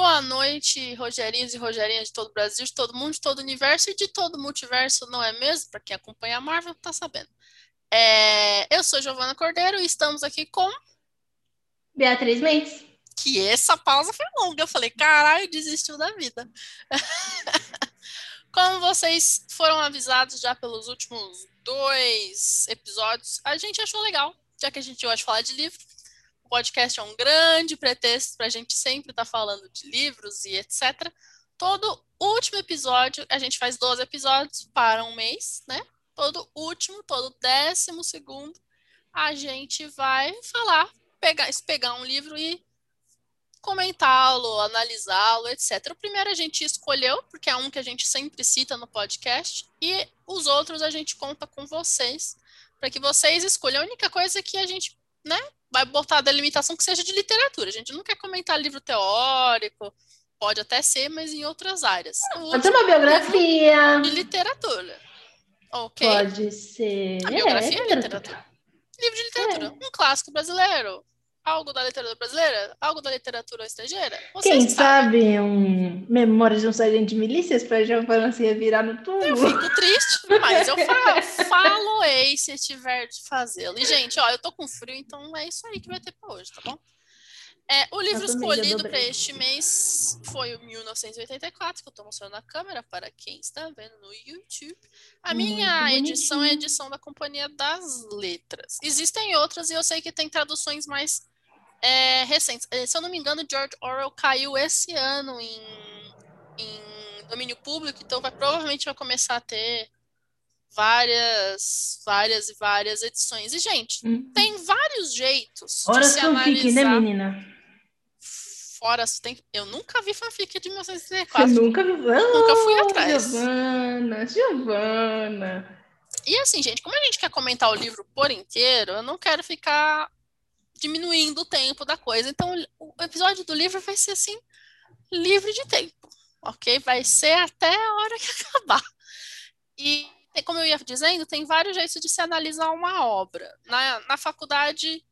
Boa noite, Rogerinhos e Rogerinhas de todo o Brasil, de todo mundo, de todo o universo e de todo o multiverso, não é mesmo? Para quem acompanha a Marvel, tá sabendo. É, eu sou Giovana Cordeiro e estamos aqui com. Beatriz Mendes. Que essa pausa foi longa. Eu falei, caralho, desistiu da vida. Como vocês foram avisados já pelos últimos dois episódios, a gente achou legal, já que a gente de falar de livro. Podcast é um grande pretexto para a gente sempre estar tá falando de livros e etc. Todo último episódio, a gente faz 12 episódios para um mês, né? Todo último, todo décimo segundo, a gente vai falar, pegar, pegar um livro e comentá-lo, analisá-lo, etc. O primeiro a gente escolheu, porque é um que a gente sempre cita no podcast, e os outros a gente conta com vocês, para que vocês escolham. A única coisa que a gente, né, vai botar a delimitação que seja de literatura. A gente não quer comentar livro teórico, pode até ser, mas em outras áreas. Pode ser uma biografia. De literatura. Ok? Pode ser. A biografia é, é literatura. Livro de literatura. É. Um clássico brasileiro algo da literatura brasileira? Algo da literatura estrangeira? Vocês Quem sabem. sabe um Memórias de um Sargento de Milícias para Giovanna se virar no túmulo? Eu fico triste, mas eu falo, falo ei se tiver de fazê-lo. E, gente, ó, eu tô com frio, então é isso aí que vai ter para hoje, tá bom? É, o livro escolhido para este mês foi o 1984, que eu estou mostrando na câmera para quem está vendo no YouTube. A minha edição é a edição da Companhia das Letras. Existem outras e eu sei que tem traduções mais é, recentes. É, se eu não me engano, George Orwell caiu esse ano em, em domínio público, então vai, provavelmente vai começar a ter várias, várias e várias edições. E, gente, hum. tem vários jeitos Horas de se analisar... Fique, né, menina? Fora, tem... eu nunca vi fanfic de 1964. Você nunca viu? Oh, nunca fui atrás. Giovana, Giovana. E assim, gente, como a gente quer comentar o livro por inteiro, eu não quero ficar diminuindo o tempo da coisa. Então, o episódio do livro vai ser assim, livre de tempo, ok? Vai ser até a hora que acabar. E, como eu ia dizendo, tem vários jeitos de se analisar uma obra. Na, na faculdade,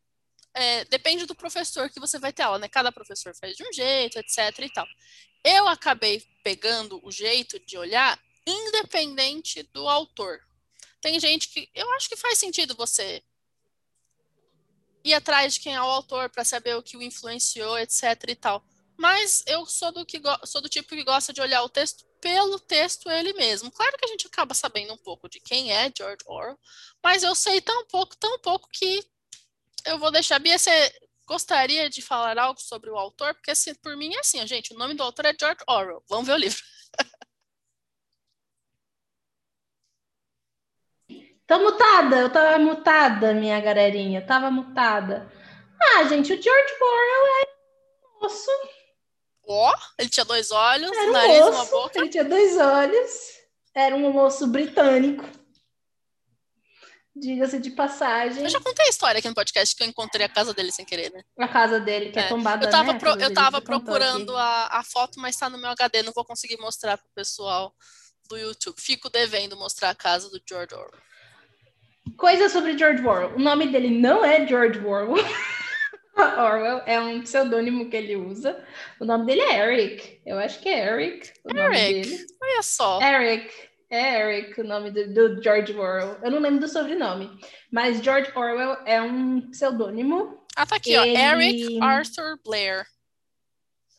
é, depende do professor que você vai ter aula, né? Cada professor faz de um jeito, etc e tal. Eu acabei pegando o jeito de olhar independente do autor. Tem gente que eu acho que faz sentido você ir atrás de quem é o autor para saber o que o influenciou, etc e tal. Mas eu sou do que sou do tipo que gosta de olhar o texto pelo texto ele mesmo. Claro que a gente acaba sabendo um pouco de quem é George Orwell, mas eu sei tão pouco, tão pouco que eu vou deixar. Bia, você gostaria de falar algo sobre o autor? Porque assim, por mim é assim, gente, o nome do autor é George Orwell. Vamos ver o livro. Tô mutada, eu tava mutada, minha galerinha, tava mutada. Ah, gente, o George Orwell é moço. Ó, oh, ele tinha dois olhos, era um nariz, moço, uma boca. Ele tinha dois olhos, era um moço britânico. Diga-se de passagem. Eu já contei a história aqui no podcast que eu encontrei a casa dele sem querer, né? A casa dele, que é, é tombada, Eu tava, né? pro, eu tava procurando a, a, foto, mas tá no meu HD, não vou conseguir mostrar pro pessoal do YouTube. Fico devendo mostrar a casa do George Orwell. Coisa sobre George Orwell. O nome dele não é George Orwell. Orwell é um pseudônimo que ele usa. O nome dele é Eric. Eu acho que é Eric. O Eric. Nome dele. Olha só. Eric. É Eric, o nome do, do, George Orwell. Eu não lembro do sobrenome. Mas George Orwell é um pseudônimo. Ah, tá aqui, ele... ó. Eric Arthur Blair.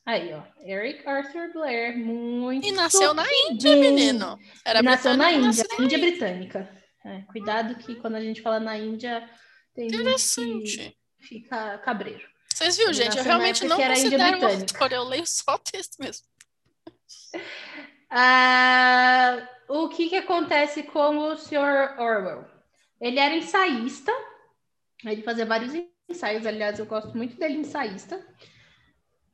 Aí, ó. Eric Arthur Blair. Muito E nasceu na Índia, menino. Era nasceu na Índia, Índia britânica. É, cuidado que quando a gente fala na Índia, tem Interessante. gente que fica cabreiro. Vocês viram, gente? Eu realmente não considero um autor, eu leio só o texto mesmo. Ah, o que, que acontece com o Sr. Orwell? Ele era ensaísta, ele fazia vários ensaios, aliás, eu gosto muito dele ensaísta.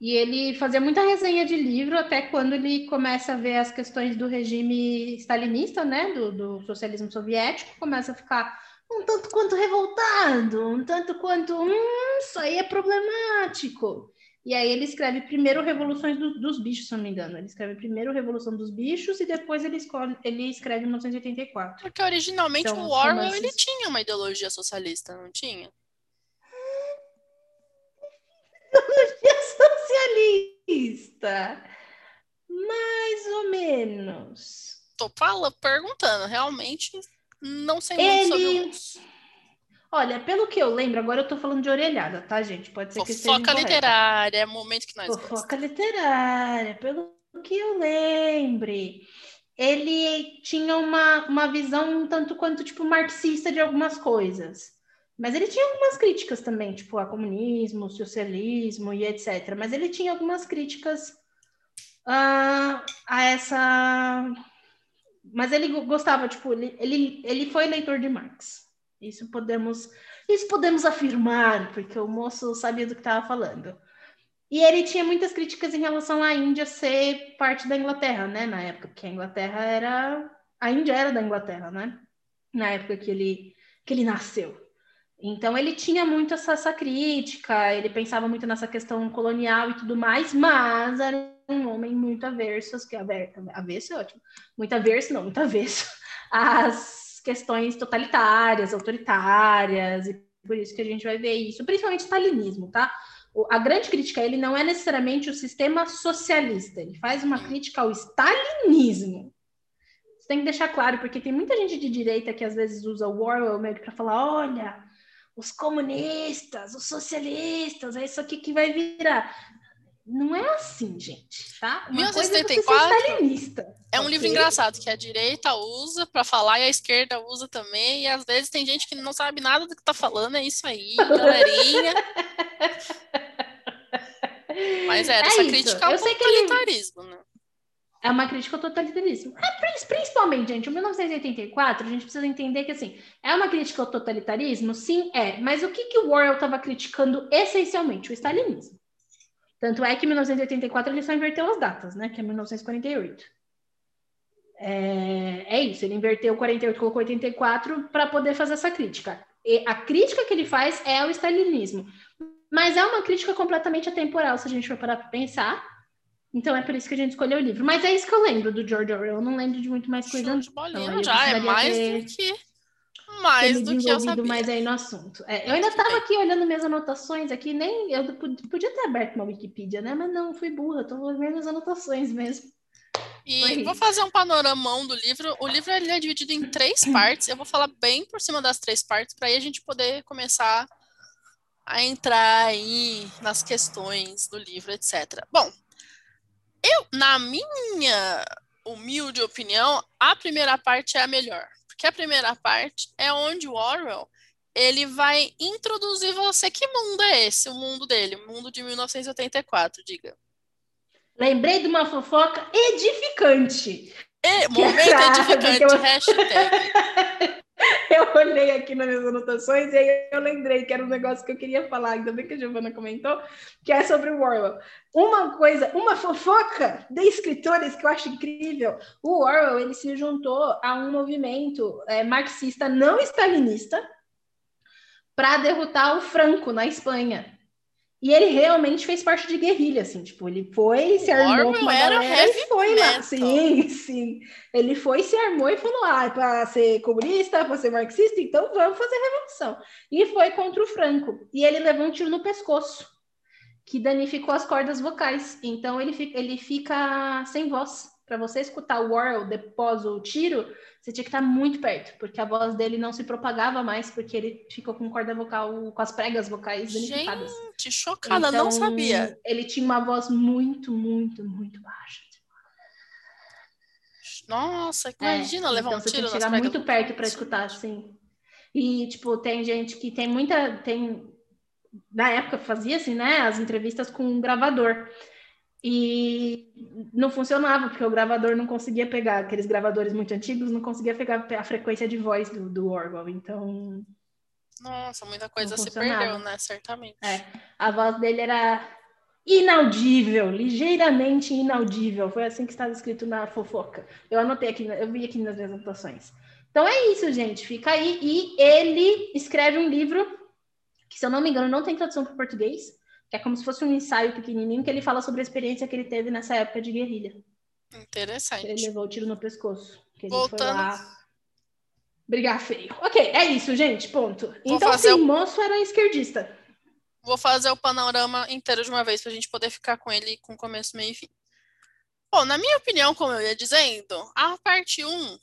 E ele fazia muita resenha de livro até quando ele começa a ver as questões do regime stalinista, né, do, do socialismo soviético, começa a ficar um tanto quanto revoltado, um tanto quanto, hum, isso aí é problemático. E aí ele escreve primeiro Revoluções do, dos Bichos, se não me engano. Ele escreve primeiro Revolução dos Bichos e depois ele, escolhe, ele escreve 1984. Porque originalmente então, o Orwell ele tinha uma ideologia socialista, não tinha? Ideologia socialista. Mais ou menos. Tô falando, perguntando, realmente não sei muito sobre Ele. Olha, pelo que eu lembro, agora eu tô falando de orelhada, tá, gente? Pode ser que esteja Fofoca incorreto. literária, é o momento que nós Fofoca literária, pelo que eu lembre. Ele tinha uma, uma visão um tanto quanto, tipo, marxista de algumas coisas. Mas ele tinha algumas críticas também, tipo, a comunismo, socialismo e etc. Mas ele tinha algumas críticas ah, a essa... Mas ele gostava, tipo, ele, ele, ele foi leitor de Marx. Isso podemos, isso podemos afirmar, porque o moço sabia do que estava falando. E ele tinha muitas críticas em relação à Índia ser parte da Inglaterra, né? Na época, porque a Inglaterra era. A Índia era da Inglaterra, né? Na época que ele, que ele nasceu. Então ele tinha muito essa, essa crítica, ele pensava muito nessa questão colonial e tudo mais, mas era um homem muito averso, que aver, avesso é ótimo, muito averso, não, muito avesso às questões totalitárias, autoritárias, e por isso que a gente vai ver isso, principalmente stalinismo, tá? a grande crítica ele não é necessariamente o sistema socialista, ele faz uma crítica ao stalinismo. Tem que deixar claro, porque tem muita gente de direita que às vezes usa o Orwell meio que para falar: olha, os comunistas, os socialistas, é isso aqui que vai virar. Não é assim, gente, tá? Uma 1974 é, é um okay? livro engraçado que a direita usa para falar e a esquerda usa também, e às vezes tem gente que não sabe nada do que tá falando, é isso aí, galerinha. Mas era é essa isso. crítica ao Eu totalitarismo, ele... né? É uma crítica ao totalitarismo. É, principalmente, gente, o 1984, a gente precisa entender que, assim, é uma crítica ao totalitarismo? Sim, é. Mas o que, que o Orwell estava criticando essencialmente? O stalinismo. Tanto é que em 1984 ele só inverteu as datas, né? Que é 1948. É, é isso, ele inverteu 48, colocou 84 para poder fazer essa crítica. E a crítica que ele faz é ao stalinismo. Mas é uma crítica completamente atemporal, se a gente for parar para pensar. Então é por isso que a gente escolheu o livro. Mas é isso que eu lembro do George Orwell. Eu não lembro de muito mais coisa. de bolinha então, já, é mais ter, do que mais do que eu sabia. mais aí no assunto. É, eu ainda estava aqui olhando minhas anotações aqui, nem eu podia ter aberto uma Wikipedia, né? Mas não, fui burra, estou vendo as anotações mesmo. E vou fazer um panoramão do livro. O livro ele é dividido em três partes. Eu vou falar bem por cima das três partes para aí a gente poder começar a entrar aí nas questões do livro, etc. Bom, eu, na minha humilde opinião, a primeira parte é a melhor, porque a primeira parte é onde o Orwell ele vai introduzir você que mundo é esse, o mundo dele, o mundo de 1984, diga. Lembrei de uma fofoca edificante. E, momento edificante, eu... hashtag. Eu olhei aqui nas minhas anotações e aí eu lembrei que era um negócio que eu queria falar, ainda bem que a Giovana comentou, que é sobre o Orwell. Uma coisa, uma fofoca de escritores que eu acho incrível. O Orwell, ele se juntou a um movimento é, marxista não stalinista para derrotar o Franco na Espanha. E ele realmente fez parte de guerrilha, assim, tipo, ele foi, se armou com uma galera e foi lá. Sim, sim. Ele foi, se armou e falou, ah, é para ser comunista, para ser marxista, então vamos fazer revolução. E foi contra o Franco. E ele levou um tiro no pescoço, que danificou as cordas vocais. Então ele fica, ele fica sem voz. Para você escutar o Warrell depois o tiro, você tinha que estar muito perto, porque a voz dele não se propagava mais, porque ele ficou com corda vocal, com as pregas vocais danificadas. Gente, chocada, então, não sabia. Ele tinha uma voz muito, muito, muito baixa. Nossa, imagina é, levar então um tiro você tinha que chegar muito perto para escutar, assim. E, tipo, tem gente que tem muita... Tem, na época fazia assim, né? As entrevistas com um gravador. E não funcionava, porque o gravador não conseguia pegar, aqueles gravadores muito antigos, não conseguia pegar a frequência de voz do, do Orwell, então... Nossa, muita coisa se perdeu, né? Certamente. É, a voz dele era inaudível, ligeiramente inaudível. Foi assim que estava escrito na fofoca. Eu anotei aqui, eu vi aqui nas minhas anotações. Então é isso, gente. Fica aí. E ele escreve um livro que, se eu não me engano, não tem tradução para o português que é como se fosse um ensaio pequenininho que ele fala sobre a experiência que ele teve nessa época de guerrilha. Interessante. Ele levou o tiro no pescoço. Que Voltando. Lá brigar feio. Ok, é isso, gente, ponto. Vou então, sim, o moço era esquerdista. vou fazer o panorama inteiro de uma vez para a gente poder ficar com ele com começo, meio e fim. Bom, na minha opinião, como eu ia dizendo, a parte 1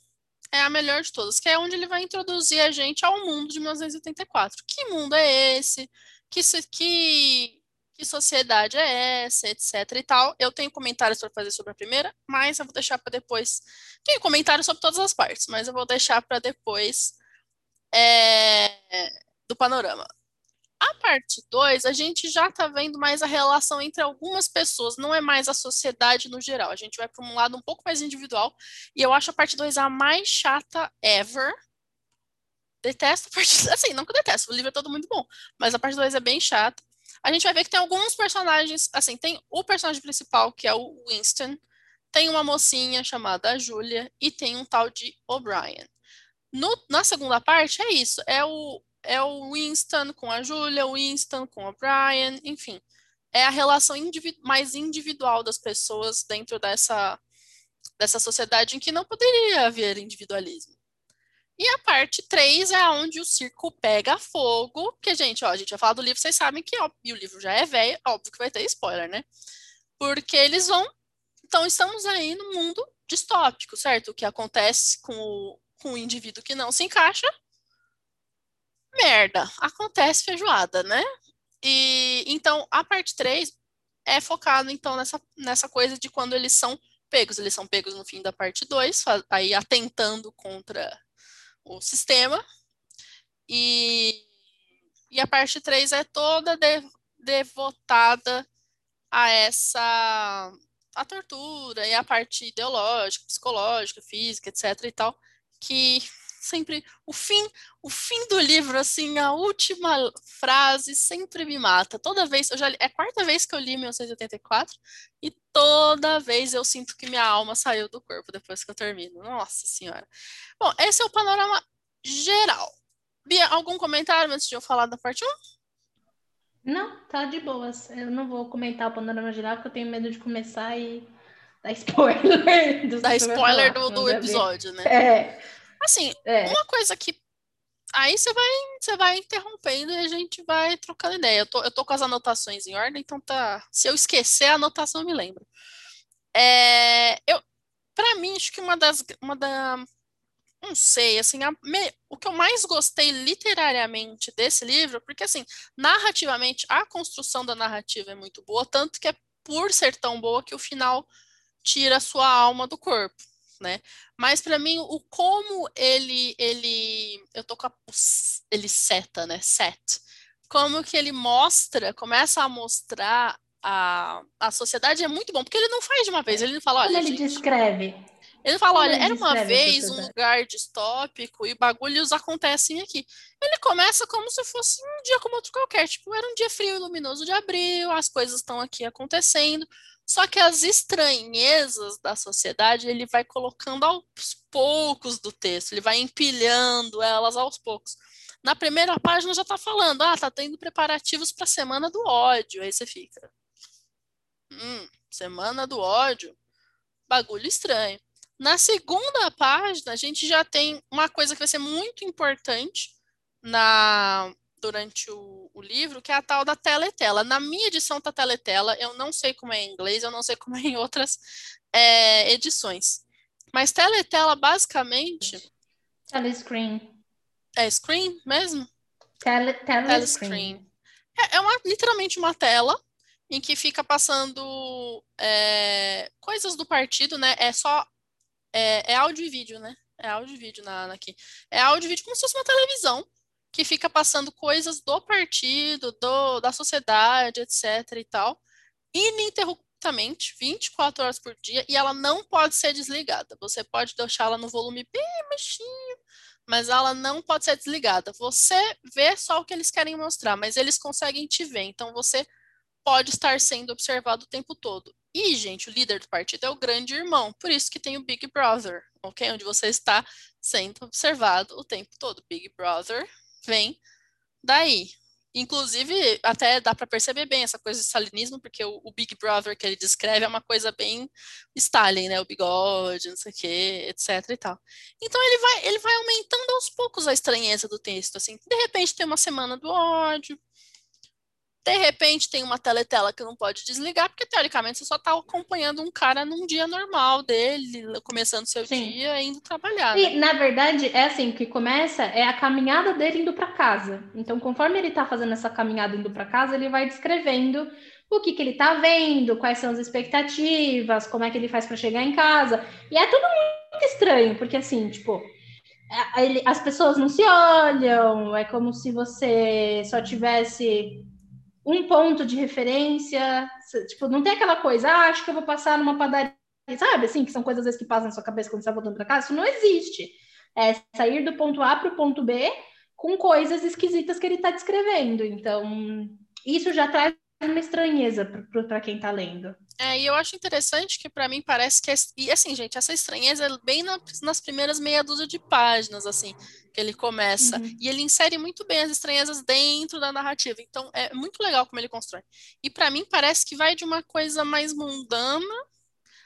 é a melhor de todas, que é onde ele vai introduzir a gente ao mundo de 1984. Que mundo é esse? Que, que, que sociedade é essa, etc e tal. Eu tenho comentários para fazer sobre a primeira, mas eu vou deixar para depois. Tenho comentários sobre todas as partes, mas eu vou deixar para depois é, do panorama. A parte 2, a gente já está vendo mais a relação entre algumas pessoas, não é mais a sociedade no geral. A gente vai para um lado um pouco mais individual, e eu acho a parte 2 a mais chata ever. Detesto a parte. Assim, não que eu detesto, o livro é todo muito bom, mas a parte 2 é bem chata. A gente vai ver que tem alguns personagens, assim, tem o personagem principal, que é o Winston, tem uma mocinha chamada Julia, e tem um tal de O'Brien. na segunda parte, é isso, é o é o Winston com a Julia, o Winston com o Brian, enfim. É a relação individu mais individual das pessoas dentro dessa, dessa sociedade em que não poderia haver individualismo. E a parte 3 é onde o circo pega fogo, que, gente, ó, a gente vai falar do livro, vocês sabem que, ó, e o livro já é velho, óbvio que vai ter spoiler, né? Porque eles vão. Então, estamos aí no mundo distópico, certo? O que acontece com o, com o indivíduo que não se encaixa merda, acontece feijoada, né? E então a parte 3 é focada então nessa, nessa coisa de quando eles são pegos, eles são pegos no fim da parte 2, aí atentando contra o sistema. E, e a parte 3 é toda de, devotada a essa a tortura e a parte ideológica, psicológica, física, etc e tal, que sempre o fim, o fim do livro, assim, a última frase sempre me mata. Toda vez, eu já é a quarta vez que eu li 1984 e toda vez eu sinto que minha alma saiu do corpo depois que eu termino. Nossa senhora. Bom, esse é o panorama geral. Bia, algum comentário antes de eu falar da parte 1? Não, tá de boas. Eu não vou comentar o panorama geral porque eu tenho medo de começar e dar spoiler. Do dar spoiler do, do episódio, né? É. Assim, é. uma coisa que. Aí você vai, você vai interrompendo e a gente vai trocando ideia. Eu tô, eu tô com as anotações em ordem, então tá. Se eu esquecer a anotação, eu me lembro. É, eu, para mim, acho que uma das. Uma da, não sei, assim, a, me, o que eu mais gostei literariamente desse livro, porque assim, narrativamente, a construção da narrativa é muito boa, tanto que é por ser tão boa que o final tira a sua alma do corpo né? Mas para mim o como ele ele eu tô com a, ele seta, né? Set. Como que ele mostra, começa a mostrar a, a sociedade é muito bom, porque ele não faz de uma vez, ele não fala, olha, ele gente, descreve. Ele fala, olha, era uma vez um lugar distópico e bagulhos acontecem aqui. Ele começa como se fosse um dia como outro qualquer, tipo, era um dia frio e luminoso de abril, as coisas estão aqui acontecendo, só que as estranhezas da sociedade ele vai colocando aos poucos do texto, ele vai empilhando elas aos poucos. Na primeira página já está falando, ah, tá tendo preparativos para a semana do ódio. Aí você fica, hum, semana do ódio, bagulho estranho. Na segunda página, a gente já tem uma coisa que vai ser muito importante na durante o, o, livro, que é a tal da teletela. Na minha edição tá teletela, eu não sei como é em inglês, eu não sei como é em outras é, edições. Mas teletela, basicamente... Telescreen. É screen mesmo? Tele, telescreen. É, é uma, literalmente uma tela em que fica passando é, coisas do partido, né? É só... É, é áudio e vídeo, né? É áudio e vídeo na, na aqui. É áudio e vídeo como se fosse uma televisão que fica passando coisas do partido, do, da sociedade, etc. e tal, ininterruptamente, 24 horas por dia, e ela não pode ser desligada. Você pode deixá-la no volume bem baixinho, mas ela não pode ser desligada. Você vê só o que eles querem mostrar, mas eles conseguem te ver, então você pode estar sendo observado o tempo todo. E, gente, o líder do partido é o grande irmão, por isso que tem o Big Brother, ok? Onde você está sendo observado o tempo todo. Big Brother vem daí. Inclusive, até dá para perceber bem essa coisa de stalinismo, porque o, o, Big Brother que ele descreve é uma coisa bem Stalin, né? O bigode, não sei o quê, etc e tal. Então ele vai, ele vai aumentando aos poucos a estranheza do texto, assim. De repente tem uma semana do ódio, De repente tem uma teletela que não pode desligar, porque teoricamente você só está acompanhando um cara num dia normal dele, começando seu Sim. dia indo trabalhar. E, né? na verdade, é assim, o que começa é a caminhada dele indo para casa. Então, conforme ele está fazendo essa caminhada indo para casa, ele vai descrevendo o que, que ele está vendo, quais são as expectativas, como é que ele faz para chegar em casa. E é tudo muito estranho, porque assim, tipo, as pessoas não se olham, é como se você só tivesse um ponto de referência, tipo, não tem aquela coisa, ah, acho que eu vou passar numa padaria, sabe, assim, que são coisas às vezes que passam na sua cabeça quando você está voltando para casa, isso não existe. É sair do ponto A para o ponto B com coisas esquisitas que ele está descrevendo. Então, isso já traz uma estranheza para quem está lendo. É, e eu acho interessante que para mim parece que é, e assim, gente, essa estranheza é bem na, nas primeiras meia dúzia de páginas, assim, que ele começa, uhum. e ele insere muito bem as estranhezas dentro da narrativa. Então, é muito legal como ele constrói. E para mim parece que vai de uma coisa mais mundana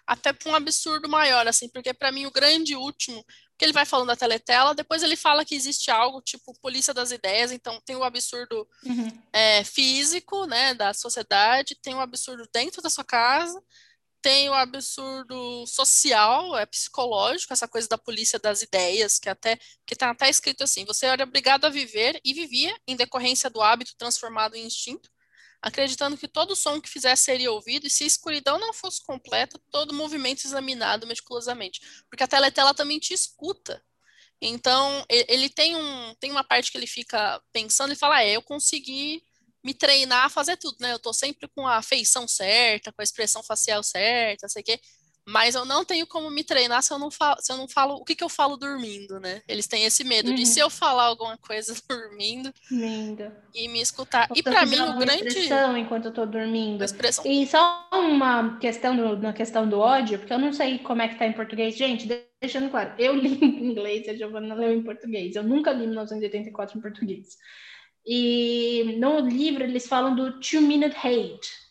até para um absurdo maior, assim, porque para mim o grande último que ele vai falando da teletela, depois ele fala que existe algo tipo polícia das ideias, então tem o absurdo uhum. é, físico, né, da sociedade, tem o absurdo dentro da sua casa, tem o absurdo social, é psicológico, essa coisa da polícia das ideias, que até que está até escrito assim, você era obrigado a viver e vivia em decorrência do hábito transformado em instinto, acreditando que todo som que fizesse seria ouvido, e se a escuridão não fosse completa, todo movimento examinado meticulosamente. Porque a teletela também te escuta. Então, ele tem, um, tem uma parte que ele fica pensando e fala: é, eu consegui me treinar a fazer tudo, né? Eu tô sempre com a feição certa, com a expressão facial certa, sei o quê mas eu não tenho como me treinar se eu não falo, se eu não falo o que, que eu falo dormindo, né? Eles têm esse medo uhum. de se eu falar alguma coisa dormindo Lindo. e me escutar. Ou e para mim o grande expressão enquanto eu tô dormindo. Expressão. E só uma questão do, na questão do ódio, porque eu não sei como é que tá em português. Gente, deixando claro, eu li em inglês, a Giovanna leu em português. Eu nunca li 1984 em português. E no livro eles falam do two minute hate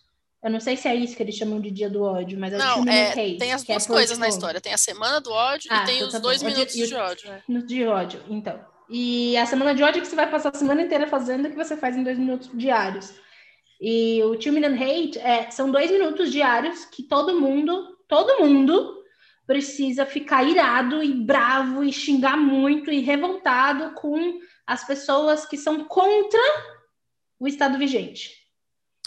eu não sei se é isso que eles chamam de dia do ódio, mas é não, o é, Hate, Tem as duas é coisas na história. Tem a semana do ódio ah, e tem então os tá dois bom. minutos de, de ódio. Né? De ódio, então. E a semana de ódio é que você vai passar a semana inteira fazendo o que você faz em dois minutos diários. E o Two Minute Hate é, são dois minutos diários que todo mundo, todo mundo precisa ficar irado e bravo e xingar muito e revoltado com as pessoas que são contra o estado vigente.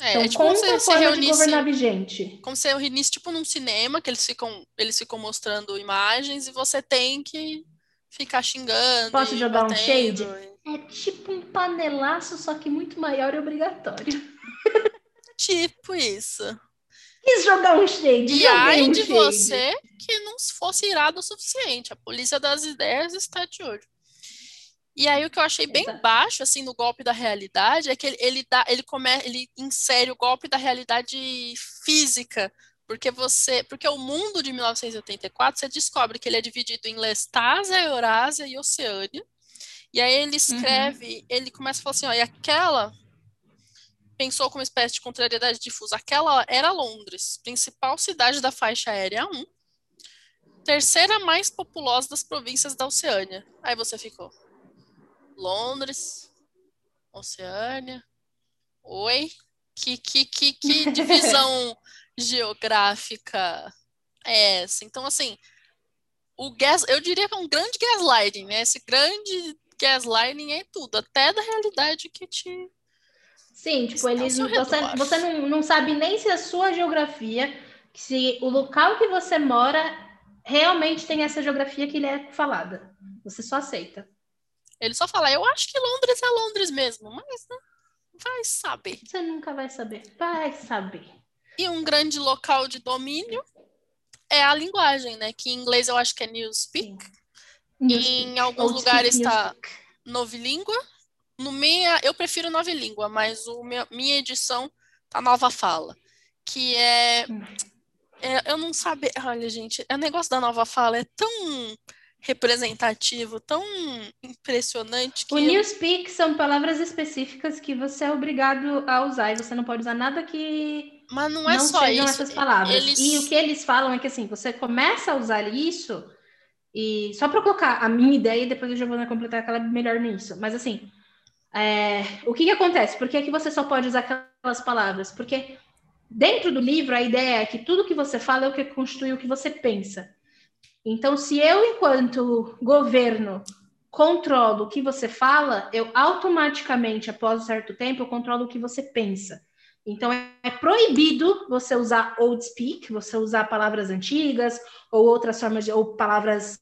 É, então, é tipo como se, se reunisse, governar vigente. Como se reunisse tipo num cinema, que eles ficam, eles ficam mostrando imagens e você tem que ficar xingando. Posso jogar batendo, um shade? É tipo um panelaço, só que muito maior e obrigatório. tipo isso. Quis jogar um shade. E aí um de shade. você que não fosse irado o suficiente. A polícia das ideias está de olho. E aí o que eu achei bem Exato. baixo assim no golpe da realidade é que ele, ele dá, ele come, ele insere o golpe da realidade física, porque você, porque o mundo de 1984 você descobre que ele é dividido em Lestásia, Eurásia e Oceânia. E aí ele uhum. escreve, uhum. ele começa a falar assim, ó, e aquela pensou como espécie de contrariedade difusa. Aquela era Londres, principal cidade da faixa aérea 1, terceira mais populosa das províncias da Oceânia. Aí você ficou, Londres, Oceânia. Oi? Que, que, que, que divisão geográfica é essa? Então, assim, o gas, eu diria que é um grande gaslighting, né? Esse grande gaslighting é tudo, até da realidade que te. Sim, tipo, eles, você, você não, não sabe nem se a sua geografia, se o local que você mora realmente tem essa geografia que lhe é falada. Você só aceita. Ele só fala, eu acho que Londres é Londres mesmo, mas né, vai saber. Você nunca vai saber, vai saber. E um grande local de domínio é a linguagem, né? Que em inglês eu acho que é Newspeak. E em alguns lugares está novilíngua. No minha, eu prefiro novilíngua, mas o minha, minha edição tá nova fala. Que é, hum. é. Eu não sabe. Olha, gente, o negócio da nova fala é tão representativo, tão impressionante que. O eu... newspeak são palavras específicas que você é obrigado a usar e você não pode usar nada que. Mas não é não só isso. essas palavras. Eles... E o que eles falam é que assim, você começa a usar isso e só para colocar a minha ideia e depois eu já vou completar aquela melhor nisso. Mas assim, É, o que, que acontece? Por que, que você só pode usar aquelas palavras? Porque dentro do livro a ideia é que tudo que você fala é o que constitui o que você pensa. Então, se eu, enquanto governo, controlo o que você fala, eu automaticamente, após um certo tempo, eu controlo o que você pensa. Então, é proibido você usar old speak, você usar palavras antigas ou outras formas de, ou palavras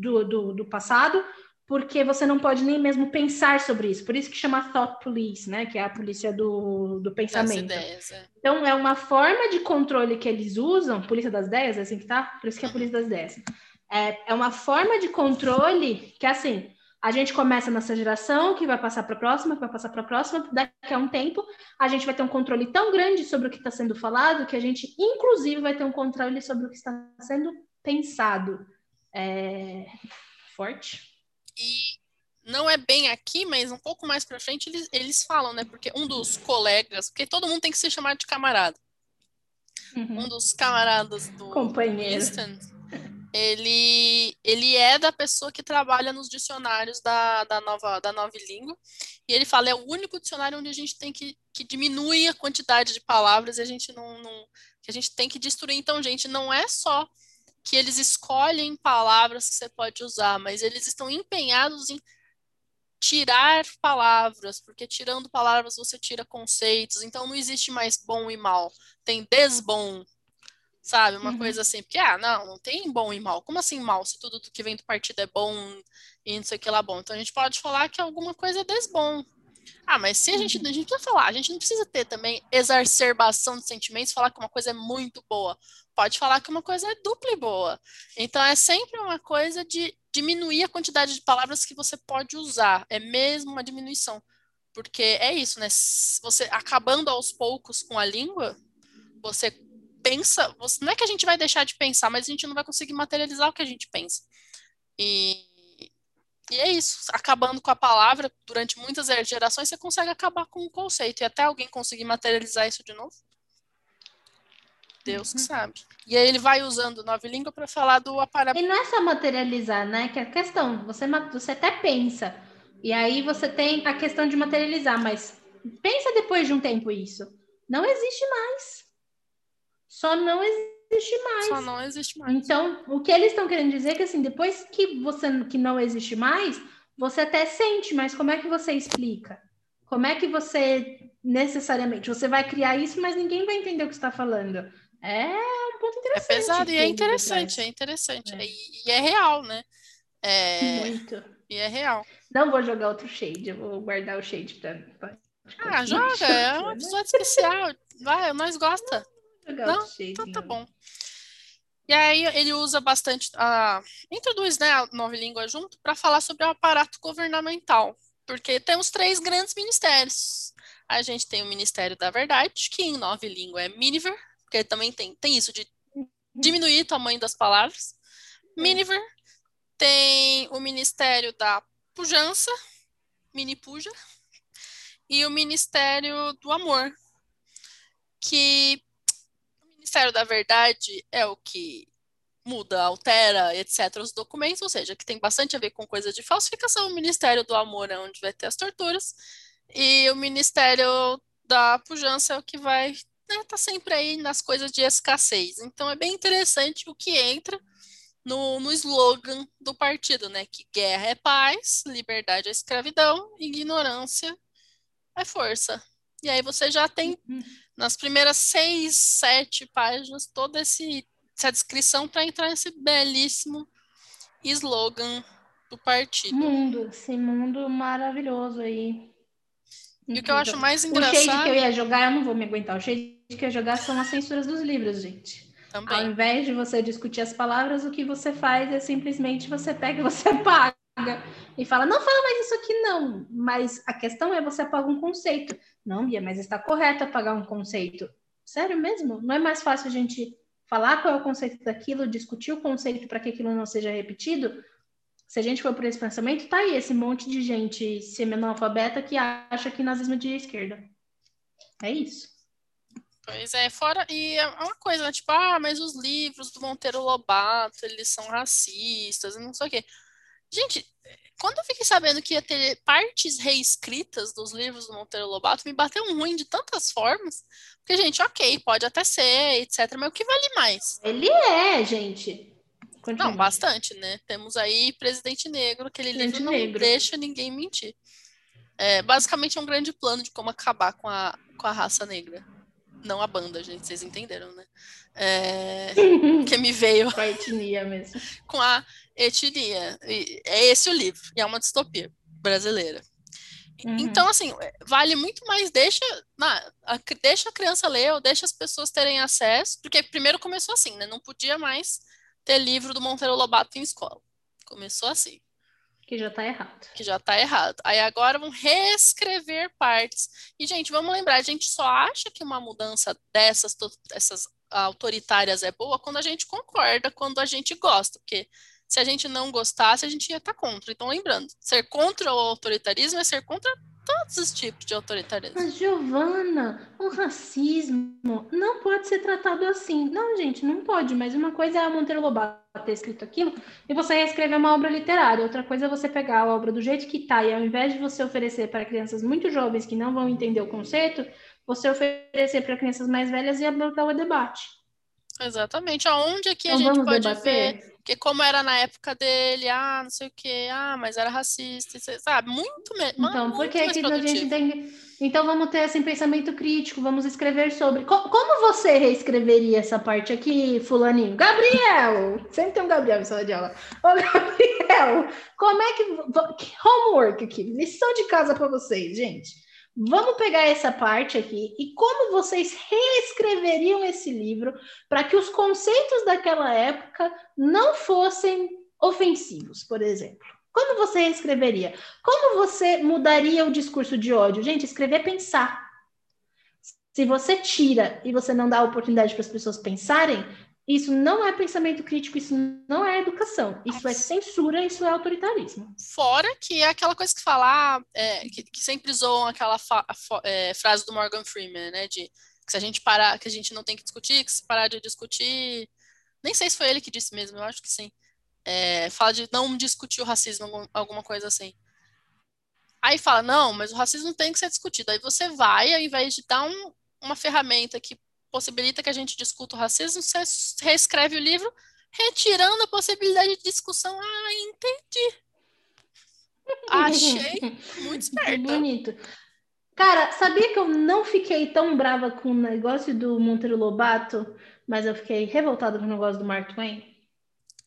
do, do, do passado, porque você não pode nem mesmo pensar sobre isso. Por isso que chama thought police, né? Que é a polícia do, do pensamento. Ideias, é. Então, é uma forma de controle que eles usam, polícia das ideias, é assim que tá? Por isso que é a polícia das ideias. É, é uma forma de controle que, assim, a gente começa nessa geração, que vai passar para a próxima, que vai passar para a próxima, daqui a um tempo, a gente vai ter um controle tão grande sobre o que está sendo falado, que a gente, inclusive, vai ter um controle sobre o que está sendo pensado. É... Forte. E não é bem aqui, mas um pouco mais para frente eles, eles falam, né? Porque um dos colegas, porque todo mundo tem que se chamar de camarada. Uhum. Um dos camaradas do Companheiro. Ele, ele é da pessoa que trabalha nos dicionários da, da, nova, da nova língua. E ele fala, é o único dicionário onde a gente tem que, que diminuir a quantidade de palavras e a gente não, não que a gente tem que destruir. Então, gente, não é só que eles escolhem palavras que você pode usar, mas eles estão empenhados em tirar palavras, porque tirando palavras você tira conceitos, então não existe mais bom e mal, tem desbom, sabe? Uma uhum. coisa assim, porque, ah, não, não tem bom e mal. Como assim mal, se tudo que vem do partido é bom e não sei o que lá bom? Então a gente pode falar que alguma coisa é desbom. Ah, mas se a gente, uhum. a gente precisa falar, a gente não precisa ter também exacerbação de sentimentos, falar que uma coisa é muito boa pode falar que uma coisa é dupla e boa. Então é sempre uma coisa de diminuir a quantidade de palavras que você pode usar. É mesmo uma diminuição. Porque é isso, né? Você acabando aos poucos com a língua, você pensa. Você, não é que a gente vai deixar de pensar, mas a gente não vai conseguir materializar o que a gente pensa. E, e é isso. Acabando com a palavra, durante muitas gerações, você consegue acabar com o conceito. E até alguém conseguir materializar isso de novo. Deus que uhum. sabe. E aí ele vai usando nova língua para falar do aparato. E não é só materializar, né? Que é a questão, você, você até pensa. E aí você tem a questão de materializar, mas pensa depois de um tempo isso. Não existe mais. Só não existe mais. Só não existe mais. Então, o que eles estão querendo dizer é que assim, depois que você que não existe mais, você até sente, mas como é que você explica? Como é que você necessariamente você vai criar isso, mas ninguém vai entender o que está falando? É um ponto interessante. É pesado e é interessante, é interessante. É. E, e, é real, né? É... Muito. E é real. Não vou jogar outro shade, eu vou guardar o shade pra. ah, joga, é um episódio especial. Vai, nós gosta. Não, então tá bom. E aí ele usa bastante, a, introduz né, a nova língua junto para falar sobre o aparato governamental, porque temos três grandes ministérios. A gente tem o Ministério da Verdade, que em nova língua é Miniver, porque também tem, tem isso de diminuir o tamanho das palavras. É. Miniver tem o Ministério da Pujança, Mini Puja, e o Ministério do Amor, que o Ministério da Verdade é o que muda, altera, etc., os documentos, ou seja, que tem bastante a ver com coisa de falsificação. O Ministério do Amor é onde vai ter as torturas, e o Ministério da Pujança é o que vai né, tá sempre aí nas coisas de escassez. Então é bem interessante o que entra no, no slogan do partido, né? Que guerra é paz, liberdade é escravidão, ignorância é força. E aí você já tem uhum. nas primeiras seis, sete páginas toda esse, essa descrição para entrar nesse belíssimo slogan do partido. Mundo, esse mundo maravilhoso aí. E o que eu acho mais engraçado. O shade que eu ia jogar, eu não vou me aguentar. O shade que eu ia jogar são as censuras dos livros, gente. Também. Ao invés de você discutir as palavras, o que você faz é simplesmente você pega e você apaga. E fala, não fala mais isso aqui, não. Mas a questão é você apaga um conceito. Não, Bia, mas está correto apagar um conceito. Sério mesmo? Não é mais fácil a gente falar qual é o conceito daquilo, discutir o conceito para que aquilo não seja repetido? Se a gente for por esse pensamento, tá aí esse monte de gente semi-analfabeta que acha que nazismo é de esquerda. É isso. Pois é, fora. E é uma coisa, né? Tipo, ah, mas os livros do Monteiro Lobato, eles são racistas e não sei o quê. Gente, quando eu fiquei sabendo que ia ter partes reescritas dos livros do Monteiro Lobato, me bateu um ruim de tantas formas. Porque, gente, ok, pode até ser, etc. Mas o que vale mais? Ele é, gente. Continue. Não, bastante, né? Temos aí Presidente Negro, aquele Presidente livro não Negro. deixa ninguém mentir. É, basicamente é um grande plano de como acabar com a, com a raça negra. Não a banda, gente, vocês entenderam, né? É, que me veio. com a etnia mesmo. Com a etnia. é esse o livro, e é uma distopia brasileira. Uhum. Então, assim, vale muito mais deixa, na, a, deixa a criança ler ou deixa as pessoas terem acesso, porque primeiro começou assim, né? Não podia mais ter livro do Monteiro Lobato em escola. Começou assim. Que já tá errado. Que já tá errado. Aí agora vão reescrever partes. E, gente, vamos lembrar, a gente só acha que uma mudança dessas essas autoritárias é boa quando a gente concorda, quando a gente gosta. Porque se a gente não gostasse, a gente ia estar tá contra. Então, lembrando, ser contra o autoritarismo é ser contra todos os tipos de autoritarismo. Mas, Giovana, o racismo não pode ser tratado assim. Não, gente, não pode. Mas uma coisa é a Monteiro Lobato ter escrito aquilo e você escrever uma obra literária. Outra coisa é você pegar a obra do jeito que está e ao invés de você oferecer para crianças muito jovens que não vão entender o conceito, você oferecer para crianças mais velhas e abordar o debate. Exatamente. Aonde aqui então, a gente pode debater? ver que como era na época dele, ah, não sei o quê, ah, mas era racista, sabe? Muito mesmo. Então, porque aqui a gente tem. Então vamos ter assim pensamento crítico, vamos escrever sobre. Como, como você reescreveria essa parte aqui, fulaninho? Gabriel! Sempre tem um Gabriel em sala de aula. Ô, Gabriel, como é que. Homework aqui, lição de casa para vocês, gente. Vamos pegar essa parte aqui e como vocês reescreveriam esse livro para que os conceitos daquela época não fossem ofensivos, por exemplo. Como você reescreveria? Como você mudaria o discurso de ódio? Gente, escrever é pensar. Se você tira e você não dá oportunidade para as pessoas pensarem, isso não é pensamento crítico, isso não é educação, isso é censura, isso é autoritarismo. Fora que é aquela coisa que falar, é, que, que, sempre zoam aquela fa, é, frase do Morgan Freeman, né? De que se a gente parar, que a gente não tem que discutir, que se parar de discutir. Nem sei se foi ele que disse mesmo, eu acho que sim. É, fala de não discutir o racismo, alguma coisa assim. Aí fala, não, mas o racismo tem que ser discutido. Aí você vai, ao invés de dar um, uma ferramenta que possibilita que a gente discuta o racismo, você reescreve o livro retirando a possibilidade de discussão. Ah, entendi. Achei muito esperto. Bonito. Cara, sabia que eu não fiquei tão brava com o negócio do Monteiro Lobato, mas eu fiquei revoltada com o negócio do Mark Twain?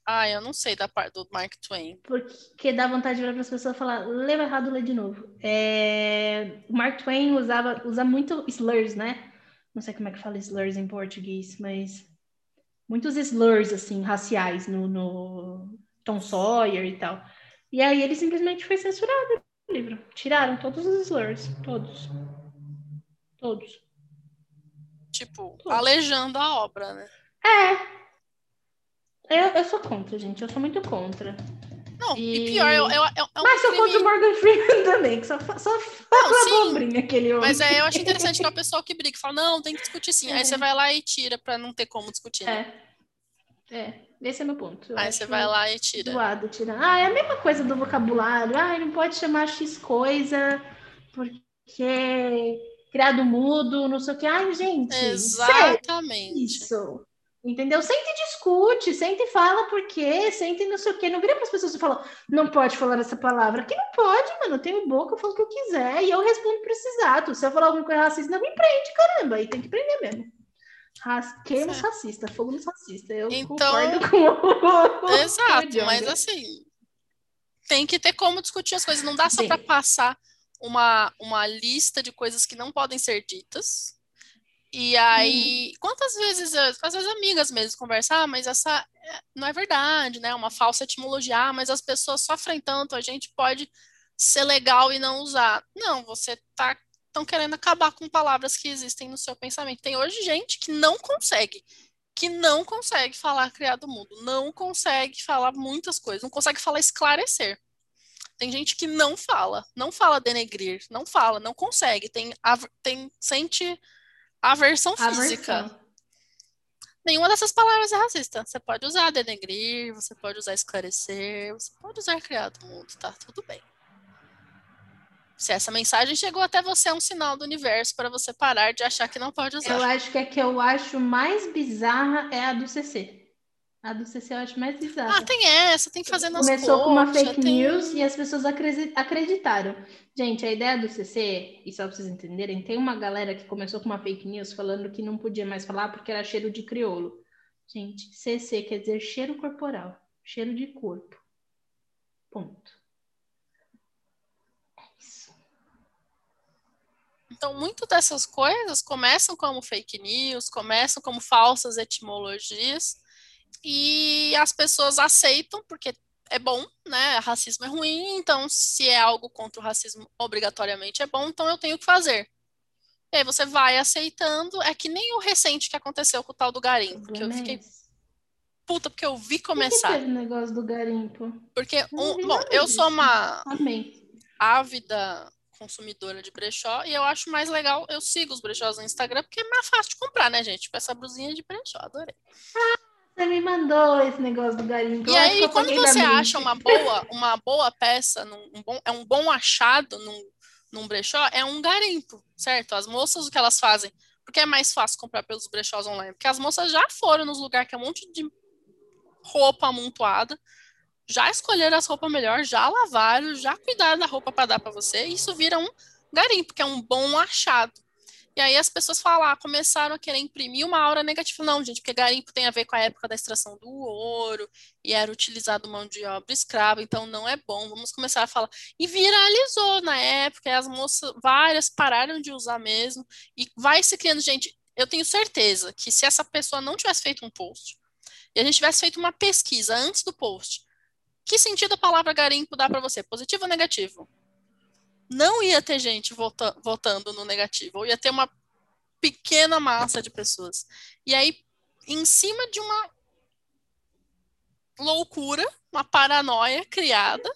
Ah, eu não sei da parte do Mark Twain. Porque dá vontade de virar para as pessoas falar, leva errado, lê de novo. É... O Mark Twain usava, usa muito slurs, né? Não sei como é que fala slurs em português, mas muitos slurs, assim, raciais no, no Tom Sawyer e tal. E aí ele simplesmente foi censurado o livro. Tiraram todos os slurs, todos. Todos. Tipo, todos. alejando a obra, né? É. Eu, eu sou contra, gente. Eu sou muito contra. Não, e, e pior, eu, eu, eu, é Mas eu contra o Morgan Freeman também, que só, só fala abobrinha aquele homem. Mas é, eu acho interessante que é o pessoal que briga, fala, não, tem que discutir sim. É. Aí você vai lá e tira pra não ter como discutir, né? É. É, esse é meu ponto. Eu Aí você vai lá e tira. Zoado, tira. Ah, é a mesma coisa do vocabulário. Ah, não pode chamar X coisa porque criado mudo, não sei o que. Ai, gente. Exatamente. Isso. Entendeu? Sente e discute, sente e fala por quê, sente e não sei o quê. Não vira para as pessoas e fala, não pode falar essa palavra. Que não pode, mano. Eu tenho boca, eu falo o que eu quiser e eu respondo precisado. Se eu falar alguma coisa racista, não me prende, caramba. Aí tem que prender mesmo. Queima os racistas, fogo nos racistas. Eu então... concordo com o. Exato, mas assim, tem que ter como discutir as coisas. Não dá só para passar uma, uma lista de coisas que não podem ser ditas e aí, hum. quantas vezes, às vezes amigas mesmo conversar, ah, mas essa é, não é verdade, né? Uma falsa etimologia, ah, mas as pessoas sofrem tanto, a gente pode ser legal e não usar. Não, você tá tão querendo acabar com palavras que existem no seu pensamento. Tem hoje gente que não consegue, que não consegue falar criado mudo, não consegue falar muitas coisas, não consegue falar esclarecer. Tem gente que não fala, não fala denegrir, não fala, não consegue, tem, tem sente aversão física. Aversão. Nenhuma dessas palavras é racista. Você pode usar denegrir, você pode usar esclarecer, você pode usar criado mundo, tá tudo bem. Se essa mensagem chegou até você, é um sinal do universo para você parar de achar que não pode usar. Eu acho que a que eu acho mais bizarra é a do CC. A do CC eu acho mais bizarra. Ah, tem essa, tem que fazer nas Começou com uma fake tem... news e as pessoas acreditaram. Gente, a ideia do CC, e só pra vocês entenderem, tem uma galera que começou com uma fake news falando que não podia mais falar porque era cheiro de criolo. Gente, CC quer dizer cheiro corporal, cheiro de corpo. Ponto. Então, muito dessas coisas começam como fake news, começam como falsas etimologias, e as pessoas aceitam porque é bom, né? Racismo é ruim, então se é algo contra o racismo obrigatoriamente é bom, então eu tenho que fazer. E aí você vai aceitando, é que nem o recente que aconteceu com o tal do garimpo, que eu fiquei puta porque eu vi começar. Por que teve negócio do garimpo? Porque um, bom, eu sou uma Amém. ávida consumidora de brechó e eu acho mais legal, eu sigo os brechós no Instagram porque é mais fácil de comprar, né, gente? Com essa brusinha de brechó, adorei. Você me mandou esse negócio do garimpo. E aí, quando você acha uma boa, uma boa peça, num, um bom, é um bom achado num, num brechó, é um garimpo, certo? As moças, o que elas fazem? Porque é mais fácil comprar pelos brechós online. Porque as moças já foram nos lugares que é um monte de roupa amontoada, já escolheram as roupas melhor, já lavaram, já cuidaram da roupa para dar para você, e isso vira um garimpo, que é um bom achado. E aí as pessoas falar, ah, começaram a querer imprimir uma aura negativa. Não, gente, porque garimpo tem a ver com a época da extração do ouro, e era utilizado mão de obra escrava, então não é bom. Vamos começar a falar. E viralizou na época, e as moças, várias pararam de usar mesmo, e vai se criando, gente. Eu tenho certeza que se essa pessoa não tivesse feito um post, e a gente tivesse feito uma pesquisa antes do post, que sentido a palavra garimpo dá para você? Positivo ou negativo? Não ia ter gente vota, votando no negativo, ou ia ter uma pequena massa de pessoas. E aí, em cima de uma loucura, uma paranoia criada,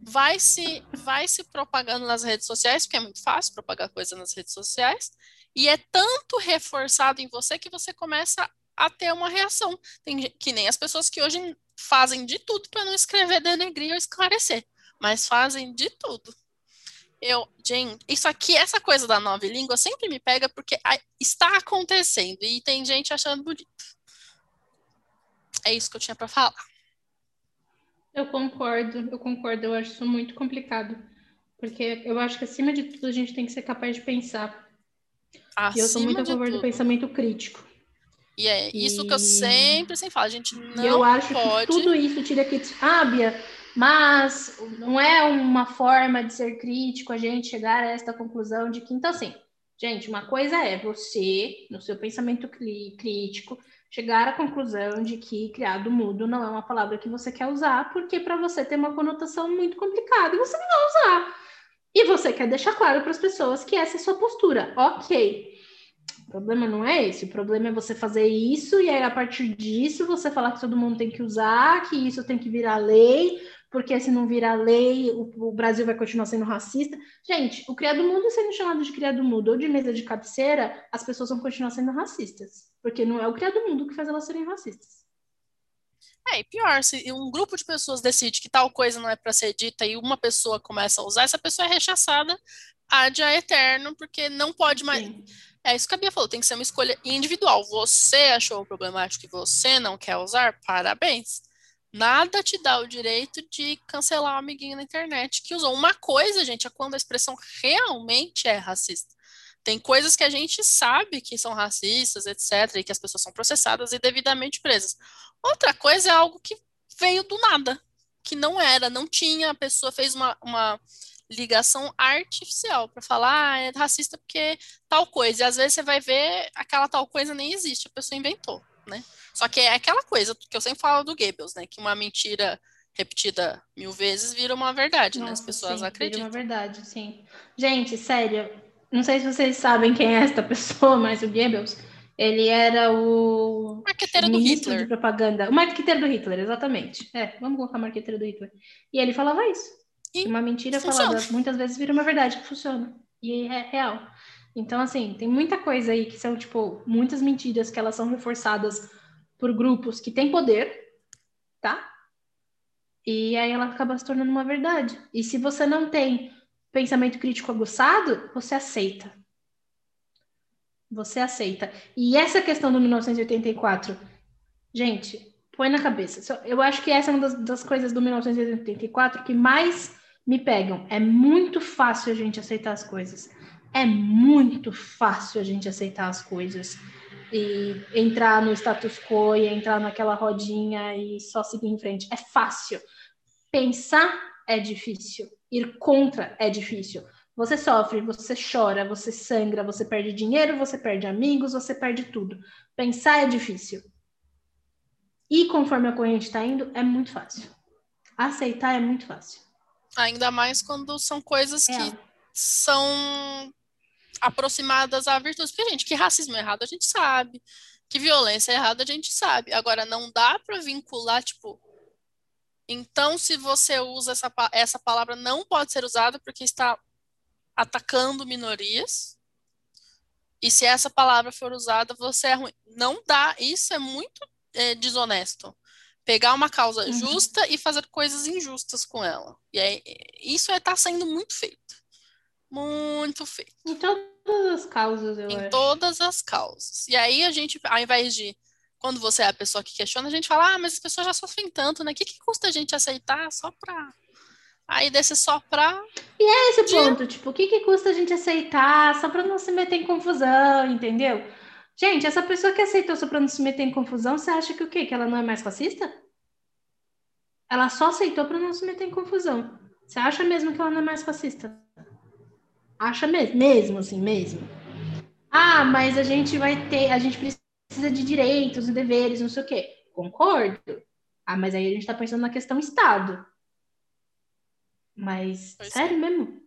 vai se vai se propagando nas redes sociais, porque é muito fácil propagar coisa nas redes sociais, e é tanto reforçado em você que você começa a ter uma reação. Tem, que nem as pessoas que hoje fazem de tudo para não escrever denegrir ou esclarecer, mas fazem de tudo. Eu, gente, isso aqui, essa coisa da nova língua sempre me pega porque está acontecendo e tem gente achando bonito. É isso que eu tinha para falar. Eu concordo, eu concordo, eu acho isso muito complicado. Porque eu acho que acima de tudo a gente tem que ser capaz de pensar. Acima e eu sou muito a favor do pensamento crítico. E é isso e... que eu sempre, sempre falo. A gente não eu acho pode... que tudo isso tira que ah, Bia, mas não é uma forma de ser crítico a gente chegar a esta conclusão de que, então, assim, gente, uma coisa é você, no seu pensamento crítico, chegar à conclusão de que criado mudo não é uma palavra que você quer usar, porque para você tem uma conotação muito complicada e você não vai usar. E você quer deixar claro para as pessoas que essa é a sua postura. Ok. O problema não é esse, o problema é você fazer isso e aí a partir disso você falar que todo mundo tem que usar, que isso tem que virar lei, porque se não virar lei, o, o, Brasil vai continuar sendo racista. Gente, o criado mudo sendo chamado de criado mudo ou de mesa de cabeceira, as pessoas vão continuar sendo racistas, porque não é o criado mudo que faz elas serem racistas. É, e pior, se um grupo de pessoas decide que tal coisa não é para ser dita e uma pessoa começa a usar, essa pessoa é rechaçada ad a eterno, porque não pode mais. Sim é isso que a Bia falou, tem que ser uma escolha individual. Você achou problemático que você não quer usar? Parabéns. Nada te dá o direito de cancelar o amiguinho na internet que usou. Uma coisa, gente, é quando a expressão realmente é racista. Tem coisas que a gente sabe que são racistas, etc., e que as pessoas são processadas e devidamente presas. Outra coisa é algo que veio do nada, que não era, não tinha, a pessoa fez uma, uma ligação artificial para falar, ah, é racista porque tal coisa. E às vezes você vai ver aquela tal coisa nem existe, a pessoa inventou, né? Só que é aquela coisa que eu sempre falo do Goebbels, né? Que uma mentira repetida mil vezes vira uma verdade, Nossa, né? As pessoas sim, acreditam. Vira uma verdade, sim. Gente, sério, não sei se vocês sabem quem é esta pessoa, mas o Goebbels, ele era o marqueteiro do Hitler. de propaganda. O marqueteiro do Hitler, exatamente. É, vamos colocar marqueteiro do Hitler. E ele falava isso. E uma mentira funciona. falada muitas vezes vira uma verdade que funciona. E é real. Então, assim, tem muita coisa aí que são, tipo, muitas mentiras que elas são reforçadas por grupos que têm poder, tá? E aí ela acaba se tornando uma verdade. E se você não tem pensamento crítico aguçado, você aceita. Você aceita. E essa questão do 1984, gente, põe na cabeça. Eu acho que essa é uma das, das coisas do 1984 que mais me pegam. É muito fácil a gente aceitar as coisas. É muito fácil a gente aceitar as coisas e entrar no status quo e entrar naquela rodinha e só seguir em frente. É fácil. Pensar é difícil. Ir contra é difícil. Você sofre, você chora, você sangra, você perde dinheiro, você perde amigos, você perde tudo. Pensar é difícil. E conforme a corrente está indo, é muito fácil. Aceitar é muito fácil. Ainda mais quando são coisas é. que são aproximadas à virtude. Porque, gente, que racismo é errado a gente sabe. Que violência é errada a gente sabe. Agora, não dá para vincular, tipo. Então, se você usa essa, essa palavra, não pode ser usada porque está atacando minorias. E se essa palavra for usada, você é ruim. Não dá. Isso é muito é, desonesto. Pegar uma causa uhum. justa e fazer coisas injustas com ela. E aí, isso está é, sendo muito feito. Muito feito. Em todas as causas, eu em acho. todas as causas. E aí a gente, ao invés de, quando você é a pessoa que questiona, a gente fala, ah, mas as pessoas já sofrem tanto, né? O que, que custa a gente aceitar só pra. Aí desse só pra. E é esse de... ponto, tipo, o que, que custa a gente aceitar só pra não se meter em confusão, entendeu? Gente, essa pessoa que aceitou só pra não se meter em confusão, você acha que o quê? Que ela não é mais fascista? Ela só aceitou pra não se meter em confusão. Você acha mesmo que ela não é mais fascista? Acha mesmo, mesmo assim, mesmo. Ah, mas a gente vai ter, a gente precisa de direitos e deveres, não sei o quê. Concordo. Ah, mas aí a gente tá pensando na questão Estado. Mas, pois sério é. mesmo?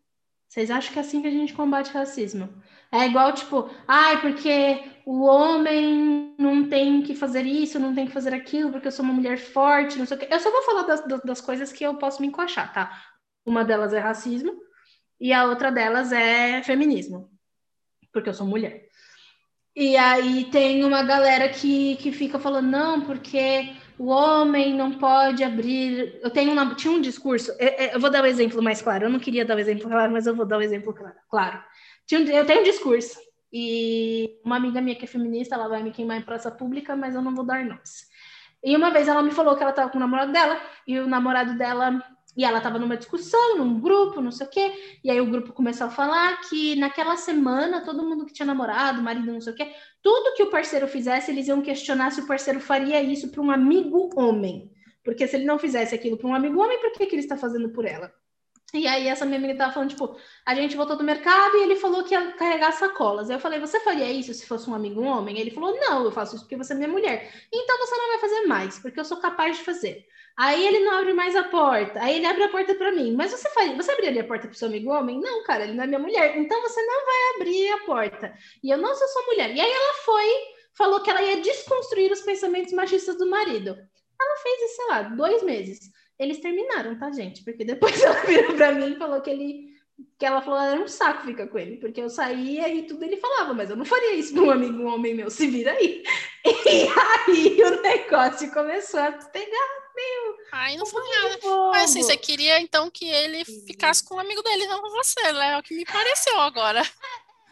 Vocês acham que é assim que a gente combate racismo? É igual, tipo, ai, porque o homem não tem que fazer isso, não tem que fazer aquilo, porque eu sou uma mulher forte, não sei o quê. Eu só vou falar das, das coisas que eu posso me encaixar, tá? Uma delas é racismo, e a outra delas é feminismo, porque eu sou mulher. E aí tem uma galera que, que fica falando, não, porque o homem não pode abrir. Eu tenho uma, tinha um discurso, eu, eu vou dar o um exemplo mais claro. Eu não queria dar o um exemplo claro, mas eu vou dar o um exemplo claro. claro. Eu tenho um discurso, e uma amiga minha que é feminista, ela vai me queimar em praça pública, mas eu não vou dar nomes. E uma vez ela me falou que ela estava com o namorado dela, e o namorado dela e ela estava numa discussão, num grupo, não sei o quê. E aí o grupo começou a falar que naquela semana, todo mundo que tinha namorado, marido, não sei o quê, tudo que o parceiro fizesse, eles iam questionar se o parceiro faria isso para um amigo homem. Porque se ele não fizesse aquilo para um amigo homem, por que, que ele está fazendo por ela? E aí essa minha amiga tava falando, tipo, a gente voltou do mercado e ele falou que ia carregar sacolas. Eu falei, você faria isso se fosse um amigo homem? Ele falou, não, eu faço isso porque você é minha mulher. Então você não vai fazer mais, porque eu sou capaz de fazer. Aí ele não abre mais a porta. Aí ele abre a porta para mim. Mas você faria, você abriria a porta para seu amigo homem? Não, cara, ele não é minha mulher. Então você não vai abrir a porta. E eu não sou sua mulher. E aí ela foi, falou que ela ia desconstruir os pensamentos machistas do marido. Ela fez isso, sei lá, dois meses. Eles terminaram, tá, gente? Porque depois ela virou para mim e falou que ele que ela falou era um saco ficar com ele, porque eu saía e tudo ele falava, mas eu não faria isso para um amigo, um homem meu, se vira aí. E aí o negócio começou a pegar Ai, não foi nada. Mas assim, você queria então que ele ficasse com um amigo dele, não com você, né? É o que me pareceu agora.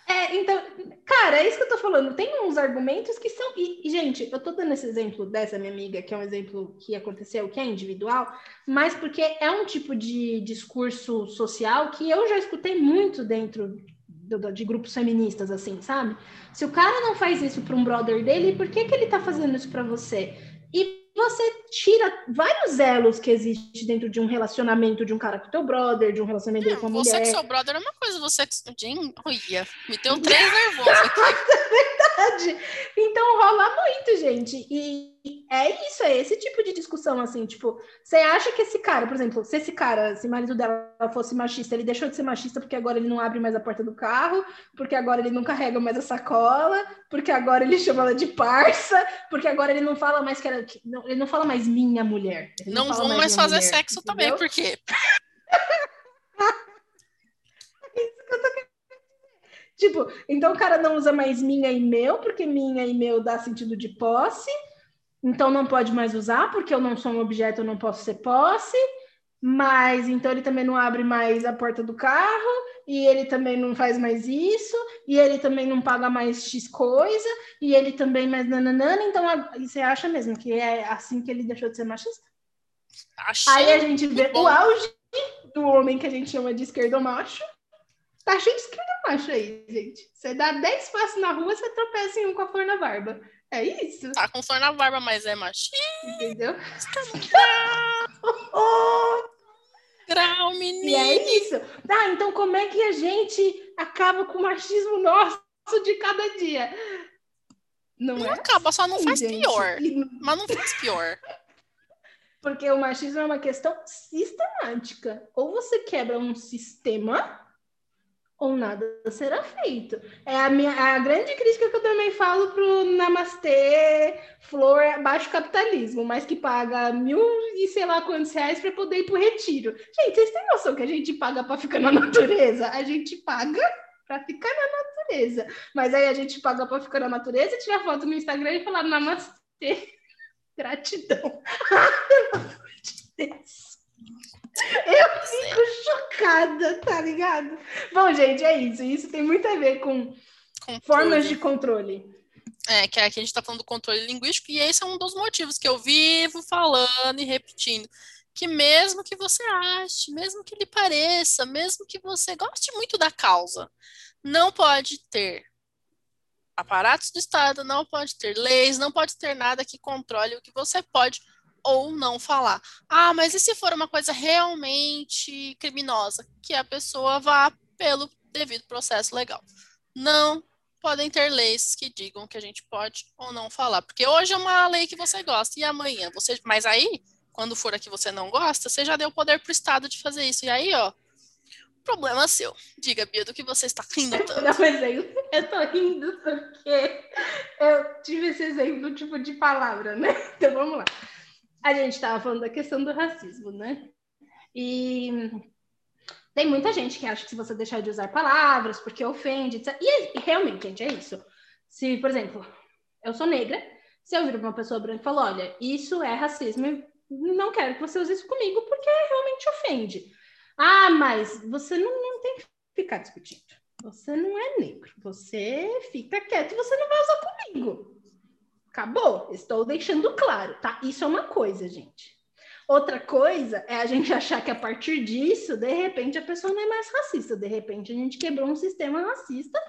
É, então, cara, é isso que eu tô falando. Tem uns argumentos que são. E, e, gente, eu tô dando esse exemplo dessa minha amiga, que é um exemplo que aconteceu, que é individual, mas porque é um tipo de discurso social que eu já escutei muito dentro de grupos feministas, assim, sabe? Se o cara não faz isso para um brother dele, por que, que ele tá fazendo isso para você? E você tira vários elos que existem dentro de um relacionamento de um cara com teu brother, de um relacionamento não, com a mulher. Você que seu brother é uma coisa, você que... Olha, me deu um três nervoso aqui. é verdade. Então rola muito, gente. E é isso, é esse tipo de discussão, assim, tipo, você acha que esse cara, por exemplo, se esse cara, se o marido dela fosse machista, ele deixou de ser machista porque agora ele não abre mais a porta do carro, porque agora ele não carrega mais a sacola, porque agora ele chama ela de parça, porque agora ele não fala mais que ela, ele não fala mais minha mulher. Não, não vão mais, mais fazer mulher, sexo entendeu? também, porque é isso que eu tô querendo Tipo, então o cara não usa mais minha e meu, porque minha e meu dá sentido de posse, então não pode mais usar, porque eu não sou um objeto, eu não posso ser posse. Mas então ele também não abre mais a porta do carro, e ele também não faz mais isso, e ele também não paga mais X coisa, e ele também mais nananana. Então você acha mesmo que é assim que ele deixou de ser machista? Achei Aí a gente vê bom. o auge do homem que a gente chama de esquerdo macho. Tá cheio de esquerdo macho aí, gente. Você dá 10 passos na rua, você tropeça em um com a flor na barba. É isso, Tá com flor na barba, mas é machista. entendeu? Grau, E menino. é isso. Tá, então como é que a gente acaba com o machismo nosso de cada dia? Não Não é? acaba, só não assim, faz gente. pior. E- Mas não faz pior. Porque o machismo é uma questão sistemática. Ou você quebra um sistema, ou nada será feito. É a, minha, a grande crítica que eu também falo pro Namastê Flor baixo capitalismo, mas que paga mil e sei lá quantos reais para poder ir pro retiro. Gente, vocês têm noção que a gente paga para ficar na natureza? A gente paga para ficar na natureza. Mas aí a gente paga para ficar na natureza, tirar foto no Instagram e falar Namastê. Gratidão. Pelo amor de Deus. Eu fico chocada, tá ligado? Bom, gente, é isso. Isso tem muito a ver com Controle. formas de controle. É, que aqui a gente tá falando do controle linguístico, e esse é um dos motivos que eu vivo falando e repetindo. Que mesmo que você ache, mesmo que lhe pareça, mesmo que você goste muito da causa, não pode ter aparatos do Estado, não pode ter leis, não pode ter nada que controle o que você pode ou não falar. Ah, mas e se for uma coisa realmente criminosa? Que a pessoa vá pelo devido processo legal. Não podem ter leis que digam que a gente pode ou não falar. Porque hoje é uma lei que você gosta e amanhã você. Mas aí, quando for a que você não gosta, você já deu poder pro Estado de fazer isso. E aí, ó, problema seu. Diga, Bia, do que você está rindo tanto. Não, mas eu tô rindo porque eu tive esse exemplo tipo de palavra, né? Então vamos lá. A gente estava falando da questão do racismo, né? E tem muita gente que acha que se você deixar de usar palavras porque ofende, etc. E, e realmente, gente, é isso. Se, por exemplo, eu sou negra, se eu vir uma pessoa branca e falar, olha, isso é racismo, não quero que você use isso comigo porque realmente ofende. Ah, mas você não, não tem que ficar discutindo. Você não é negro. Você fica quieto você não vai usar comigo. Acabou. Estou deixando claro, tá? Isso é uma coisa, gente. Outra coisa é a gente achar que a partir disso, de repente, a pessoa não é mais racista. De repente, a gente quebrou um sistema racista.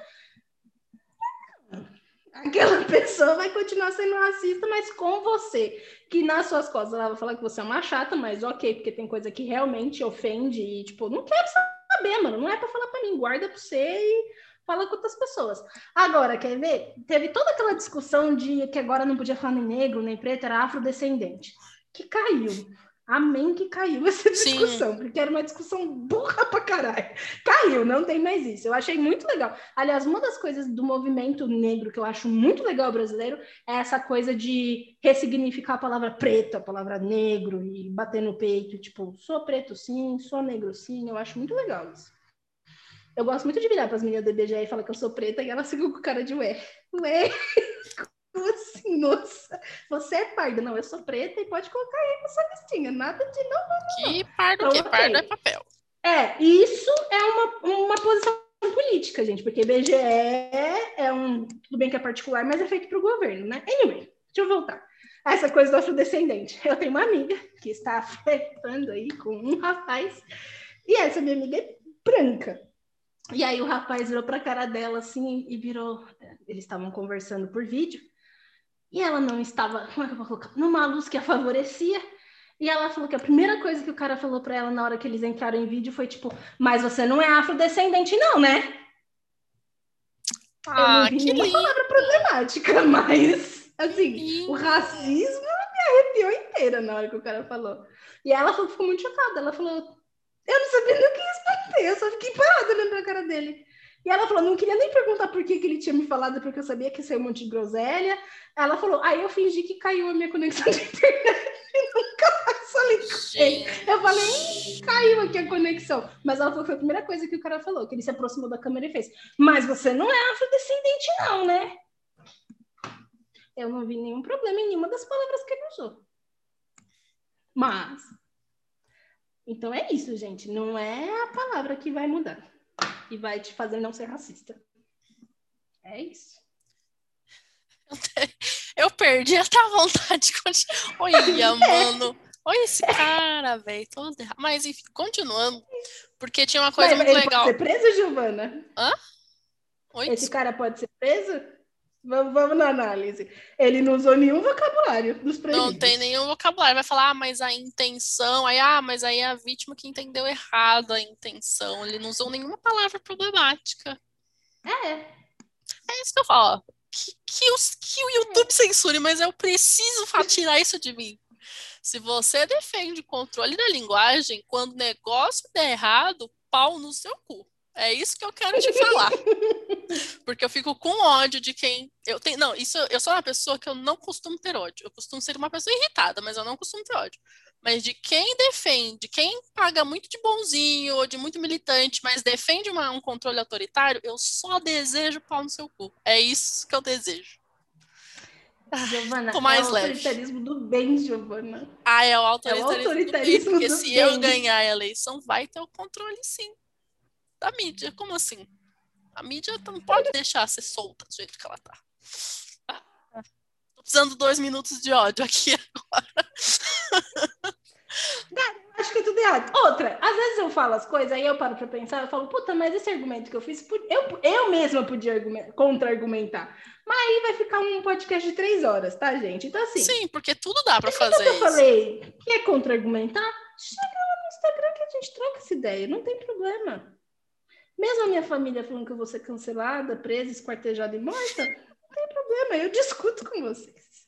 Aquela pessoa vai continuar sendo racista, mas com você. Que nas suas costas ela vai falar que você é uma chata, mas ok, porque tem coisa que realmente ofende e, tipo, não quero saber, mano. Não é pra falar pra mim, guarda pra você e fala com outras pessoas. Agora, quer ver? Teve toda aquela discussão de que agora não podia falar nem negro, nem preto, era afrodescendente. Que caiu. Amém que caiu essa Sim. discussão, porque era uma discussão burra pra caralho. Caiu, não tem mais isso. Eu achei muito legal. Aliás, uma das coisas do movimento negro que eu acho muito legal brasileiro é essa coisa de ressignificar a palavra preto, a palavra negro e bater no peito, tipo, sou preto sim, sou negro sim. Eu acho muito legal isso. Eu gosto muito de virar para as meninas do IBGE e falar que eu sou preta e elas ficam com cara de ué. Ué? Como assim, moça? Você é parda. Não, eu sou preta e pode colocar aí na sua listinha. Nada de não. Que pardo o quê? Ok. Pardo é papel. É, isso é uma, uma posição política, gente, porque IBGE é um. Tudo bem que é particular, mas é feito para o governo, né? Anyway, deixa eu voltar. Essa coisa do afrodescendente. Eu tenho uma amiga que está flertando aí com um rapaz, e essa minha amiga é branca. E aí o rapaz virou para a cara dela assim e virou. Eles estavam conversando por vídeo, e ela não estava, como é que eu vou colocar? Numa luz que a favorecia. E ela falou que a primeira coisa que o cara falou para ela na hora que eles entraram em vídeo foi tipo: Mas você não é afrodescendente, não, né? eu Ah, não vi que nenhuma lindo. palavra problemática, mas assim, Sim. o racismo me arrepiou inteira na hora que o cara falou. E ela ficou muito chocada. Ela falou: Eu não sabia nem o que responder, eu só fiquei parada olhando pra cara dele. E ela falou: Não queria nem perguntar por que, que ele tinha me falado, porque eu sabia que ia ser um monte de groselha. Ela falou: Aí eu fingi que caiu a minha conexão de internet e nunca mais falei com ele. Eu falei, "Ih, caiu aqui a conexão. Mas ela falou que foi a primeira coisa que o cara falou, que ele se aproximou da câmera e fez. Mas você não é afrodescendente, não, né? Eu não vi nenhum problema em nenhuma das palavras que ele usou. Mas. Então é isso, gente. Não é a palavra que vai mudar e vai te fazer não ser racista. É isso. Eu perdi até a vontade de continuar. Olha, mano. Olha esse cara, velho. Todo errado. Mas, enfim, continuando. Porque tinha uma coisa Mas muito ele legal. pode ser preso, Giovana? Hã? Oi? Esse cara pode ser preso? Vamos, vamos na análise. Ele não usou nenhum vocabulário dos proibidos. Não tem nenhum vocabulário. Vai falar, ah, mas a intenção. Aí, ah, mas aí é a vítima que entendeu errado a intenção. Ele não usou nenhuma palavra problemática. É. É isso que eu falo. Que, que, os, que o YouTube censure, mas eu preciso tirar isso de mim. Se você defende o controle da linguagem, quando o negócio der errado, pau no seu cu. É isso que eu quero te falar. Porque eu fico com ódio de quem. Eu tenho. Não, isso eu sou uma pessoa que eu não costumo ter ódio. Eu costumo ser uma pessoa irritada, mas eu não costumo ter ódio. Mas de quem defende, quem paga muito de bonzinho ou de muito militante, mas defende uma- um controle autoritário, eu só desejo pau no seu cu. É isso que eu desejo. Giovana, Tô mais é o leve. autoritarismo do bem, Giovana. Ah, é o autoritarismo, do autoritarismo bem, porque do se eu bem. ganhar a eleição, vai ter o controle sim. Da mídia. Como assim? A mídia não pode deixar ser solta do jeito que ela tá. Ah, Tô precisando de dois minutos de ódio aqui agora. Acho que é tudo errado. Outra, às vezes eu falo as coisas, aí eu paro pra pensar, eu falo, puta, mas esse argumento que eu fiz, eu, eu mesma podia argumen- contra-argumentar. Mas aí vai ficar um podcast de três horas, tá, gente? Então, assim, Sim, porque tudo dá pra fazer que eu isso. falei que é contra-argumentar, chega lá no Instagram que a gente troca essa ideia, não tem problema. Mesmo a minha família falando que eu vou ser cancelada, presa, esquartejada e morta, não tem problema, eu discuto com vocês.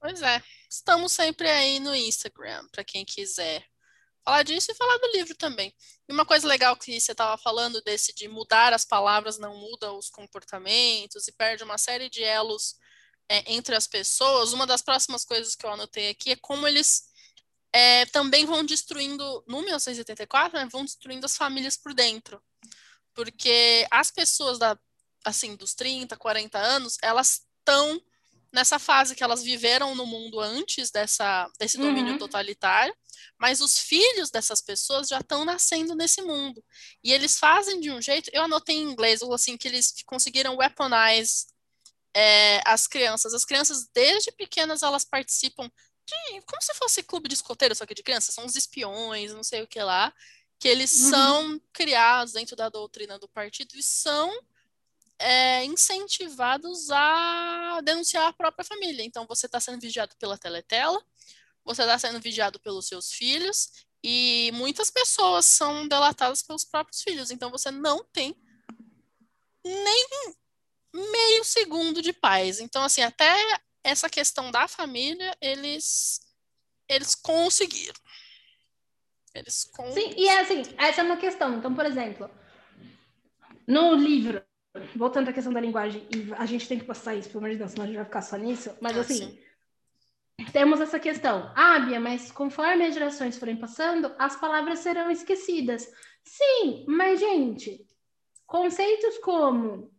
Pois é. Estamos sempre aí no Instagram, para quem quiser falar disso e falar do livro também. E uma coisa legal que você estava falando desse de mudar as palavras não muda os comportamentos e perde uma série de elos é, entre as pessoas. Uma das próximas coisas que eu anotei aqui é como eles é, também vão destruindo, no 1984, né, vão destruindo as famílias por dentro. Porque as pessoas da, assim, dos 30, 40 anos, elas estão nessa fase que elas viveram no mundo antes dessa, desse domínio Uhum. totalitário, mas os filhos dessas pessoas já estão nascendo nesse mundo. E eles fazem de um jeito, eu anotei em inglês, ou assim, que eles conseguiram weaponize é, as crianças. As crianças, desde pequenas, elas participam de, como se fosse clube de escoteiro, só que de crianças, são os espiões, não sei o que lá, que eles Uhum. são criados dentro da doutrina do partido e são é, incentivados a denunciar a própria família. Então, você está sendo vigiado pela teletela, você está sendo vigiado pelos seus filhos, e muitas pessoas são delatadas pelos próprios filhos. Então, você não tem nem meio segundo de paz. Então, assim, até essa questão da família, eles, eles conseguiram. Eles con... Sim, e é assim, essa é uma questão. Então, por exemplo, no livro, voltando à questão da linguagem, e a gente tem que passar isso, pelo amor de Deus, senão a gente vai ficar só nisso, mas Ah, assim, sim. temos essa questão. Ah, Bia, mas conforme as gerações forem passando, as palavras serão esquecidas. Sim, mas, gente, conceitos como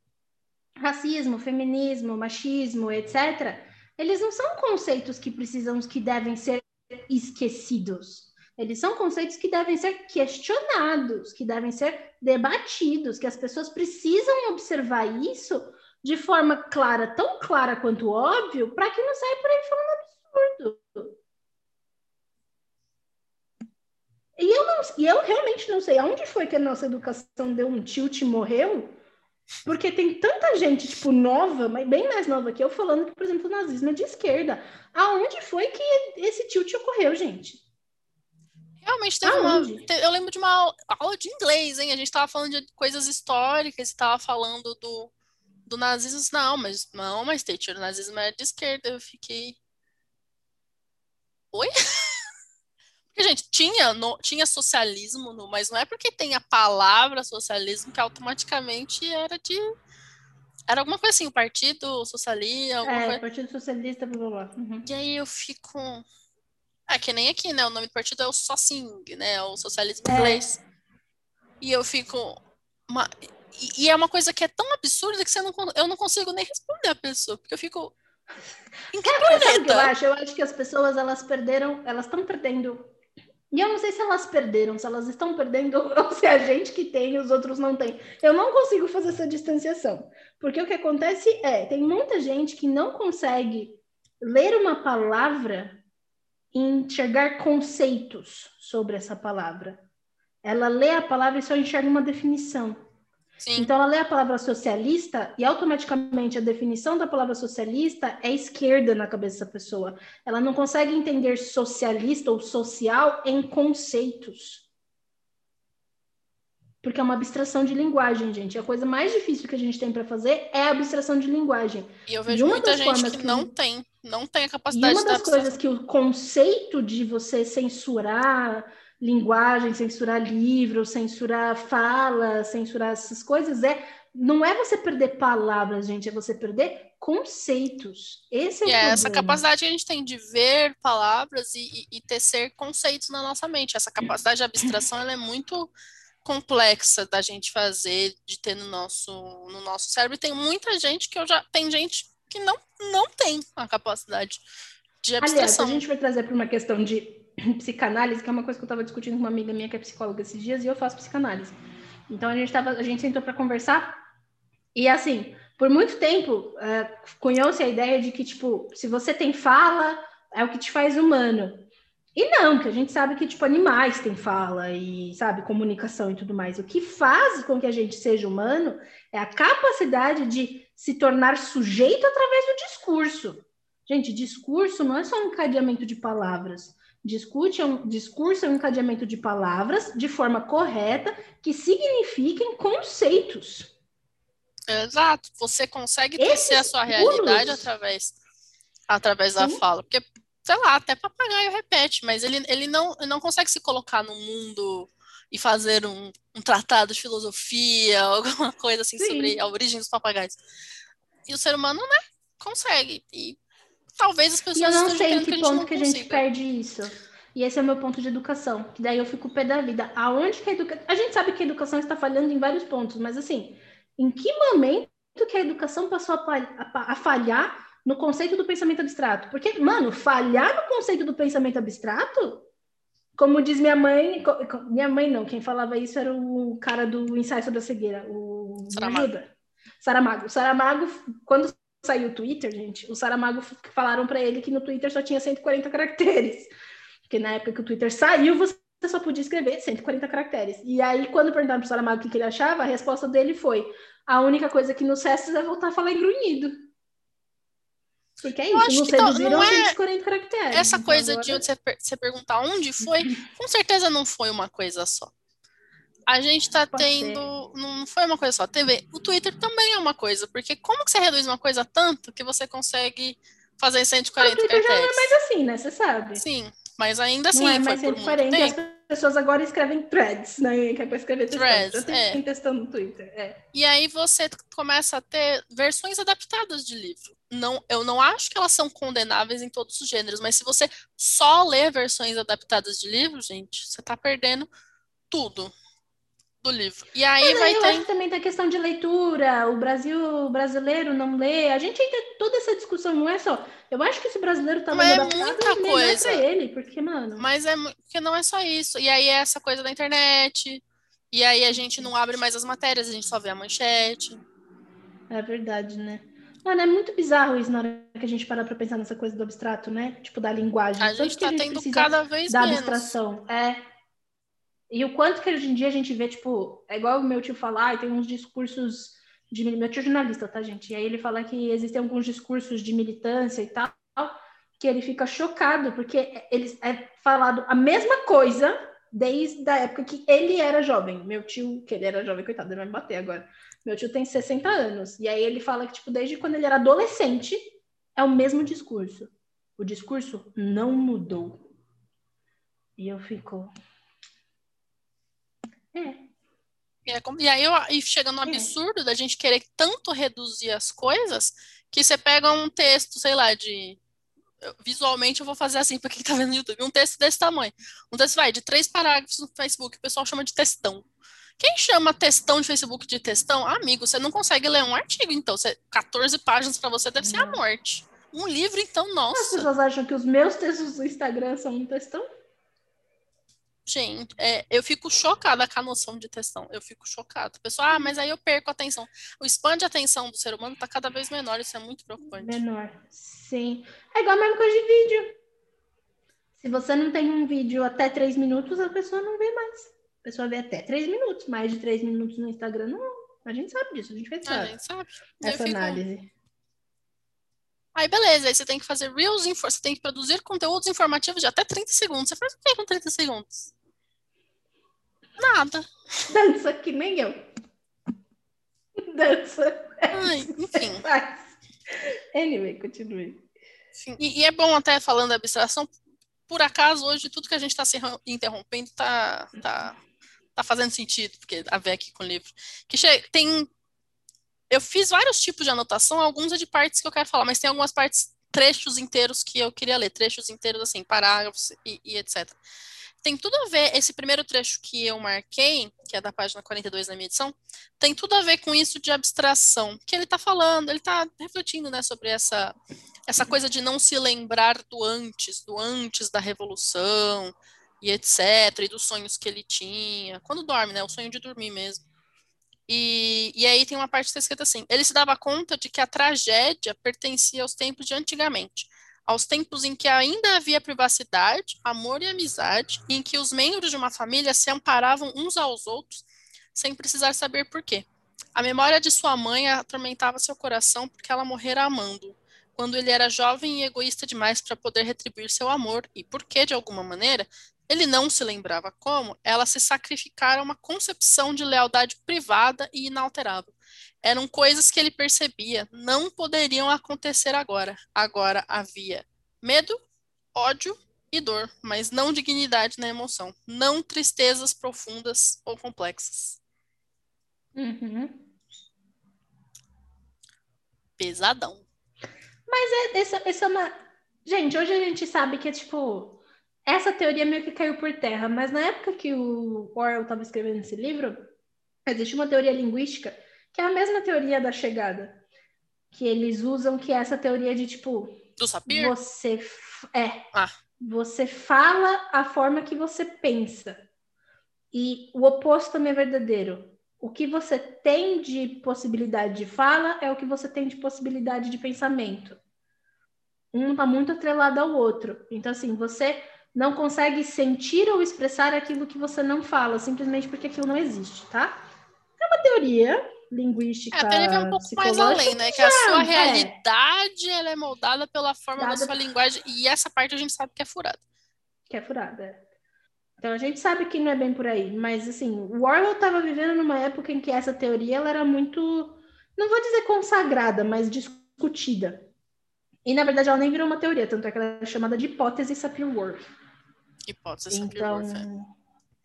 racismo, feminismo, machismo, etc., eles não são conceitos que precisam, que devem ser esquecidos. Eles são conceitos que devem ser questionados, que devem ser debatidos, que as pessoas precisam observar isso de forma clara, tão clara quanto óbvio, para que não saia por aí falando absurdo. E eu, não, e eu realmente não sei aonde foi que a nossa educação deu um tilt e morreu, porque tem tanta gente, tipo, nova, mas bem mais nova que eu, falando que, por exemplo, o nazismo é de esquerda. Aonde foi que esse tilt ocorreu, gente? Realmente teve uma. Aonde? Eu lembro de uma aula- de inglês, hein? A gente tava falando de coisas históricas, e tava falando do, do nazismo. Não, mas não, mas teacher, o nazismo é de esquerda. Eu fiquei. Oi? Porque, gente, tinha, no- tinha socialismo, no, mas não é porque tem a palavra socialismo que automaticamente era de. Era alguma coisa assim, o Partido Socialista, É, coisa. Partido Socialista, blá blá blá. Uhum. E aí eu fico. É que nem aqui, né? O nome do partido é o Socing, né? O socialismo É. inglês. E eu fico. uma- E, e é uma coisa que é tão absurda que você não, eu não consigo nem responder a pessoa, porque eu fico. Em que planeta? eu acho? Eu acho que as pessoas elas perderam, elas estão perdendo. E eu não sei se elas perderam, se elas estão perdendo ou se a gente que tem e os outros não tem. Eu não consigo fazer essa distanciação. Porque o que acontece é, tem muita gente que não consegue ler uma palavra e enxergar conceitos sobre essa palavra. Ela lê a palavra e só enxerga uma definição. Sim. Então, ela lê a palavra socialista e automaticamente a definição da palavra socialista é esquerda na cabeça da pessoa. Ela não consegue entender socialista ou social em conceitos. Porque é uma abstração de linguagem, gente. A coisa mais difícil que a gente tem para fazer é a abstração de linguagem. E eu vejo e muita gente que, que, não tem, não tem a capacidade de E uma das coisas que o conceito de você censurar linguagem, censurar livro, censurar fala, censurar essas coisas, é não é você perder palavras, gente, é você perder conceitos. Esse é, e é essa capacidade que a gente tem de ver palavras e, e, e, tecer conceitos na nossa mente. Essa capacidade de abstração ela é muito complexa da gente fazer, de ter no nosso, no nosso cérebro. E tem muita gente que eu já. Tem gente que não, não tem a capacidade de abstração. Aliás, a gente vai trazer para uma questão de psicanálise, que é uma coisa que eu estava discutindo com uma amiga minha que é psicóloga esses dias, e eu faço psicanálise. Então a gente tava, a gente sentou para conversar, e assim, por muito tempo, uh, cunhou-se a ideia de que, tipo, se você tem fala, é o que te faz humano. E não, que a gente sabe que, tipo, animais têm fala e, sabe, comunicação e tudo mais. O que faz com que a gente seja humano é a capacidade de se tornar sujeito através do discurso. Gente, discurso não é só um encadeamento de palavras. Discute é um, discurso é um encadeamento de palavras de forma correta que signifiquem conceitos. Exato. Você consegue tecer a sua realidade através, através da fala. Porque, sei lá, até papagaio repete, mas ele, ele, não, não consegue se colocar no mundo e fazer um, um tratado de filosofia, alguma coisa assim Sim. sobre a origem dos papagaios. E o ser humano, né, consegue. E talvez as pessoas. E eu não sei em que, que ponto que a gente perde isso. E esse é o meu ponto de educação. Que daí eu fico pé da vida. Aonde que a educação. A gente sabe que a educação está falhando em vários pontos, mas assim, em que momento que a educação passou a, falhar no conceito do pensamento abstrato? Porque, mano, falhar no conceito do pensamento abstrato como diz minha mãe, minha mãe não, quem falava isso era o cara do ensaio sobre a cegueira, o Saramago. Saramago. Saramago, quando saiu o Twitter, gente, o Saramago falaram para ele que no Twitter só tinha 140 caracteres. Porque na época que o Twitter saiu, você só podia escrever 140 caracteres. E aí, quando perguntaram pro Saramago o que ele achava, a resposta dele foi: a única coisa que nos resta é voltar a falar grunhido. Porque é isso, não seduziram não é 140 caracteres. Essa então, coisa agora... de você, você perguntar onde foi, com certeza não foi uma coisa só a gente tá Pode tendo. Ser. Não foi uma coisa só. TV. O Twitter também é uma coisa, porque como que você reduz uma coisa tanto que você consegue fazer em 140 o Twitter caracteres? já não é mais assim, né? Você sabe. Sim, mas ainda assim. Não é mais 140. As pessoas agora escrevem threads, né? Que é pra escrever threads. É. testando no Twitter. É. E aí você começa a ter versões adaptadas de livro. Não, eu não acho que elas são condenáveis em todos os gêneros, mas se você só lê versões adaptadas de livro, gente, você tá perdendo tudo do livro. E aí Mas vai eu ter. acho também da questão de leitura. O Brasil o brasileiro não lê. A gente ainda toda essa discussão não é só. Eu acho que esse brasileiro tá Mas é muita coisa pra ele, porque mano. Mas é porque não é só isso. E aí é essa coisa da internet. E aí a gente não abre mais as matérias, a gente só vê a manchete. É verdade, né? Mano, é muito bizarro isso na hora que a gente para pra pensar nessa coisa do abstrato, né? Tipo, da linguagem. A gente tá a gente tendo cada vez da menos. abstração. É, e o quanto que hoje em dia a gente vê, tipo, é igual o meu tio falar, e tem uns discursos de. Meu tio é jornalista, tá, gente? E aí ele fala que existem alguns discursos de militância e tal, que ele fica chocado, porque eles é falado a mesma coisa desde a época que ele era jovem. Meu tio, que ele era jovem, coitado, ele vai me bater agora. Meu tio tem 60 anos. E aí ele fala que, tipo, desde quando ele era adolescente, é o mesmo discurso. O discurso não mudou. E eu fico, é. É, e aí eu, e chega no é. absurdo é. da gente querer tanto reduzir as coisas que você pega um texto, sei lá, de. Visualmente eu vou fazer assim para quem tá vendo no YouTube, um texto desse tamanho. Um texto vai de três parágrafos no Facebook, o pessoal chama de textão. Quem chama textão de Facebook de textão? amigo, você não consegue ler um artigo, então. Você, 14 páginas para você deve ser a morte. Um livro, então, nossa. As pessoas acham que os meus textos do Instagram são um textão? Gente, é, eu fico chocada com a noção de textão. Eu fico chocada. Pessoal, ah, mas aí eu perco a atenção. O span de atenção do ser humano está cada vez menor, isso é muito preocupante. Menor, sim. É igual a mesma coisa de vídeo. Se você não tem um vídeo até três minutos, a pessoa não vê mais. A pessoa vê até três minutos. Mais de três minutos no Instagram, não. A gente sabe disso, a gente fez A gente sabe. essa fico... análise. Aí beleza, aí você tem que fazer reels, você tem que produzir conteúdos informativos de até 30 segundos. Você faz o que com 30 segundos? Nada. Dança que nem eu. Dança. Ai, enfim. Anyway, continue. Sim, e, e, é bom até falando da abstração, por acaso hoje tudo que a gente está se interrompendo está tá, tá fazendo sentido, porque a ver aqui com o livro. Que tem eu fiz vários tipos de anotação, alguns é de partes que eu quero falar, mas tem algumas partes, trechos inteiros que eu queria ler, trechos inteiros assim, parágrafos e, e etc. Tem tudo a ver, esse primeiro trecho que eu marquei, que é da página 42 da minha edição, tem tudo a ver com isso de abstração, que ele está falando, ele está refletindo né, sobre essa, essa coisa de não se lembrar do antes, do antes da revolução, e etc, e dos sonhos que ele tinha, quando dorme, né, o sonho de dormir mesmo. E, e aí tem uma parte que está escrita assim: ele se dava conta de que a tragédia pertencia aos tempos de antigamente, aos tempos em que ainda havia privacidade, amor e amizade, e em que os membros de uma família se amparavam uns aos outros sem precisar saber por quê. A memória de sua mãe atormentava seu coração porque ela morrera amando, quando ele era jovem e egoísta demais para poder retribuir seu amor, e porque, de alguma maneira, ele não se lembrava como ela se sacrificara a uma concepção de lealdade privada e inalterável. Eram coisas que ele percebia, não poderiam acontecer agora. Agora havia medo, ódio e dor, mas não dignidade na emoção, não tristezas profundas ou complexas. Uhum. Pesadão. Mas é, essa, essa é uma. Gente, hoje a gente sabe que é tipo essa teoria meio que caiu por terra, mas na época que o Orwell estava escrevendo esse livro, existe uma teoria linguística que é a mesma teoria da chegada, que eles usam, que é essa teoria de tipo do Sapir? Você é, ah. você fala a forma que você pensa. E o oposto também é verdadeiro. O que você tem de possibilidade de fala é o que você tem de possibilidade de pensamento. Um está muito atrelado ao outro. Então, assim, você não consegue sentir ou expressar aquilo que você não fala, simplesmente porque aquilo não existe, tá? É uma teoria linguística. É, a teoria vai um pouco mais além, né? Que a sua é. realidade ela é moldada pela forma Dada... da sua linguagem, e essa parte a gente sabe que é furada. Que é furada, é. Então a gente sabe que não é bem por aí, mas assim, o Orwell estava vivendo numa época em que essa teoria ela era muito, não vou dizer consagrada, mas discutida. E na verdade ela nem virou uma teoria, tanto é que ela é chamada de hipótese Sapir-Whorf. Hipótese então,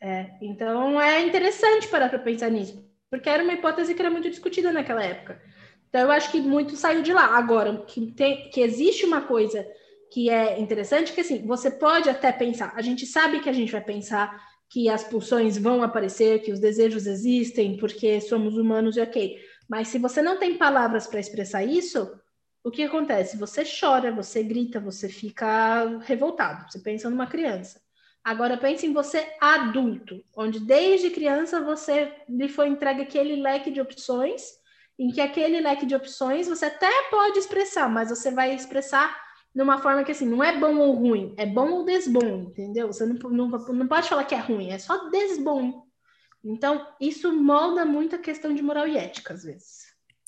é, então é interessante parar para pensar nisso, porque era uma hipótese que era muito discutida naquela época. Então eu acho que muito saiu de lá. Agora, que, tem, que existe uma coisa que é interessante, que assim, você pode até pensar, a gente sabe que a gente vai pensar que as pulsões vão aparecer, que os desejos existem, porque somos humanos e ok. Mas se você não tem palavras para expressar isso, o que acontece? Você chora, você grita, você fica revoltado. Você pensa numa criança. Agora pense em você adulto, onde desde criança você lhe foi entregue aquele leque de opções, em que aquele leque de opções você até pode expressar, mas você vai expressar numa forma que assim, não é bom ou ruim, é bom ou desbom, entendeu? Você não, não, não pode falar que é ruim, é só desbom. Então, isso molda muito a questão de moral e ética, às vezes.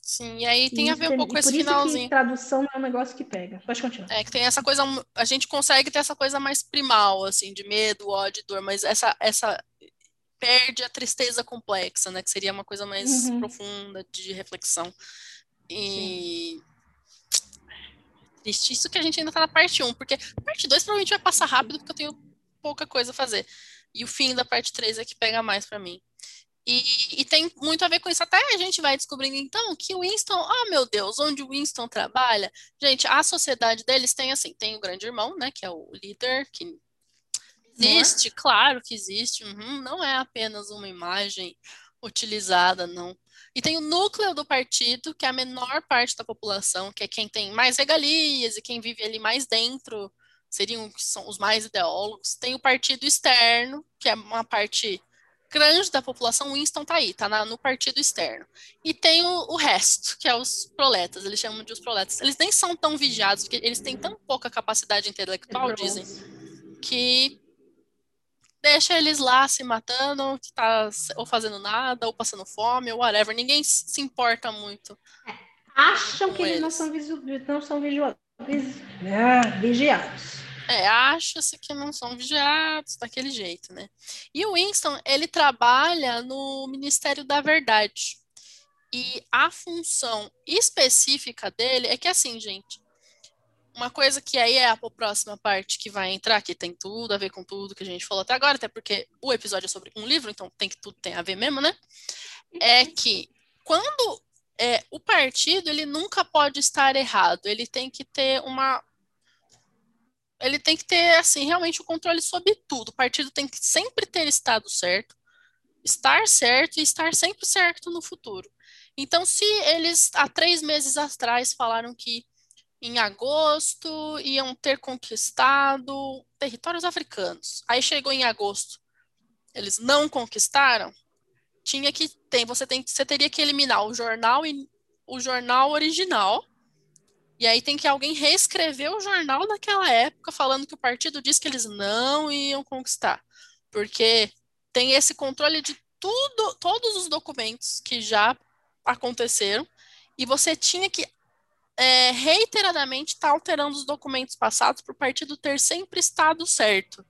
Sim, e aí tem e a ver um pouco com esse finalzinho. Que tradução é um negócio que pega. Pode continuar. É que tem essa coisa, a gente consegue ter essa coisa mais primal, assim, de medo, ódio, dor, mas essa, essa perde a tristeza complexa, né? Que seria uma coisa mais uhum. profunda de reflexão. E triste isso que a gente ainda tá na parte 1, porque a parte 2 provavelmente vai passar rápido, porque eu tenho pouca coisa a fazer. E o fim da parte 3 é que pega mais para mim. E, e, tem muito a ver com isso. Até a gente vai descobrindo, então, que o Winston, oh meu Deus, onde o Winston trabalha, gente, a sociedade deles tem assim, tem o grande irmão, né, que é o líder, que existe, claro que existe, uhum, não é apenas uma imagem utilizada, não. E tem o núcleo do partido, que é a menor parte da população, que é quem tem mais regalias e quem vive ali mais dentro, seriam são os mais ideólogos. Tem o partido externo, que é uma parte grande da população. Winston tá aí, tá na, no partido externo. E tem o, o, resto, que é os proletas, eles chamam de os proletas. Eles nem são tão vigiados, porque eles têm tão pouca capacidade intelectual, dizem, que deixa eles lá se matando, que tá ou fazendo nada, ou passando fome, ou whatever. Ninguém se importa muito. É, acham que eles, eles, não são, visu, não são. É, vigiados. É, acha-se que não são vigiados daquele jeito, né? E o Winston, ele trabalha no Ministério da Verdade. E a função específica dele é que assim, gente, uma coisa que aí é a próxima parte que vai entrar, que tem tudo a ver com tudo que a gente falou até agora, até porque o episódio é sobre um livro, então tem que tudo tem a ver mesmo, né? É que quando é, o partido ele nunca pode estar errado, ele tem que ter uma ele tem que ter assim realmente o controle sobre tudo. O partido tem que sempre ter estado certo, estar certo e estar sempre certo no futuro. Então, se eles há três meses atrás falaram que em agosto iam ter conquistado territórios africanos. Aí chegou em agosto, eles não conquistaram. Tinha que tem, você tem, você teria que eliminar o jornal e o jornal original. E aí tem que alguém reescrever o jornal daquela época falando que o partido disse que eles não iam conquistar, porque tem esse controle de tudo, todos os documentos que já aconteceram. E você tinha que é, reiteradamente está alterando os documentos passados para o partido ter sempre estado certo.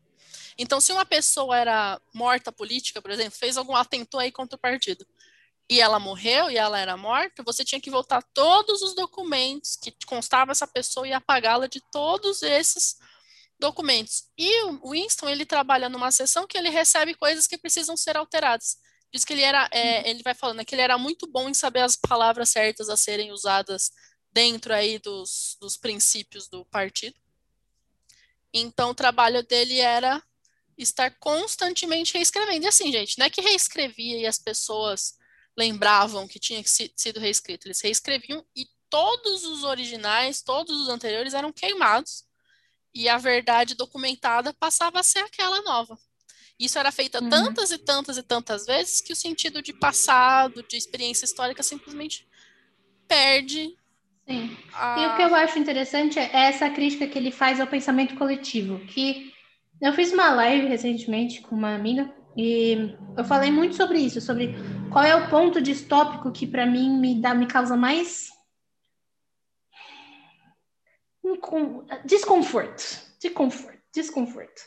Então, se uma pessoa era morta política, por exemplo, fez algum atentou aí contra o partido, e ela morreu e ela era morta, você tinha que voltar todos os documentos que constava essa pessoa e apagá-la de todos esses documentos. E o Winston, ele trabalha numa sessão que ele recebe coisas que precisam ser alteradas. Diz que ele era, é, uhum. ele vai falando, né, que ele era muito bom em saber as palavras certas a serem usadas dentro aí dos, dos princípios do partido. Então, o trabalho dele era estar constantemente reescrevendo. E assim, gente, não é que reescrevia e as pessoas lembravam que tinha sido reescrito. Eles reescreviam e todos os originais, todos os anteriores eram queimados e a verdade documentada passava a ser aquela nova. Isso era feito uhum. tantas e tantas e tantas vezes que o sentido de passado, de experiência histórica simplesmente perde Sim. Ah. E o que eu acho interessante é essa crítica que ele faz ao pensamento coletivo, que eu fiz uma live recentemente com uma amiga e eu falei muito sobre isso, sobre qual é o ponto distópico que para mim me dá me causa mais desconforto, desconforto, desconforto.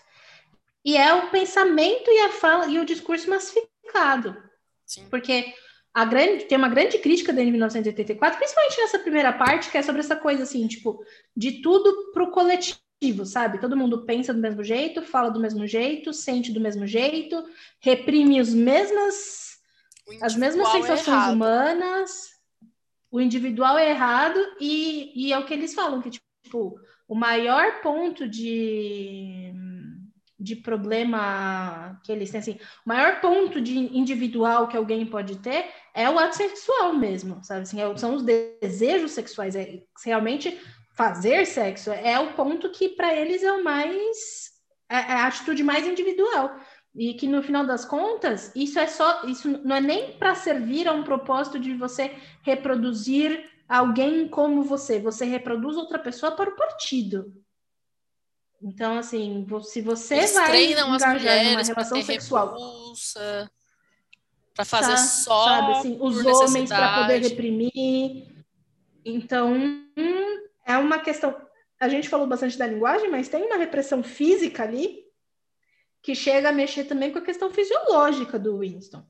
E é o pensamento e a fala e o discurso massificado. Sim. Porque a grande, tem uma grande crítica dele em 1984, principalmente nessa primeira parte, que é sobre essa coisa assim, tipo, de tudo pro coletivo, sabe? Todo mundo pensa do mesmo jeito, fala do mesmo jeito, sente do mesmo jeito, reprime os mesmas, as mesmas é sensações é humanas, o individual é errado, e, e é o que eles falam, que, tipo, o maior ponto de de problema que eles têm, assim, o maior ponto de individual que alguém pode ter é o ato sexual mesmo, sabe? Assim, é, são os desejos sexuais, é realmente fazer sexo é o ponto que para eles é o mais é, é a atitude mais individual. E que no final das contas isso é só isso não é nem para servir a um propósito de você reproduzir alguém como você, você reproduz outra pessoa para o partido, então, assim, se você Eles vai treinam as mulheres numa relação sexual para fazer sabe, só sabe, assim, os homens para poder reprimir. Então, hum, é uma questão. A gente falou bastante da linguagem, mas tem uma repressão física ali que chega a mexer também com a questão fisiológica do Winston.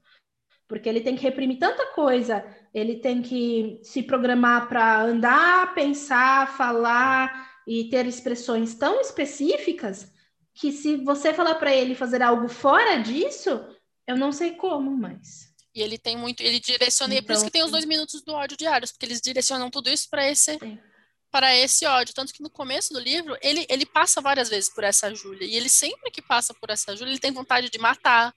Porque ele tem que reprimir tanta coisa, ele tem que se programar para andar, pensar, falar, e ter expressões tão específicas que se você falar para ele fazer algo fora disso, eu não sei como, mas. E ele tem muito, ele direciona, então, por isso que tem os dois minutos do ódio diários, porque eles direcionam tudo isso para esse para esse ódio, tanto que no começo do livro ele, ele passa várias vezes por essa Júlia e ele sempre que passa por essa Júlia ele tem vontade de matar,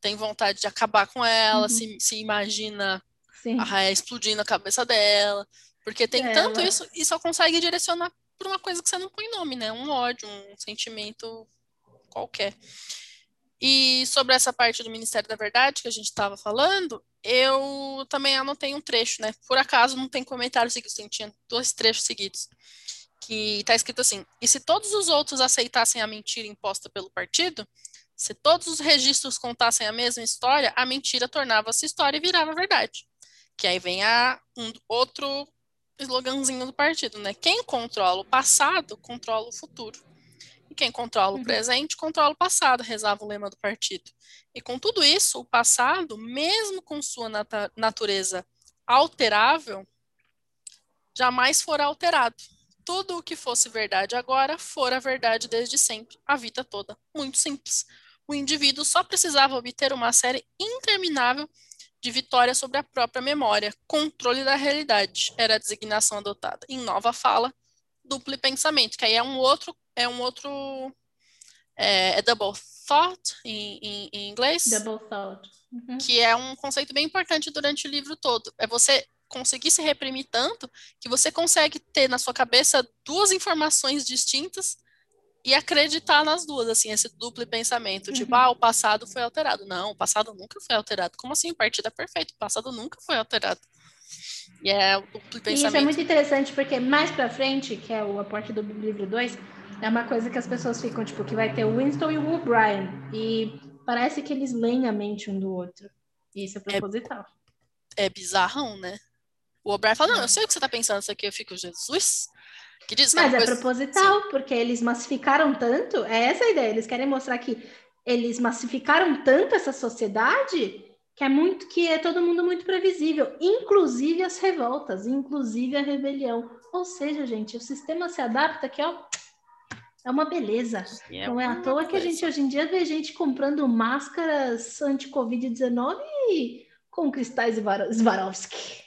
tem vontade de acabar com ela, uhum. se, se imagina Sim. a raia explodindo a cabeça dela. Porque tem Ela. tanto isso e só consegue direcionar por uma coisa que você não põe nome, né? Um ódio, um sentimento qualquer. E sobre essa parte do Ministério da Verdade que a gente estava falando, eu também anotei um trecho, né? Por acaso não tem comentário seguido, tinha dois trechos seguidos. Que está escrito assim: E se todos os outros aceitassem a mentira imposta pelo partido, se todos os registros contassem a mesma história, a mentira tornava-se história e virava verdade. Que aí vem a, um outro sloganzinho do partido, né? Quem controla o passado, controla o futuro. E quem controla o Uhum. presente, controla o passado, rezava o lema do partido. E com tudo isso, o passado, mesmo com sua nata- natureza alterável, jamais forá alterado. Tudo o que fosse verdade agora fora verdade desde sempre, a vida toda. Muito simples. O indivíduo só precisava obter uma série interminável de vitórias sobre a própria memória. Controle da realidade era a designação adotada. Em nova fala, duplo pensamento, que aí é um outro, é um outro, é, é double thought em, em, em inglês Double thought. Uhum. que é um conceito bem importante durante o livro todo. É você conseguir se reprimir tanto que você consegue ter na sua cabeça duas informações distintas e acreditar nas duas, assim, esse duplo pensamento, tipo, Uhum. ah, o passado foi alterado. Não, o passado nunca foi alterado. Como assim? O partido é perfeito, o passado nunca foi alterado. E é o duplo E isso é pensamento. muito interessante porque mais pra frente, que é o- a parte do livro 2, é uma coisa que as pessoas ficam, tipo, que vai ter o Winston e o O'Brien. E parece que eles leem a mente um do outro. E isso é proposital. É bizarrão, né? O O'Brien fala, não, É. eu sei o que você tá pensando, isso aqui eu fico, Jesus, que diz que Mas é coisa... proposital, porque eles massificaram tanto, é essa a ideia, eles querem mostrar que eles massificaram tanto essa sociedade que é muito que é todo mundo muito previsível, inclusive as revoltas, inclusive a rebelião. Ou seja, gente, o sistema se adapta que ó, é uma beleza. É Não é à toa que a gente hoje em dia vê gente comprando máscaras anti-Covid-19 com cristais Swarovski.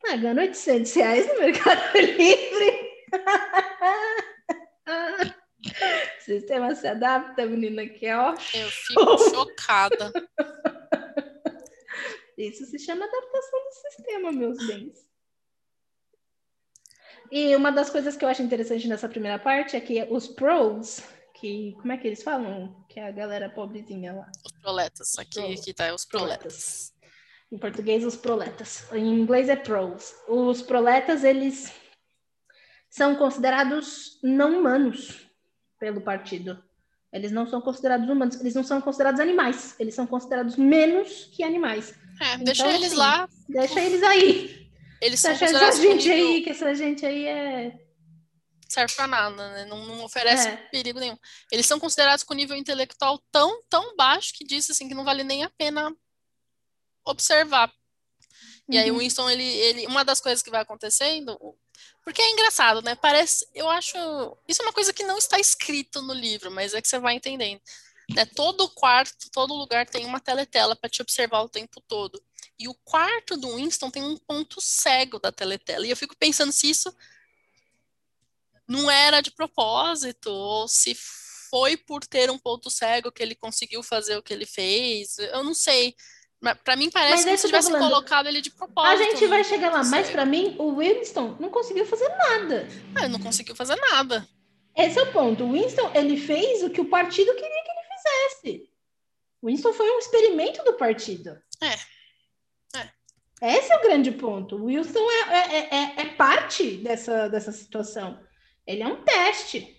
Pagando 800 reais no Mercado Livre. O sistema se adapta, menina, que é ó. Eu fico chocada. Isso se chama adaptação do sistema, meus bens. E uma das coisas que eu acho interessante nessa primeira parte é que os pros, que como é que eles falam? Que é a galera pobrezinha lá. Os proletas. Aqui, Proletas. aqui tá os Proletas. proletas. Em português, os proletas. Em inglês é pros. Os proletas, eles são considerados não humanos pelo partido. Eles não são considerados humanos, eles não são considerados animais. Eles são considerados menos que animais. É, deixa Então, eles assim, lá. Deixa eles aí. Eles são essa considerados com gente nível- aí, que essa gente aí é. serve pra nada, né? Não, não oferece É. perigo nenhum. Eles são considerados com nível intelectual tão, tão baixo que diz assim que não vale nem a pena observar. E aí o Uhum. Winston, ele, ele, uma das coisas que vai acontecendo, porque é engraçado, né? Parece, eu acho, isso é uma coisa que não está escrito no livro, mas é que você vai entendendo. Né? Todo quarto, todo lugar tem uma teletela para te observar o tempo todo. E o quarto do Winston tem um ponto cego da teletela. E eu fico pensando se isso não era de propósito, ou se foi por ter um ponto cego que ele conseguiu fazer o que ele fez. Eu não sei. Mas Pra mim parece Mas como é se que tivessem falando. colocado ele de A propósito. gente vai chegar lá, mas pra mim, o Winston não conseguiu fazer nada. Ah, ele não conseguiu fazer nada. Esse é o ponto. O Winston, ele fez o que o partido queria que ele fizesse. O Winston foi um experimento do partido. É. É. Esse é o grande ponto. O Winston é, é, é, é parte dessa, dessa situação. Ele é um teste.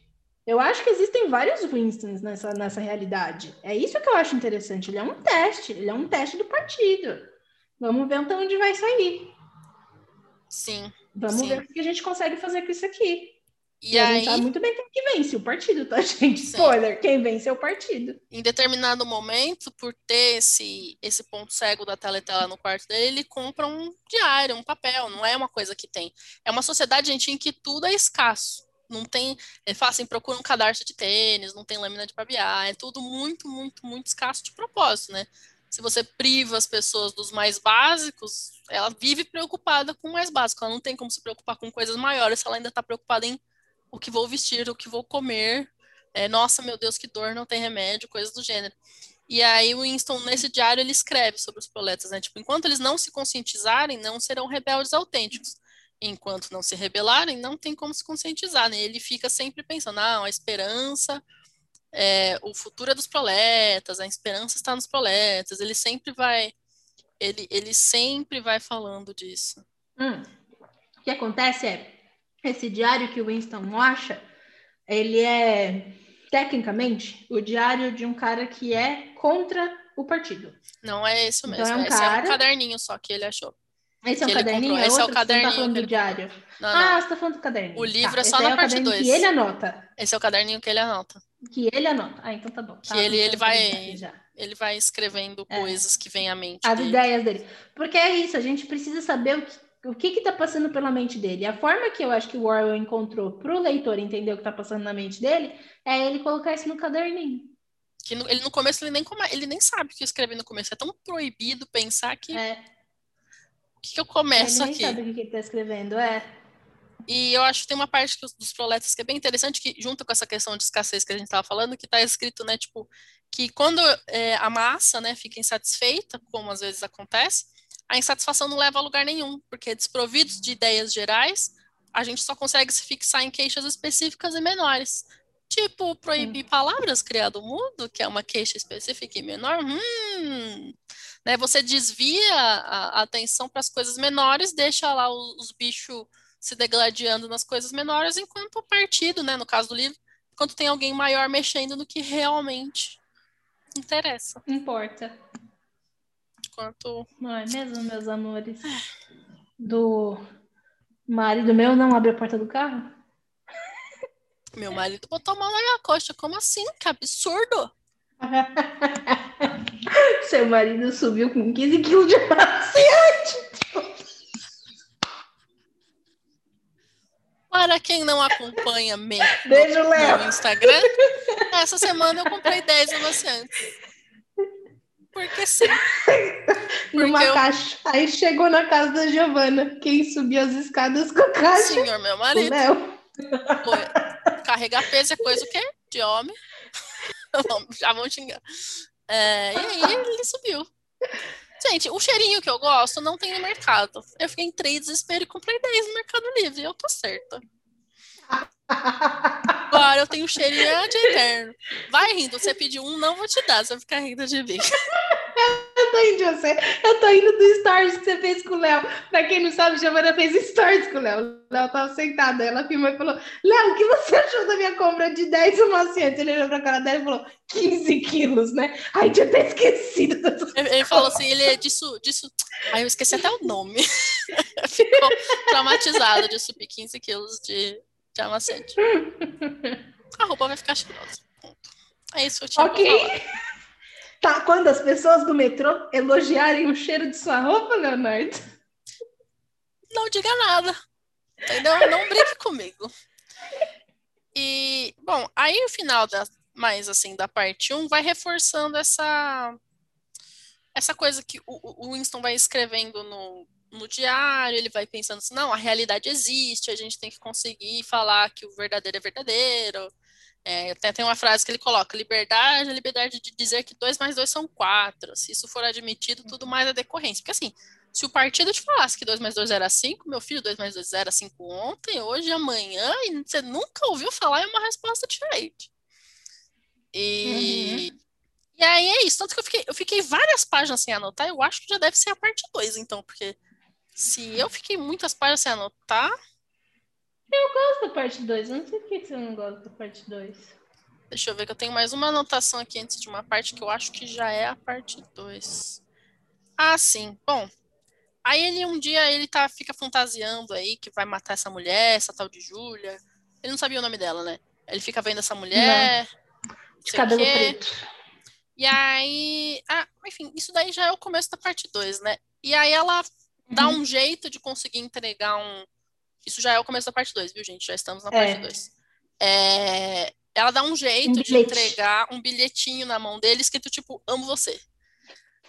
Eu acho que existem vários Winstons nessa, nessa realidade. É isso que eu acho interessante. Ele é um teste. Ele é um teste do partido. Vamos ver até onde vai sair. Sim. Vamos Sim. ver o que a gente consegue fazer com isso aqui. E, E, a aí, gente sabe muito bem quem que vence o partido, tá, gente? Sim. Spoiler, quem vence é o partido. em determinado momento, por ter esse, esse ponto cego da teletela no quarto dele, ele compra um diário, um papel. Não é uma coisa que tem. É uma sociedade, gente, em que tudo é escasso. Não tem. Ele fala assim, procura um cadarço de tênis, não tem lâmina de barbear. É tudo muito, muito, muito escasso de propósito, né? Se você priva as pessoas dos mais básicos, ela vive preocupada com o mais básico. Ela não tem como se preocupar com coisas maiores se ela ainda está preocupada em o que vou vestir, o que vou comer. É, nossa, meu Deus, que dor, não tem remédio, coisas do gênero. E aí o Winston, nesse diário, ele escreve sobre os proletas, né? Tipo, enquanto eles não se conscientizarem, não serão rebeldes autênticos. Enquanto não se rebelarem, não tem como se conscientizar, né? Ele fica sempre pensando, não, a esperança, é, o futuro é dos proletas, a esperança está nos proletas. Ele sempre vai, ele, ele sempre vai falando disso. Hum. O que acontece é, esse diário que o Winston acha, ele é tecnicamente o diário de um cara que é contra o partido. Não é isso mesmo. Então é um esse cara... é um caderninho só que ele achou. Esse é o caderninho? É esse é o caderninho. Você tá falando do diário. Não, não. Ah, você tá falando do caderninho. O livro tá. é só na é parte 2. Que ele anota. Esse é o caderninho que ele anota. Que ele anota. Ah, então tá bom. Que tá, ele, ele vai. Já. Ele vai escrevendo é. coisas que vêm à mente. As dele. ideias dele. Porque é isso, a gente precisa saber o que, o que está passando pela mente dele. A forma que eu acho que o Orwell encontrou para o leitor entender o que está passando na mente dele é ele colocar isso no caderninho. Que no, ele no começo ele nem, come, ele nem sabe o que escrever no começo. É tão proibido pensar que. É. O que, que eu começo ele nem aqui? sabe o que ele está escrevendo, é. E eu acho que tem uma parte dos proletas que é bem interessante, que junto com essa questão de escassez que a gente estava falando, que está escrito, né, tipo, que quando é, a massa, né, fica insatisfeita, como às vezes acontece, a insatisfação não leva a lugar nenhum, porque desprovidos de ideias gerais, a gente só consegue se fixar em queixas específicas e menores. Tipo, proibir Sim. palavras criado mudo, que é uma queixa específica e menor, hum, né, você desvia a, a atenção para as coisas menores, deixa lá os, os bichos se degladiando nas coisas menores, enquanto o partido, né, no caso do livro, enquanto tem alguém maior mexendo no que realmente interessa. Importa. Enquanto... Não é mesmo, meus amores? Do marido meu não abre a porta do carro? Meu marido botou a mão na minha coxa. Como assim? Que absurdo! Seu marido subiu com 15 quilos de amaciante. Para quem não acompanha me Beijo, no, Léo. no Instagram, essa semana eu comprei 10 amaciantes. Porque sim. Numa eu- caixa. Aí chegou na casa da Giovana. Quem subiu as escadas com a caixa? Senhor, meu marido. Carregar peso é coisa o quê? De homem. Já vão xingar. É, e aí ele subiu. Gente, o cheirinho que eu gosto não tem no mercado. Eu fiquei em três desespero e comprei 10 no Mercado Livre. E eu tô certa. Agora eu tenho cheirinho de eterno. Vai rindo, você pediu um, não vou te dar, você vai ficar rindo de mim. Eu tô indo você. Eu tô indo do stories que você fez com o Léo. Pra quem não sabe, Giovana fez stories com o Léo. O Léo tava sentado. Ela filmou e falou: Léo, o que você achou da minha compra de 10 amaciantes? Ele olhou pra cara dela e falou: 15 quilos, né? Ai, tinha até esquecido. Ele falou assim, ele é disso, disso. Aí eu esqueci até o nome. Ficou traumatizado de subir 15 quilos de, de amaciante. A roupa vai ficar cheirosa. É isso que eu tinha. Ok? Tá, quando as pessoas do metrô elogiarem o cheiro de sua roupa, Leonardo? não diga nada. Entendeu? Não brinque comigo. E, bom, aí o final da, mais assim, da parte 1 vai reforçando essa essa coisa que o, o Winston vai escrevendo no, no diário, ele vai pensando assim, não, a realidade existe, a gente tem que conseguir falar que o verdadeiro é verdadeiro. É, até tem uma frase que ele coloca, liberdade é a liberdade de dizer que dois mais dois são quatro. Se isso for admitido, tudo mais é decorrência. Porque assim, se o partido te falasse que 2 mais 2 era 5, meu filho, 2 mais 2 era 5 ontem, hoje, amanhã, e você nunca ouviu falar em uma resposta diferente. E, e aí é isso. Tanto que eu fiquei, eu fiquei várias páginas sem anotar, eu acho que já deve ser a parte 2, então, porque se eu fiquei muitas páginas sem anotar, Eu gosto da parte 2. Eu não sei por que você não gosta da parte 2. deixa eu ver que eu tenho mais uma anotação aqui antes de uma parte que eu acho que já é a parte 2. Ah, sim. Bom, aí ele um dia ele tá, fica fantasiando aí que vai matar essa mulher, essa tal de Júlia. Ele não sabia o nome dela, né? Ele fica vendo essa mulher. não De cabelo preto. E aí. Ah, enfim, isso daí já é o começo da parte 2, né? E aí ela dá Uhum. um jeito de conseguir entregar um. Isso já é o começo da parte 2, viu, gente? Já estamos na É. parte 2. Ela dá um jeito Um de entregar um bilhetinho na mão dele escrito tipo, amo você.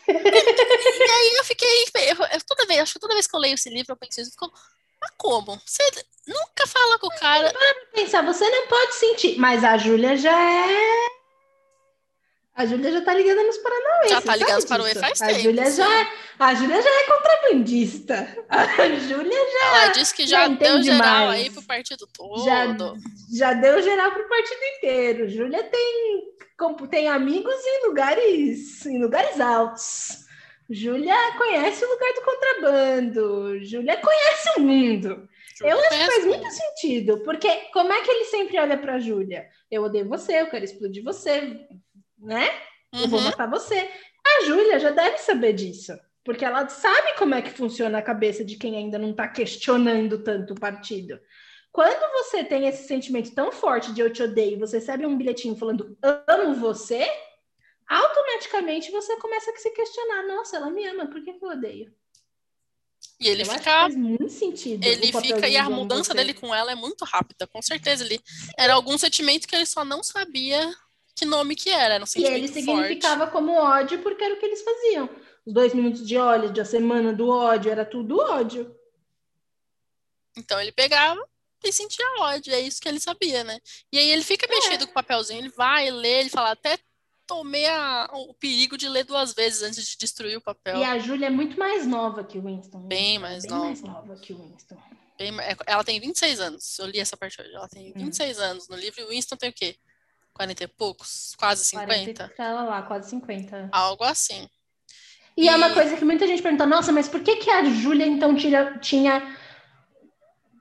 e aí eu fiquei. Eu, toda vez, acho que toda vez que eu leio esse livro, eu penso isso, eu fico, mas como? Você nunca fala com o cara. Pensar, você não pode sentir. Mas a Júlia já é. A Júlia já tá ligando nos Paranauê. Já tá ligando nos Paranauê faz a tempo. Júlia já, é, a Júlia já é contrabandista. A Júlia já. Ela disse que já, já deu geral mais. aí pro partido todo. Já, já deu geral pro partido inteiro. Júlia tem, tem amigos em lugares, em lugares altos. Júlia conhece o lugar do contrabando. Júlia conhece o mundo. Júlia eu acho que faz muito sentido, porque como é que ele sempre olha para Júlia? Eu odeio você, eu quero explodir você, né? Uhum. Eu vou uhum. matar você. A Júlia já deve saber disso, porque ela sabe como é que funciona a cabeça de quem ainda não está questionando tanto o partido. Quando você tem esse sentimento tão forte de eu te odeio, você recebe um bilhetinho falando amo você, automaticamente você começa a se questionar: nossa, ela me ama, por que, eu odeio? E ele eu fica. faz muito sentido. Ele fica. E a mudança dele com ela é muito rápida, com certeza. Ele era algum sentimento que ele só não sabia que nome que era. Era um sentimento e ele significava forte. como ódio porque era o que eles faziam. Os dois minutos de ódio, de a semana do ódio, era tudo ódio. Então ele pegava e sentia ódio, é isso que ele sabia, né? E aí ele fica mexido é. com o papelzinho, ele vai ler, ele fala, até tomei a, o perigo de ler duas vezes antes de destruir o papel. E a Júlia é muito mais nova que o Winston. Bem mais Bem nova. mais nova que o Winston. Bem, é, ela tem 26 anos. Eu li essa parte hoje. Ela tem 26 hum. anos no livro e o Winston tem o quê? 40 e poucos? Quase 50? 40, lá, quase 50. Algo assim. E, e, é uma coisa que muita gente pergunta, nossa, mas por que, que a Júlia então tira, tinha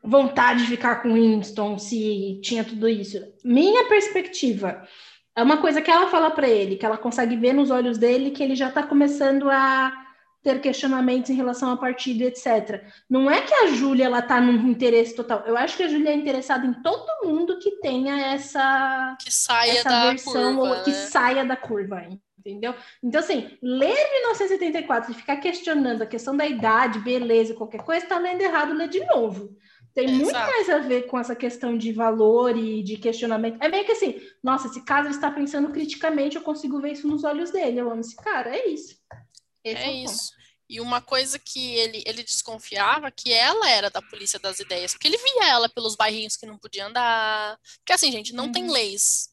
vontade de ficar com Winston se tinha tudo isso? Minha perspectiva é uma coisa que ela fala para ele, que ela consegue ver nos olhos dele que ele já está começando a ter questionamentos em relação ao partido, etc. Não é que a Júlia ela tá num interesse total. Eu acho que a Júlia é interessada em todo mundo que tenha essa que saia essa da versão curva, que né? saia da curva, entendeu? Então assim, ler 1974 e ficar questionando a questão da idade, beleza, qualquer coisa, está lendo errado, lê de novo. Tem muito mais a ver com essa questão de valor e de questionamento. É meio que assim, nossa, esse caso ele está pensando criticamente, eu consigo ver isso nos olhos dele. Eu amo esse cara, é isso. Esse é, é isso. E uma coisa que ele, ele desconfiava que ela era da polícia das ideias, porque ele via ela pelos bairrinhos que não podia andar. Porque assim, gente, não uhum. tem leis.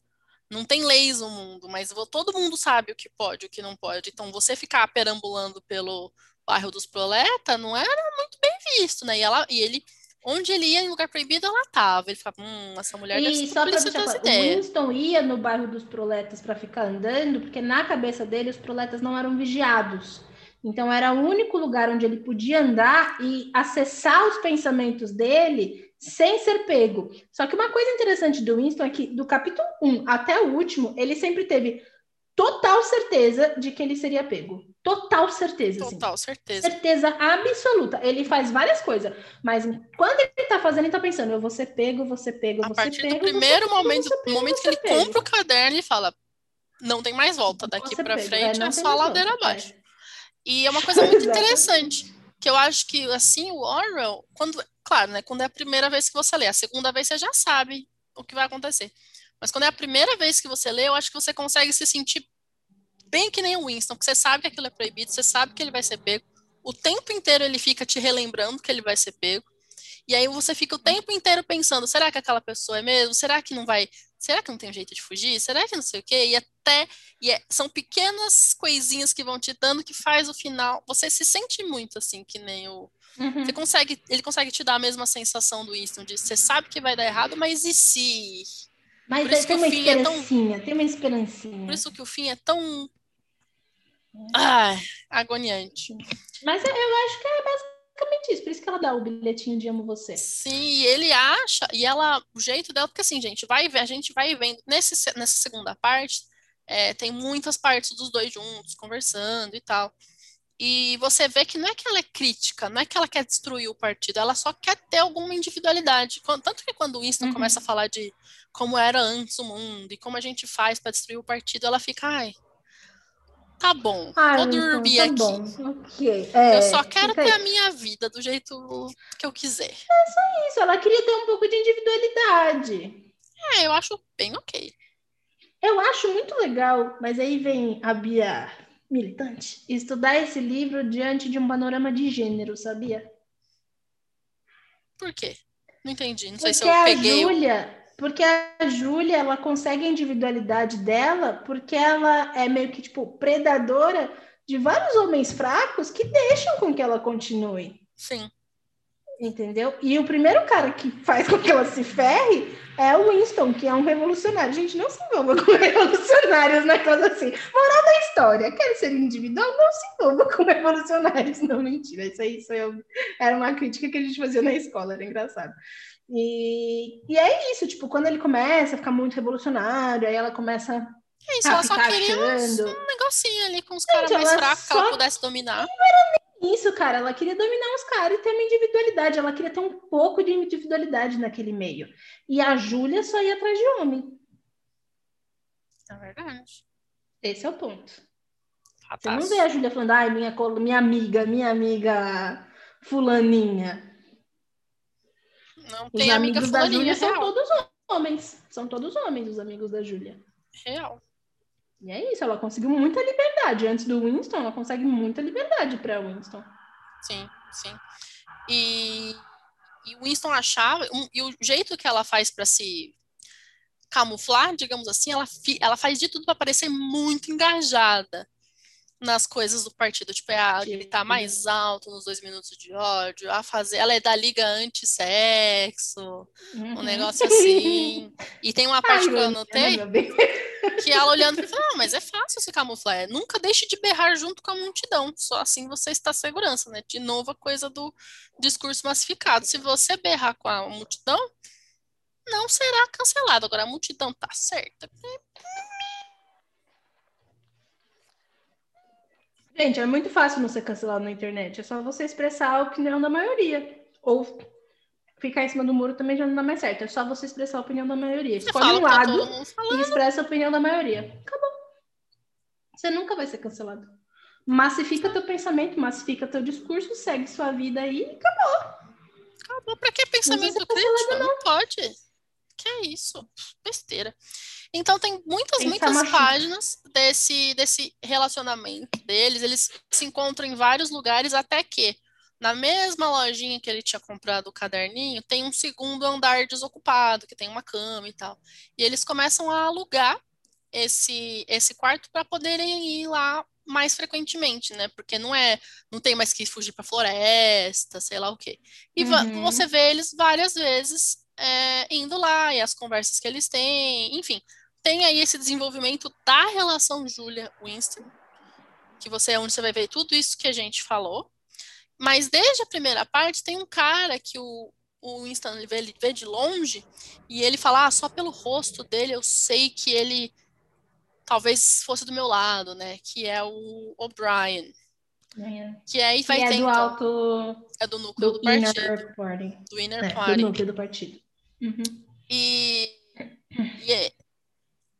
Não tem leis no mundo, mas todo mundo sabe o que pode e o que não pode. Então, você ficar perambulando pelo bairro dos Proleta não era muito bem visto, né? E, ela, e ele Onde ele ia em lugar proibido, ela tava. Ele ficava, hum, essa mulher e deve ser só pra das o ideias. Winston ia no bairro dos proletas para ficar andando, porque na cabeça dele os proletas não eram vigiados. Então era o único lugar onde ele podia andar e acessar os pensamentos dele sem ser pego. Só que uma coisa interessante do Winston é que do capítulo 1 até o último, ele sempre teve total certeza de que ele seria pego. Total certeza. Assim. Total assim. certeza. Certeza absoluta. Ele faz várias coisas, mas quando ele tá fazendo, ele tá pensando: eu vou ser pego, vou ser pego, A partir pego. do primeiro pego, momento, pego, momento que ele pego. compra o caderno, ele fala: não tem mais volta, daqui para frente é, é só ladeira volta, abaixo. É. E é uma coisa muito interessante, que eu acho que assim o Orwell, quando, claro, né, quando é a primeira vez que você lê, a segunda vez você já sabe o que vai acontecer. Mas quando é a primeira vez que você lê, eu acho que você consegue se sentir bem que nem o Winston, porque você sabe que aquilo é proibido, você sabe que ele vai ser pego. O tempo inteiro ele fica te relembrando que ele vai ser pego. E aí você fica o tempo inteiro pensando, será que aquela pessoa é mesmo? Será que não vai? Será que não tem jeito de fugir? Será que não sei o quê? E até e é, são pequenas coisinhas que vão te dando que faz o final. Você se sente muito assim, que nem o uhum. Você consegue, ele consegue te dar a mesma sensação do Winston, de você sabe que vai dar errado, mas e se? Mas tem uma esperancinha, é tão... tem uma esperancinha. Por isso que o fim é tão Ai, agoniante. Mas eu acho que é basicamente isso. Por isso que ela dá o bilhetinho de amo você. Sim, ele acha, e ela, o jeito dela, porque assim, gente, vai ver, a gente vai vendo, nesse, nessa segunda parte, é, tem muitas partes dos dois juntos, conversando e tal. E você vê que não é que ela é crítica, não é que ela quer destruir o partido, ela só quer ter alguma individualidade. Tanto que quando o Winston uhum. começa a falar de como era antes o mundo e como a gente faz para destruir o partido, ela fica, ai, tá bom, ah, vou dormir então, tá aqui. Bom. Okay. É, eu só quero ter aí. a minha vida do jeito que eu quiser. É só isso, ela queria ter um pouco de individualidade. É, eu acho bem ok. Eu acho muito legal, mas aí vem a Bia militante estudar esse livro diante de um panorama de gênero, sabia? Por quê? Não entendi. Não Porque sei se eu peguei. A Júlia, Porque a Júlia, ela consegue a individualidade dela porque ela é meio que, tipo, predadora de vários homens fracos que deixam com que ela continue. Sim. Entendeu? E o primeiro cara que faz com que ela se ferre é o Winston, que é um revolucionário. Gente, não se envolva com revolucionários na casa assim. Moral da história, quer ser individual? Não se envolva com revolucionários. Não, mentira. Isso aí, isso aí era uma crítica que a gente fazia na escola, era engraçado. E, e é isso, tipo, quando ele começa a ficar muito revolucionário, aí ela começa é isso, ela só queria um negocinho ali com os caras mais fracos que ela pudesse dominar. Não era nem isso, cara. Ela queria dominar os caras e ter uma individualidade. Ela queria ter um pouco de individualidade naquele meio. E a Júlia só ia atrás de homem. É verdade. Esse é o ponto. Você não vê a Júlia falando, ai, minha, minha amiga, minha amiga fulaninha. Não tem os amigos da Júlia são todos homens. São todos homens, os amigos da Júlia. Real. E é isso, ela conseguiu muita liberdade. Antes do Winston, ela consegue muita liberdade para Winston. Sim, sim. E, e o Winston achava, um, e o jeito que ela faz para se camuflar, digamos assim, ela, ela faz de tudo para parecer muito engajada nas coisas do partido, tipo, é a gritar mais alto nos dois minutos de ódio, a fazer, ela é da liga anti-sexo, uhum. um negócio assim. E tem uma parte Ai, que eu anotei que ela olhando e falando, ah, mas é fácil se camuflar, é, nunca deixe de berrar junto com a multidão, só assim você está segurança, né? De novo a coisa do discurso massificado. Se você berrar com a multidão, não será cancelado. Agora a multidão tá certa. Gente, é muito fácil não ser cancelado na internet. É só você expressar a opinião da maioria. Ou ficar em cima do muro também já não dá mais certo. É só você expressar a opinião da maioria. Escolhe um lado e expressa a opinião da maioria. Acabou. Você nunca vai ser cancelado. Massifica teu pensamento, massifica teu discurso, segue sua vida aí e acabou. Acabou. Pra que pensamento crítico? Não. não pode. Que é isso? Besteira. Então tem muitas, Esse muitas é páginas desse, desse relacionamento deles. Eles se encontram em vários lugares até que na mesma lojinha que ele tinha comprado o caderninho, tem um segundo andar desocupado, que tem uma cama e tal. E eles começam a alugar esse, esse quarto para poderem ir lá mais frequentemente, né? Porque não é, não tem mais que fugir para floresta, sei lá o quê. E uhum. você vê eles várias vezes é, indo lá e as conversas que eles têm, enfim, tem aí esse desenvolvimento da relação Julia-Winston, que você é onde você vai ver tudo isso que a gente falou. Mas desde a primeira parte tem um cara que o, o Winston vê, ele vê de longe e ele fala, ah, só pelo rosto dele eu sei que ele talvez fosse do meu lado, né? Que é o O'Brien. É. Que aí vai que é ter. É do então, alto. É do núcleo do, do partido. Inner party. Do Inner é, Party. Do núcleo do partido. Uhum. E, e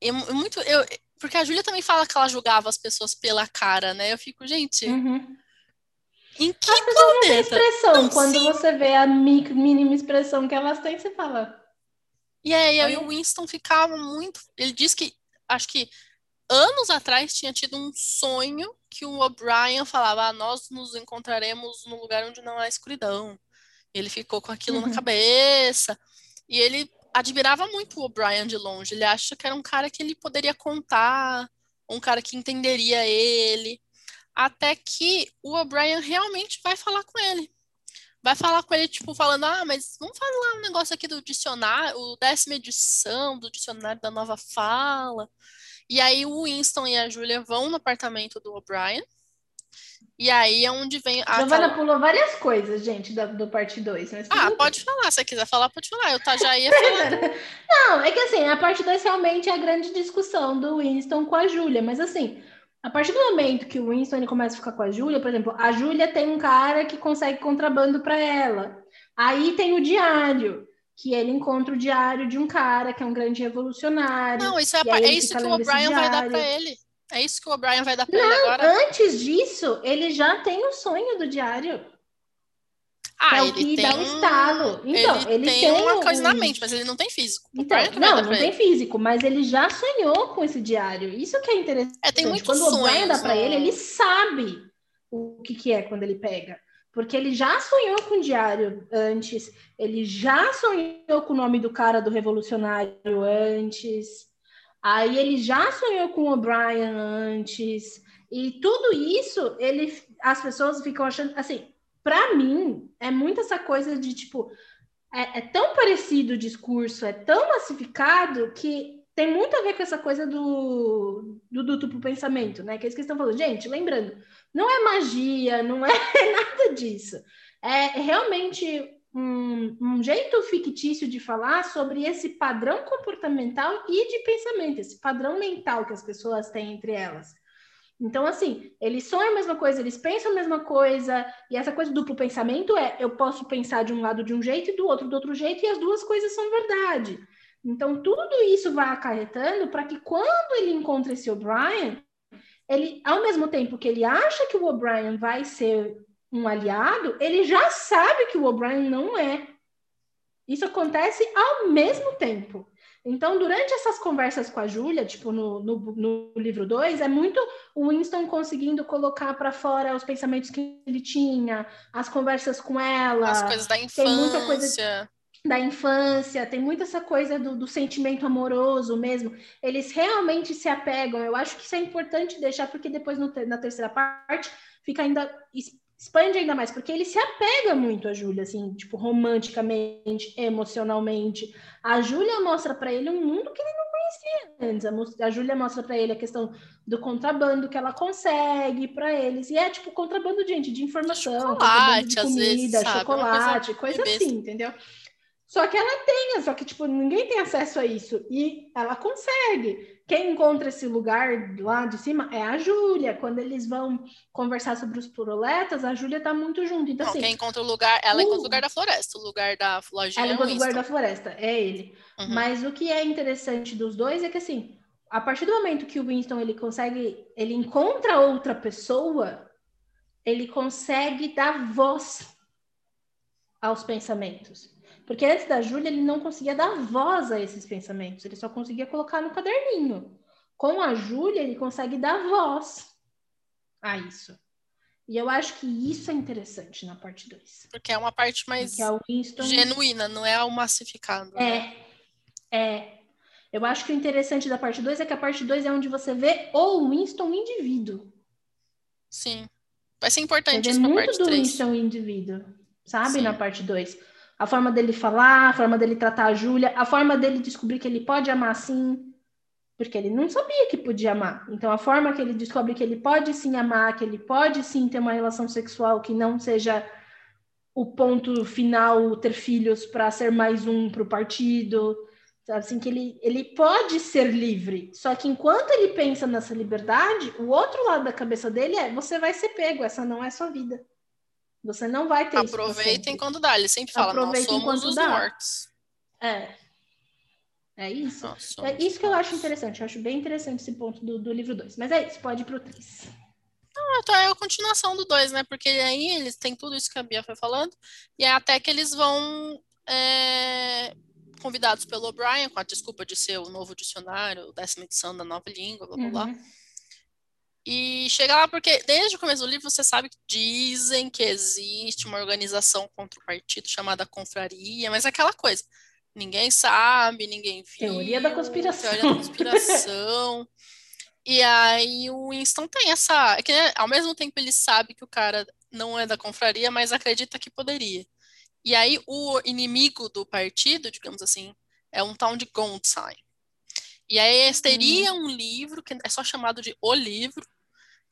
é, é muito. Eu, porque a Júlia também fala que ela julgava as pessoas pela cara, né? Eu fico, gente. Uhum. Em que as planeta? Não tem expressão. Não, Quando sim. você vê a mínima expressão que elas têm, você fala. E aí, aí o Winston ficava muito. Ele disse que acho que anos atrás tinha tido um sonho que o O'Brien falava: ah, nós nos encontraremos no lugar onde não há escuridão. Ele ficou com aquilo uhum. na cabeça. E ele admirava muito o O'Brien de longe. Ele acha que era um cara que ele poderia contar, um cara que entenderia ele. Até que o O'Brien realmente vai falar com ele. Vai falar com ele, tipo, falando: Ah, mas vamos falar um negócio aqui do dicionário, o décima edição do dicionário da nova fala. E aí o Winston e a Julia vão no apartamento do O'Brien. E aí é onde vem a. Giovana aquela... pulou várias coisas, gente, do, do parte 2. Ah, pode bem. falar. Se você quiser falar, pode falar. Eu tá, já ia falar. Não, é que assim, a parte 2 realmente é a grande discussão do Winston com a Júlia. Mas assim, a partir do momento que o Winston ele começa a ficar com a Júlia, por exemplo, a Júlia tem um cara que consegue contrabando para ela. Aí tem o diário que ele encontra o diário de um cara que é um grande revolucionário. Não, isso é, a, é isso que o O'Brien vai dar para ele. É isso que o O'Brien vai dar pra Não, ele agora? Antes disso, ele já tem o sonho do diário. Ah, é o que tem dá um estalo. Então, ele, ele tem, tem uma coisa um... na mente, mas ele não tem físico. Então, não, não tem ele. físico, mas ele já sonhou com esse diário. Isso que é interessante. É, tem muitos quando sonhos, o Brian dá para ele, ele sabe o que, que é quando ele pega. Porque ele já sonhou com o diário antes, ele já sonhou com o nome do cara do revolucionário antes, aí ele já sonhou com o O'Brien antes, e tudo isso, ele, as pessoas ficam achando, assim, para mim, é muito essa coisa de tipo, é, é, tão parecido o discurso, é tão massificado que tem muito a ver com essa coisa do, do duplo pensamento, né? Que eles estão falando, gente, lembrando, não é magia, não é nada disso. É realmente um, um, jeito fictício de falar sobre esse padrão comportamental e de pensamento, esse padrão mental que as pessoas têm entre elas. Então, assim, eles sonham a mesma coisa, eles pensam a mesma coisa, e essa coisa do duplo pensamento é eu posso pensar de um lado de um jeito e do outro do outro jeito, e as duas coisas são verdade. Então, tudo isso vai acarretando para que quando ele encontra esse O'Brien, ele, ao mesmo tempo que ele acha que o O'Brien vai ser um aliado, ele já sabe que o O'Brien não é. Isso acontece ao mesmo tempo. Então, durante essas conversas com a Júlia, tipo no, no, no livro 2, é muito o Winston conseguindo colocar para fora os pensamentos que ele tinha, as conversas com ela. As coisas da infância. Tem muita coisa da infância, tem muito essa coisa do, do, sentimento amoroso mesmo. Eles realmente se apegam. Eu acho que isso é importante deixar, porque depois no, na terceira parte fica ainda expande ainda mais, porque ele se apega muito a Júlia, assim, tipo, romanticamente, emocionalmente. A Júlia mostra para ele um mundo que ele não conhecia antes. A, a Júlia mostra para ele a questão do contrabando que ela consegue para eles. E é tipo contrabando, gente, de informação, chocolate, de comida, vezes, chocolate, coisa, coisa assim, entendeu? Só que ela tem, só que tipo, ninguém tem acesso a isso. E ela consegue. Quem encontra esse lugar lá de cima é a Júlia. Quando eles vão conversar sobre os puroletas, a Júlia tá muito junto. Então, Não, assim, quem encontra o lugar, ela uh, encontra o lugar da floresta, o lugar da lojinha. Ela é encontra o lugar da floresta, é ele. Uhum. Mas o que é interessante dos dois é que assim, a partir do momento que o Winston ele consegue, ele encontra outra pessoa, ele consegue dar voz aos pensamentos. Porque antes da Júlia, ele não conseguia dar voz a esses pensamentos, ele só conseguia colocar no caderninho. Com a Júlia, ele consegue dar voz a isso. E eu acho que isso é interessante na parte 2. Porque é uma parte mais é Winston... genuína, não é o massificado. Né? É, é. Eu acho que o interessante da parte 2 é que a parte 2 é onde você vê o Winston indivíduo. Sim. Vai ser importante isso na parte 3. muito do Winston indivíduo, sabe? Sim. Na parte 2 a forma dele falar, a forma dele tratar a Júlia, a forma dele descobrir que ele pode amar sim, porque ele não sabia que podia amar. Então, a forma que ele descobre que ele pode sim amar, que ele pode sim ter uma relação sexual que não seja o ponto final, ter filhos para ser mais um para o partido? Assim, que ele, ele pode ser livre. Só que enquanto ele pensa nessa liberdade, o outro lado da cabeça dele é: você vai ser pego, essa não é sua vida. Você não vai ter Aproveitem quando dá. Ele sempre fala, Aproveitem nós somos os dá. mortos. É. É isso. é isso que eu acho interessante. Eu acho bem interessante esse ponto do, do livro 2. Mas é isso, pode ir pro 3. Não, então é a continuação do 2, né? Porque aí eles têm tudo isso que a Bia foi falando. E é até que eles vão é, convidados pelo O'Brien, com a desculpa de ser o novo dicionário, décima edição da nova língua, blá blá blá. E chega lá porque desde o começo do livro você sabe que dizem que existe uma organização contra o partido chamada Confraria, mas é aquela coisa, ninguém sabe, ninguém viu. Teoria da conspiração. Teoria da conspiração. e aí o Winston tem essa, é que né, ao mesmo tempo ele sabe que o cara não é da confraria, mas acredita que poderia. E aí o inimigo do partido, digamos assim, é um tal de Gondstein. E aí teria uhum. um livro que é só chamado de O Livro,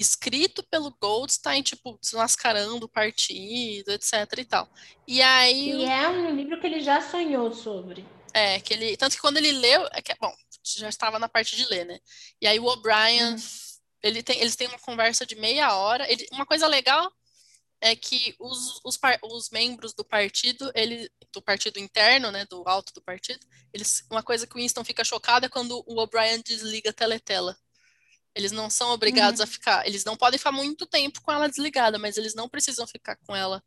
escrito pelo Goldstein, tipo, desmascarando o partido, etc e tal. E aí... E é um livro que ele já sonhou sobre. É, que ele... Tanto que quando ele leu... É que, bom, já estava na parte de ler, né? E aí o O'Brien... Hum. Ele tem, eles têm uma conversa de meia hora. Ele, uma coisa legal é que os, os, os, membros do partido, ele, do partido interno, né, do alto do partido, eles, uma coisa que o Winston fica chocado é quando o O'Brien desliga a teletela. Eles não são obrigados uhum. a ficar, eles não podem ficar muito tempo com ela desligada, mas eles não precisam ficar com ela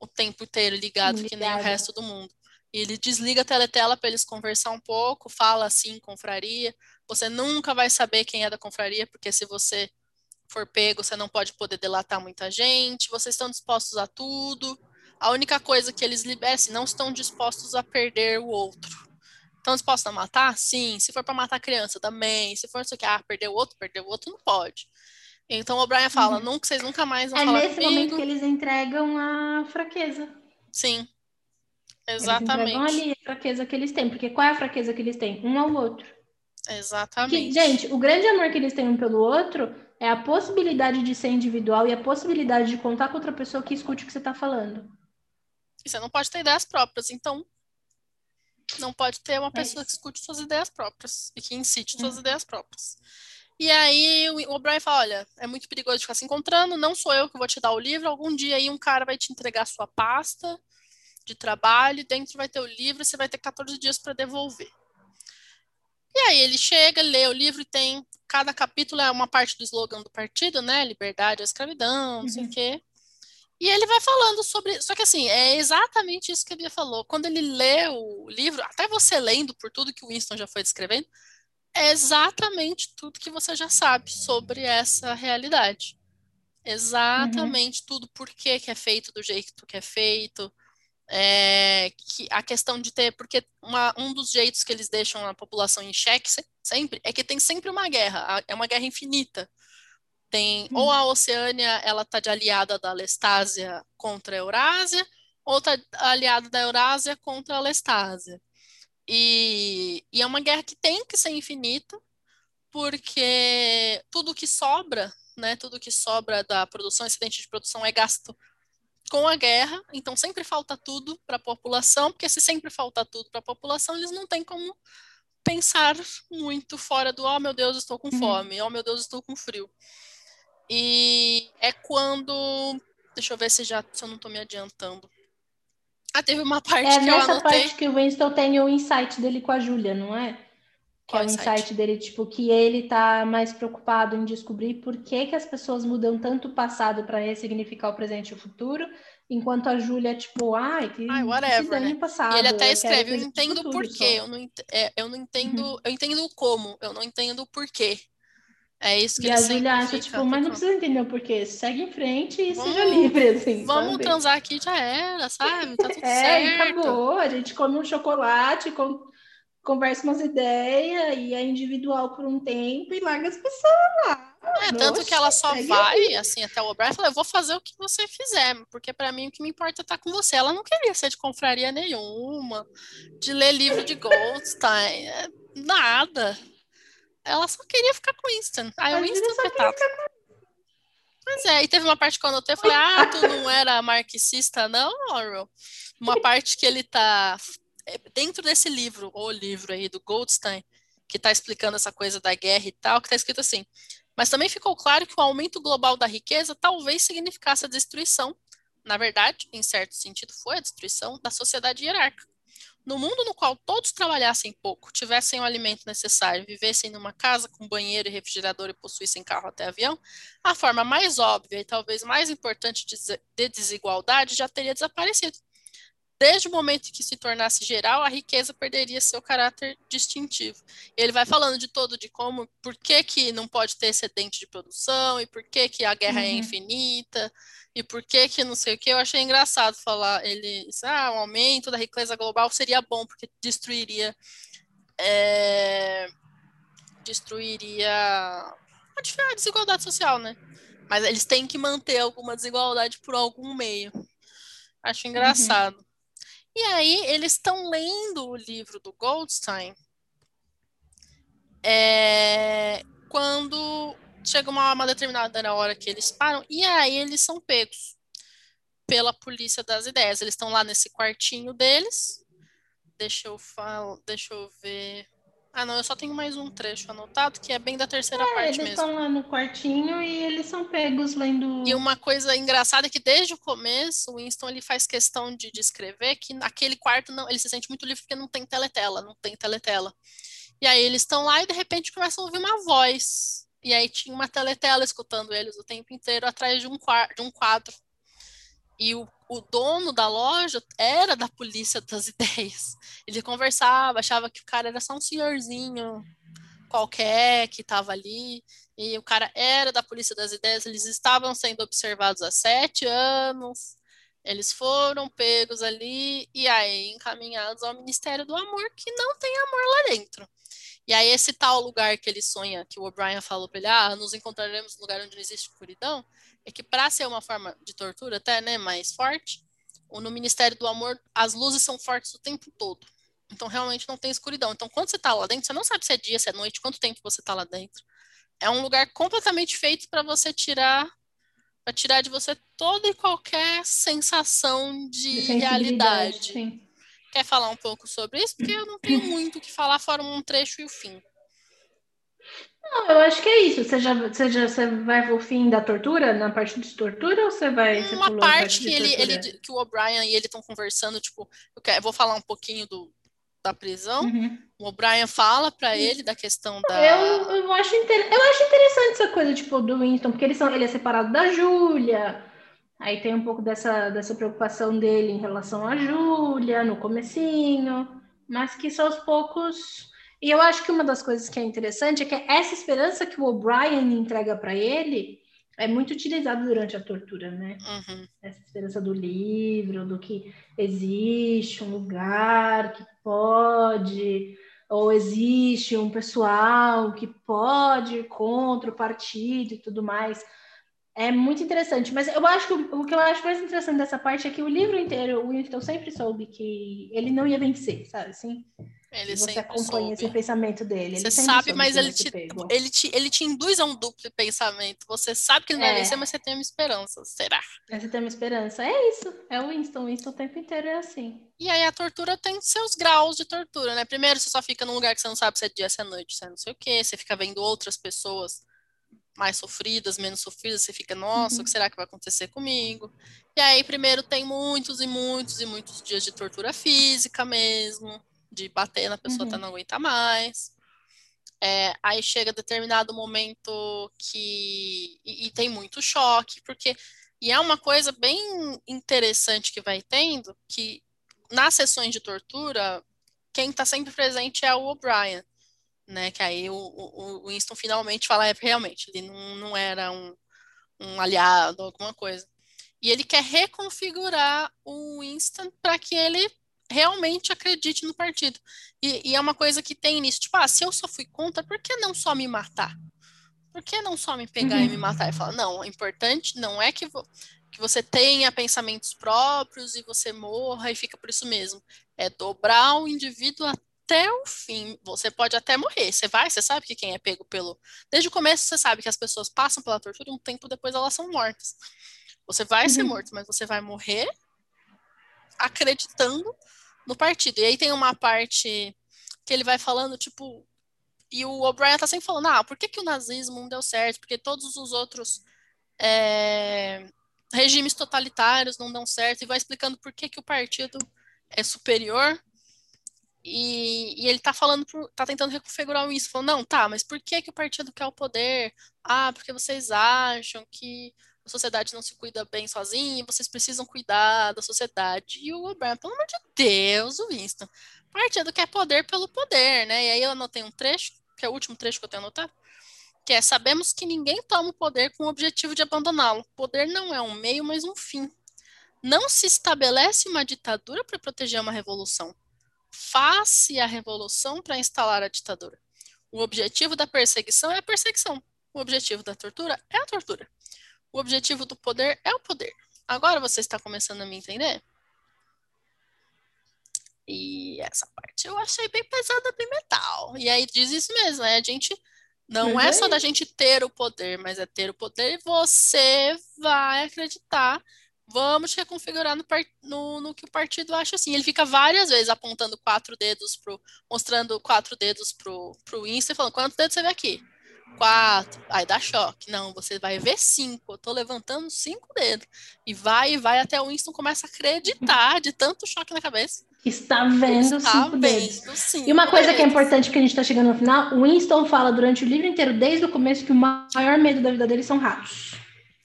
o tempo inteiro ligado, que nem o resto do mundo. E ele desliga a teletela para eles conversar um pouco, fala assim, confraria. Você nunca vai saber quem é da confraria, porque se você for pego, você não pode poder delatar muita gente, vocês estão dispostos a tudo. A única coisa que eles liberam, assim, não estão dispostos a perder o outro. Estão dispostos a matar? Sim. Se for para matar criança, também. Se for isso aqui, ah, perder o outro, perder o outro, não pode. Então o Brian fala, uhum. nunca, vocês nunca mais vão é falar É nesse comigo. momento que eles entregam a fraqueza. Sim. Exatamente. Eles ali a fraqueza que eles têm. Porque qual é a fraqueza que eles têm? Um ao outro. Exatamente. Que, gente, o grande amor que eles têm um pelo outro é a possibilidade de ser individual e a possibilidade de contar com outra pessoa que escute o que você está falando. E você não pode ter ideias próprias, então não pode ter uma é pessoa é que escute suas ideias próprias e que incite suas uhum. ideias próprias. E aí o O'Brien fala, olha, é muito perigoso ficar se encontrando, não sou eu que vou te dar o livro, algum dia aí um cara vai te entregar sua pasta de trabalho, dentro vai ter o livro, você vai ter 14 dias para devolver. E aí ele chega, lê o livro e tem cada capítulo é uma parte do slogan do partido, né? Liberdade, a escravidão, não sei o uhum. quê. E ele vai falando sobre. Só que assim, é exatamente isso que a Bia falou. Quando ele lê o livro, até você lendo por tudo que o Winston já foi descrevendo, é exatamente tudo que você já sabe sobre essa realidade. Exatamente uhum. tudo por que, que é feito do jeito que é feito. É, que a questão de ter, porque uma, um dos jeitos que eles deixam a população em xeque sempre é que tem sempre uma guerra, é uma guerra infinita. Tem ou a Oceânia, ela tá de aliada da Lestásia contra a Eurásia, ou tá aliada da Eurásia contra a Lestásia. E, e é uma guerra que tem que ser infinita, porque tudo que sobra, né, tudo que sobra da produção, excedente de produção é gasto com a guerra, então sempre falta tudo para a população, porque se sempre falta tudo para a população, eles não têm como pensar muito fora do oh meu Deus, estou com uhum. fome, oh meu Deus, estou com frio. E é quando. Deixa eu ver se já se eu não estou me adiantando. Ah, teve uma parte é que eu anotei. É nessa parte que o Winston tem o insight dele com a Júlia, não é? Que é o insight? insight dele, tipo, que ele tá mais preocupado em descobrir por que, que as pessoas mudam tanto o passado para ressignificar o presente e o futuro, enquanto a Júlia, tipo, ai, que ai, whatever, né? passado. E ele até escreve, eu entendo por quê, eu não, é, eu não entendo, uhum. eu entendo o como, eu não entendo o porquê. É isso que e a Julia acha, tipo, mas não precisa entender o porquê. Segue em frente e vamos, seja livre, assim. Vamos sabe? transar aqui já era, sabe? Tá tudo é, certo. acabou. A gente come um chocolate, com... conversa umas ideias e é individual por um tempo e larga as pessoas lá. É, tanto que ela só vai, assim, até o O'Brien fala, eu vou fazer o que você fizer, porque para mim o que me importa é estar com você. Ela não queria ser de confraria nenhuma, de ler livro de Goldstein, é, nada. Ela só queria ficar com Winston. Aí o Winston coitado. Pois é, e teve uma parte que eu anotei, eu falei, ah, tu não era marxista, não, Orwell? Uma parte que ele tá é, dentro desse livro, o livro aí do Goldstein, que tá explicando essa coisa da guerra e tal, que tá escrito assim, mas também ficou claro que o aumento global da riqueza talvez significasse a destruição, na verdade, em certo sentido, foi a destruição da sociedade hierárquica. No mundo no qual todos trabalhassem pouco, tivessem o alimento necessário, vivessem numa casa com banheiro e refrigerador e possuíssem carro até avião, a forma mais óbvia e talvez mais importante de desigualdade já teria desaparecido. Desde o momento em que se tornasse geral, a riqueza perderia seu caráter distintivo. Ele vai falando de todo, de como, por que, que não pode ter excedente de produção, e por que, que a guerra é uhum. é infinita, e por que que não sei o que. Eu achei engraçado falar, ele, ah, o aumento da riqueza global seria bom, porque destruiria, é, destruiria a desigualdade social, né? Mas eles têm que manter alguma desigualdade por algum meio. Acho uhum. engraçado. Uhum. E aí, eles estão lendo o livro do Goldstein é, quando chega uma, uma determinada hora que eles param, e aí eles são pegos pela polícia das ideias. Eles estão lá nesse quartinho deles. Deixa eu falar, deixa eu ver. Ah, não, eu só tenho mais um trecho anotado, que é bem da terceira é, parte eles mesmo. Eles estão lá no quartinho e eles são pegos lendo. E uma coisa engraçada é que desde o começo, o Winston ele faz questão de descrever que naquele quarto não, ele se sente muito livre porque não tem teletela, não tem teletela. E aí eles estão lá e de repente começam a ouvir uma voz. E aí tinha uma teletela escutando eles o tempo inteiro atrás de um, de um quadro. E o, o dono da loja era da polícia das ideias. Ele conversava, achava que o cara era só um senhorzinho qualquer que estava ali. E o cara era da Polícia das Ideias, eles estavam sendo observados há sete anos. Eles foram pegos ali e aí encaminhados ao Ministério do Amor, que não tem amor lá dentro. E aí esse tal lugar que ele sonha, que o O'Brien falou para ele, ah, nos encontraremos no lugar onde não existe escuridão, é que para ser uma forma de tortura até, né, mais forte, no Ministério do Amor as luzes são fortes o tempo todo. Então realmente não tem escuridão. Então quando você está lá dentro, você não sabe se é dia, se é noite, quanto tempo você está lá dentro. É um lugar completamente feito para você tirar para tirar de você toda e qualquer sensação de, de realidade. Sim. Quer falar um pouco sobre isso? Porque eu não tenho muito o que falar fora um trecho e o fim. Não, eu acho que é isso. Você já, você já você vai pro fim da tortura, na parte de tortura, ou você vai. Uma parte, parte que ele, ele, que o O'Brien e ele estão conversando, tipo, eu, quero, eu vou falar um pouquinho do, da prisão. Uhum. O O'Brien fala para ele da questão da. Eu, eu, acho inter... eu acho interessante essa coisa, tipo, do Winston, porque eles são, ele é separado da Júlia. Aí tem um pouco dessa, dessa preocupação dele em relação à Júlia no comecinho, mas que são aos poucos. E eu acho que uma das coisas que é interessante é que essa esperança que o O'Brien entrega para ele é muito utilizado durante a tortura, né? Uhum. Essa esperança do livro, do que existe um lugar que pode, ou existe um pessoal que pode ir contra o partido e tudo mais. É muito interessante, mas eu acho que o, o que eu acho mais interessante dessa parte é que o livro inteiro, o Winston sempre soube que ele não ia vencer, sabe assim? Ele você acompanha soube. esse pensamento dele. Você sabe, mas ele te, ele, te, ele te induz a um duplo pensamento. Você sabe que ele não é. vai vencer, mas você tem uma esperança. Será? Você tem uma esperança. É isso. É o Winston. O Winston o tempo inteiro é assim. E aí a tortura tem seus graus de tortura, né? Primeiro, você só fica num lugar que você não sabe se é dia, se é noite, se é não sei o quê. Você fica vendo outras pessoas mais sofridas, menos sofridas. Você fica, nossa, uhum. o que será que vai acontecer comigo? E aí, primeiro, tem muitos e muitos e muitos dias de tortura física mesmo de bater na pessoa uhum. até não aguentar mais. É, aí chega determinado momento que. E, e, tem muito choque, porque. E é uma coisa bem interessante que vai tendo, que nas sessões de tortura, quem está sempre presente é o O'Brien, né? Que aí o, o, o, Winston finalmente fala, é, realmente, ele não, não era um, um aliado, alguma coisa. E ele quer reconfigurar o Winston para que ele realmente acredite no partido. E, e, é uma coisa que tem nisso, tipo, ah, se eu só fui contra, por que não só me matar? Por que não só me pegar uhum. e me matar? E falar, não, o importante não é que, vo que você tenha pensamentos próprios e você morra e fica por isso mesmo. É dobrar o indivíduo até o fim. Você pode até morrer. Você vai, você sabe que quem é pego pelo. Desde o começo, você sabe que as pessoas passam pela tortura e um tempo depois elas são mortas. Você vai uhum. ser morto, mas você vai morrer acreditando no partido. E aí tem uma parte que ele vai falando, tipo, e o O'Brien tá sempre falando, ah, por que, que o nazismo não deu certo? Porque todos os outros é, regimes totalitários não dão certo, e vai explicando por que, que o partido é superior. E, e ele tá falando, tá tentando reconfigurar isso, falando, não, tá, mas por que, que o partido quer o poder? Ah, porque vocês acham que a sociedade não se cuida bem sozinha, vocês precisam cuidar da sociedade. E o O'Brien, pelo amor de Deus, o Winston, partindo quer poder pelo poder, né? E aí eu anotei um trecho, que é o último trecho que eu tenho anotado, que é, sabemos que ninguém toma o poder com o objetivo de abandoná-lo. Poder não é um meio, mas um fim. Não se estabelece uma ditadura para proteger uma revolução. Faz-se a revolução para instalar a ditadura. O objetivo da perseguição é a perseguição. O objetivo da tortura é a tortura. O objetivo do poder é o poder. Agora você está começando a me entender? E essa parte eu achei bem pesada, bem metal. E aí diz isso mesmo, né? A gente não uhum. é só da gente ter o poder, mas é ter o poder e você vai acreditar. Vamos reconfigurar no, no, no, que o partido acha assim. Ele fica várias vezes apontando quatro dedos pro. mostrando quatro dedos pro, pro Insta e falando, quantos dedos você vê aqui? quatro, aí dá choque. Não, você vai ver cinco. Eu tô levantando cinco dedos. E vai e vai até o Winston começa a acreditar de tanto choque na cabeça. Está vendo Está cinco vendo dedos. Cinco e uma coisa dedos. que é importante, porque a gente está chegando no final, o Winston fala durante o livro inteiro, desde o começo, que o maior medo da vida dele são ratos.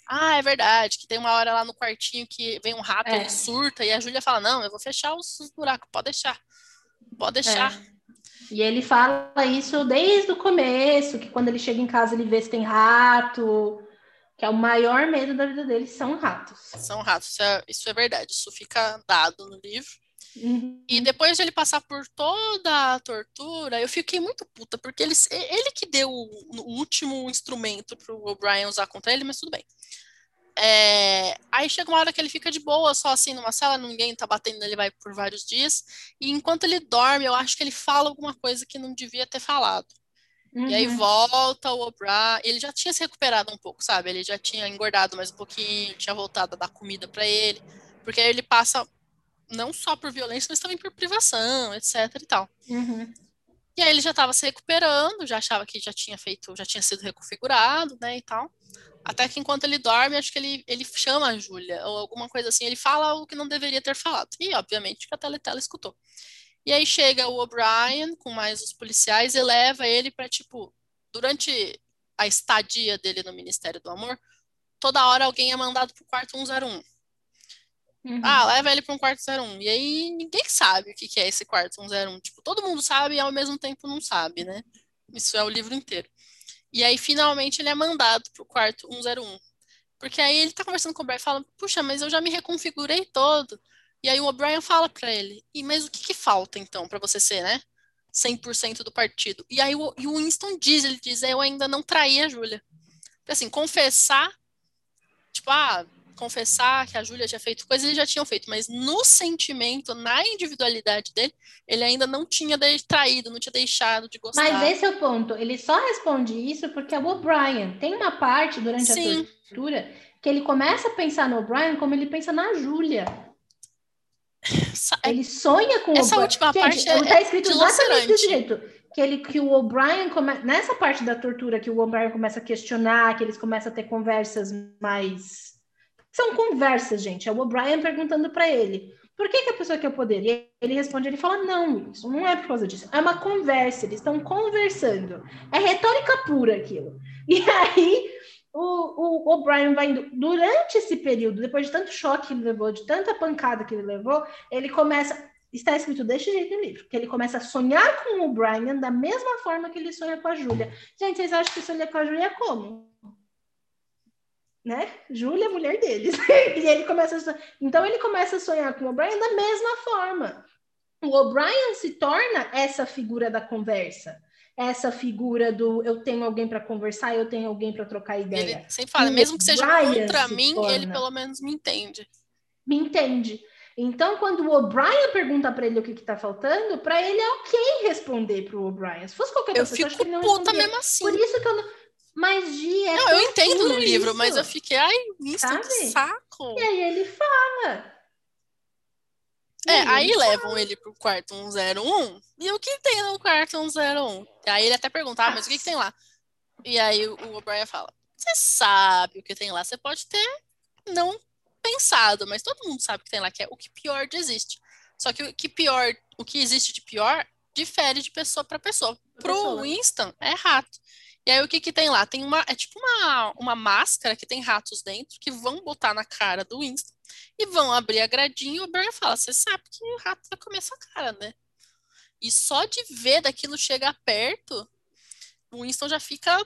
Ah, é verdade, que tem uma hora lá no quartinho que vem um rato, é. ele surta, e a Júlia fala, não, eu vou fechar os, os buracos, pode deixar. Pode deixar. É. E ele fala isso desde o começo, que quando ele chega em casa ele vê se tem rato, que é o maior medo da vida dele são ratos. São ratos, isso é, isso é verdade, isso fica dado no livro. Uhum. E depois de ele passar por toda a tortura, eu fiquei muito puta, porque ele, ele que deu o, o último instrumento pro O'Brien usar contra ele, mas tudo bem. É, aí chega uma hora que ele fica de boa, só assim numa sala, ninguém tá batendo, ele vai por vários dias. E enquanto ele dorme, eu acho que ele fala alguma coisa que não devia ter falado. Uhum. E aí uhum. volta o O'Brien, ele já tinha se recuperado um pouco, sabe? Ele já tinha engordado mais um pouquinho, tinha voltado a dar comida para ele, porque aí ele passa não só por violência, mas também por privação, etc e tal. Uhum. E aí ele já estava se recuperando, já achava que já tinha feito, já tinha sido reconfigurado, né, e tal. Até que enquanto ele dorme, acho que ele, ele chama a Júlia, ou alguma coisa assim, ele fala algo que não deveria ter falado. E, obviamente, que a Teletela escutou. E aí chega o O'Brien com mais os policiais e leva ele para, tipo, durante a estadia dele no Ministério do Amor, toda hora alguém é mandado pro quarto 101. Uhum. Ah, leva ele para um quarto 01. E aí ninguém sabe o que, é esse quarto 101. Tipo, todo mundo sabe e ao mesmo tempo não sabe, né? Isso é o livro inteiro. E aí, finalmente, ele é mandado para o quarto 101. Porque aí ele tá conversando com o Brian e fala, puxa, mas eu já me reconfigurei todo. E aí o O'Brien fala para ele, e mas o que, que falta então para você ser, né? 100% do partido. E aí o, e o Winston diz, ele diz, eu ainda não traí a Júlia. Assim, confessar, tipo, ah, confessar que a Júlia tinha feito coisas, ele já tinham feito, mas no sentimento, na individualidade dele, ele ainda não tinha traído, não tinha deixado de gostar. Mas esse é o ponto. Ele só responde isso porque é o O'Brien. Tem uma parte durante Sim. a tortura que ele começa a pensar no O'Brien como ele pensa na Júlia. Ele sonha com Essa última Gente, parte é, tá escrito exatamente desse jeito. Que, ele, que o O'Brien come... nessa parte da tortura que o O'Brien começa a questionar, que eles começam a ter conversas mais são conversas, gente. É o O'Brien perguntando para ele: por que, que, a pessoa quer poder? E ele responde: ele fala, não, isso não é por causa disso. É uma conversa, eles estão conversando. É retórica pura aquilo. E aí o, O'Brien vai indo. Durante esse período, depois de tanto choque que ele levou, de tanta pancada que ele levou, ele começa. Está escrito desse jeito no livro, que ele começa a sonhar com o O'Brien da mesma forma que ele sonha com a Júlia. Gente, vocês acham que sonha com a Júlia é como? Né? Júlia é mulher deles. e ele começa a... Então ele começa a sonhar com o O'Brien da mesma forma. O O'Brien se torna essa figura da conversa. Essa figura do eu tenho alguém para conversar, eu tenho alguém para trocar ideia. Ele sempre fala, mesmo que seja contra mim, torna. ele pelo menos me entende. Me entende. Então, quando o O'Brien pergunta para ele o que está faltando, para ele é ok responder para o O'Brien. Se fosse qualquer eu pessoa, fico eu puta mesmo assim. Por isso que eu não mas Gi, é Não, eu entendo no livro, isso. mas eu fiquei, ai, isso que saco. E aí ele fala. É, aí ele levam fala. ele pro quarto 101. E o que tem no quarto 101? Aí ele até pergunta, ah, mas o que, que tem lá? E aí o O'Brien fala: Você sabe o que tem lá. Você pode ter não pensado, mas todo mundo sabe o que tem lá, que é o que pior existe. Só que o que pior, o que existe de pior difere de pessoa para pessoa. Pro pessoa. Winston é rato. E aí o que que tem lá? Tem uma, é tipo uma, uma máscara que tem ratos dentro que vão botar na cara do Winston e vão abrir a gradinha e o Brian fala, você sabe que o rato vai comer sua cara, né? E só de ver daquilo chegar perto, o Winston já fica...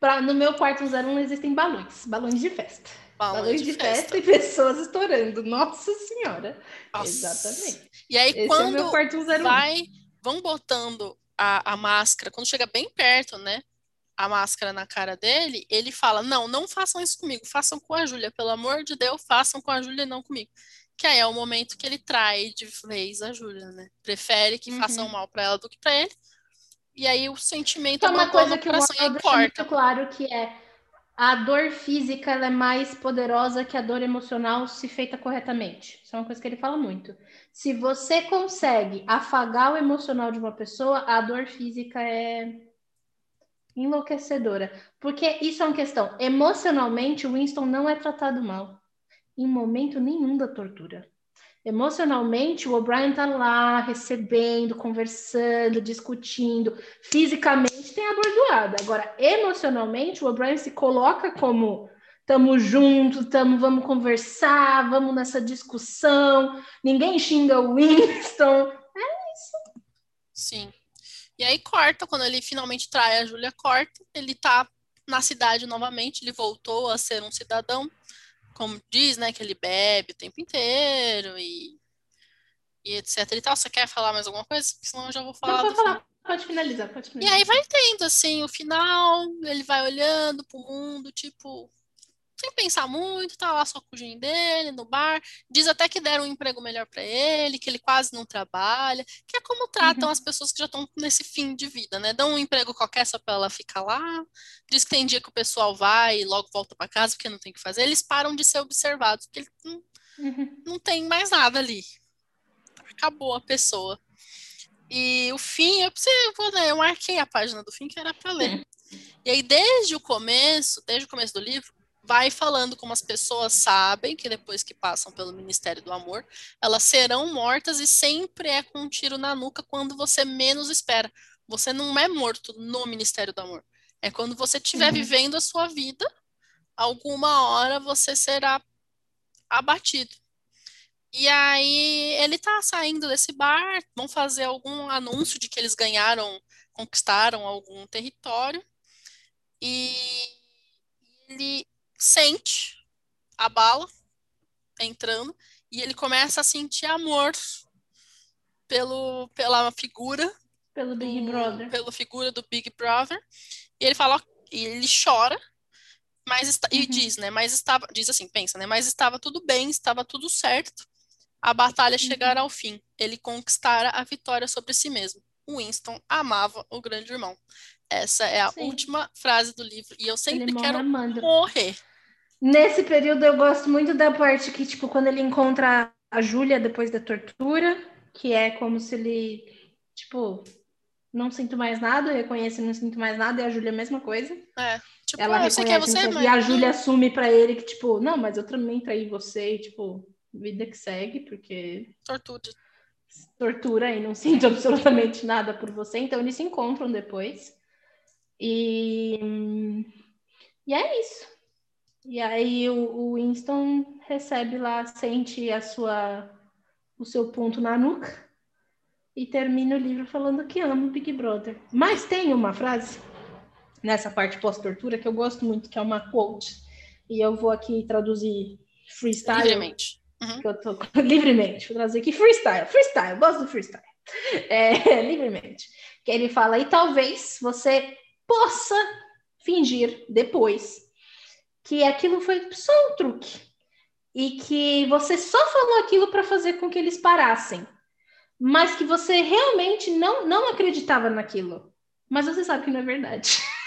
Pra, no meu quarto 01 existem balões, balões de festa. Balões, balões de, de festa. festa. e pessoas estourando. Nossa Senhora! Nossa. Exatamente. E aí Esse quando é vai, vão botando a, a máscara, quando chega bem perto, né? A máscara na cara dele, ele fala: Não, não façam isso comigo, façam com a Júlia, pelo amor de Deus, façam com a Júlia e não comigo. Que aí é o momento que ele trai de vez a Júlia, né? Prefere que uhum. façam mal para ela do que para ele. E aí o sentimento é uma coisa que o corta. muito claro que é a dor física é mais poderosa que a dor emocional se feita corretamente. Isso é uma coisa que ele fala muito. Se você consegue afagar o emocional de uma pessoa, a dor física é enlouquecedora. Porque isso é uma questão. Emocionalmente, o Winston não é tratado mal. Em momento nenhum da tortura. Emocionalmente, o O'Brien tá lá recebendo, conversando, discutindo. Fisicamente tem a bordoada. Agora, emocionalmente, o O'Brien se coloca como tamo junto, tamo, vamos conversar, vamos nessa discussão. Ninguém xinga o Winston. É isso. Sim. E aí corta, quando ele finalmente trai a Júlia, corta, ele tá na cidade novamente, ele voltou a ser um cidadão, como diz, né, que ele bebe o tempo inteiro e, e etc e tal. Você quer falar mais alguma coisa? Senão eu já vou falar. Não, falar. Pode finalizar, pode finalizar. E aí vai tendo, assim, o final, ele vai olhando pro mundo, tipo, sem pensar muito, tá lá só com o gin dele, no bar. Diz até que deram um emprego melhor para ele, que ele quase não trabalha, que é como tratam Uhum. as pessoas que já estão nesse fim de vida, né? Dão um emprego qualquer só para ela ficar lá. Diz que tem dia que o pessoal vai e logo volta para casa porque não tem o que fazer. Eles param de ser observados, porque ele não, Uhum. não tem mais nada ali. Acabou a pessoa. E o fim, eu preciso, né, eu marquei a página do fim que era para ler. E aí, desde o começo, desde o começo do livro, vai falando como as pessoas sabem que depois que passam pelo Ministério do Amor, elas serão mortas e sempre é com um tiro na nuca quando você menos espera. Você não é morto no Ministério do Amor. É quando você estiver Uhum. vivendo a sua vida, alguma hora você será abatido. E aí ele tá saindo desse bar, vão fazer algum anúncio de que eles ganharam, conquistaram algum território. E ele sente a bala entrando e ele começa a sentir amor pelo, pela figura Pelo Big do- Brother. pela figura do Big Brother. E ele fala, e ele chora, mas está, e Uhum. diz, né? Mas estava, diz assim, pensa, né? Mas estava tudo bem, estava tudo certo. A batalha Uhum. chegara ao fim. Ele conquistara a vitória sobre si mesmo. Winston amava o grande irmão. Essa é a Sim. última frase do livro e eu sempre quero amando. morrer. Nesse período eu gosto muito da parte que, tipo, quando ele encontra a Júlia depois da tortura, que é como se ele, tipo, não sinto mais nada, eu reconheço não sinto mais nada, e a Júlia é a mesma coisa. É, tipo, Ela ah, é reconhece, você, sei o mas e a Júlia assume pra ele que, tipo, não, mas eu também traí você, e, tipo, vida que segue, porque tortura. tortura e não sinto absolutamente nada por você. Então eles se encontram depois. E, e é isso. E aí o, o Winston recebe lá, sente a sua o seu ponto na nuca e termina o livro falando que ama o Big Brother. Mas tem uma frase nessa parte pós-tortura que eu gosto muito, que é uma quote. E eu vou aqui traduzir freestyle Livremente. que eu tô livremente, vou trazer aqui freestyle, freestyle, gosto do freestyle, é, livremente, que ele fala, e talvez você possa fingir depois que aquilo foi só um truque e que você só falou aquilo para fazer com que eles parassem, mas que você realmente não, não acreditava naquilo, mas você sabe que não é verdade.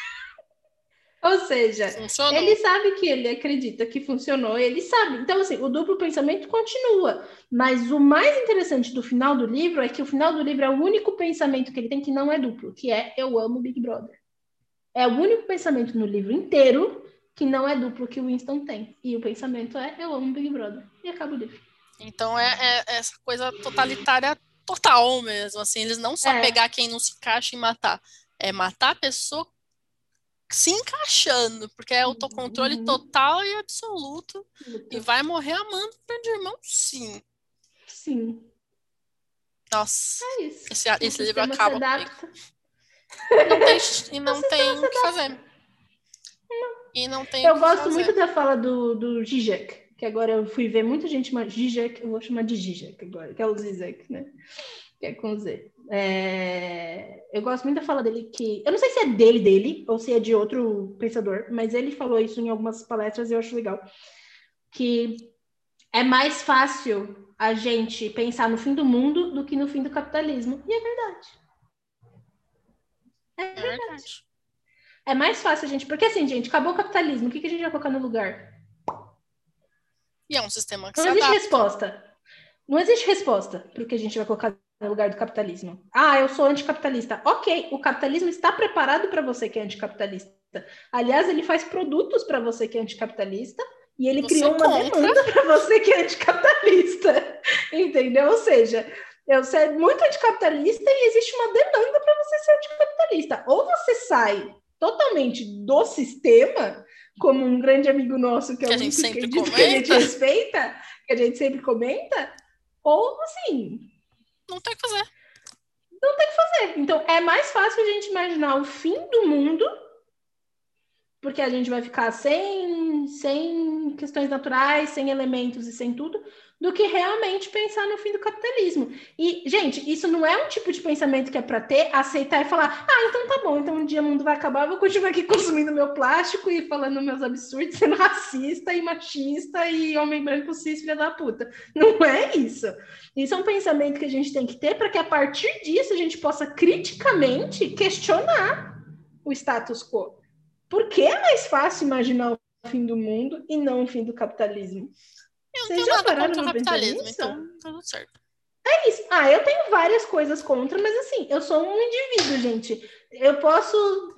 Ou seja, Funcionou. ele sabe que ele acredita que funcionou, ele sabe. Então, assim, o duplo pensamento continua. Mas o mais interessante do final do livro é que o final do livro é o único pensamento que ele tem que não é duplo, que é eu amo Big Brother. É o único pensamento no livro inteiro que não é duplo que o Winston tem. E o pensamento é eu amo Big Brother. E acaba o livro. Então é, é essa coisa totalitária total mesmo, assim, eles não só É. pegar quem não se encaixa e matar, é matar a pessoa se encaixando, porque é autocontrole Uhum. total e absoluto e vai morrer amando o irmão, sim. Sim, Nossa, é isso. esse, esse livro acaba. E não tem, e não tem o que fazer. E não tem Eu gosto fazer. muito da fala do, do Zizek, que agora eu fui ver muita gente chamar Zizek, eu vou chamar de Zizek agora, que é o Zizek, né? Que é com Z. É, Eu gosto muito da fala dele, que eu não sei se é dele, dele, ou se é de outro pensador, mas ele falou isso em algumas palestras e eu acho legal. Que é mais fácil a gente pensar no fim do mundo do que no fim do capitalismo. E é verdade. É verdade. É mais fácil a gente. Porque assim, gente, acabou o capitalismo, o que, que a gente vai colocar no lugar? E é um sistema que Não existe adapta. resposta. Não existe resposta para o que a gente vai colocar no lugar do capitalismo. Ah, eu sou anticapitalista. Ok, o capitalismo está preparado para você que é anticapitalista. Aliás, ele faz produtos para você que é anticapitalista e ele Você criou uma compra. demanda para você que é anticapitalista. Entendeu? Ou seja, eu sou muito anticapitalista e existe uma demanda para você ser anticapitalista. Ou você sai totalmente do sistema, como um grande amigo nosso, que é Que a gente sempre que, diz que a gente comenta. respeita, que a gente sempre comenta, ou assim, Não tem o que fazer. Não tem o que fazer. Então, é mais fácil a gente imaginar o fim do mundo, porque a gente vai ficar sem, sem questões naturais, sem elementos e sem tudo, do que realmente pensar no fim do capitalismo. E, gente, isso não é um tipo de pensamento que é para ter, aceitar e falar: ah, então tá bom, então um dia o mundo vai acabar, eu vou continuar aqui consumindo meu plástico e falando meus absurdos, sendo racista e machista e homem branco cis, filha da puta. Não é isso. Isso é um pensamento que a gente tem que ter para que a partir disso a gente possa criticamente questionar o status quo. Por que é mais fácil imaginar o fim do mundo e não o fim do capitalismo? Eu não tenho nada contra o capitalismo, então tá tudo certo. É isso. Ah, eu tenho várias coisas contra, mas assim, eu sou um indivíduo, gente. Eu posso.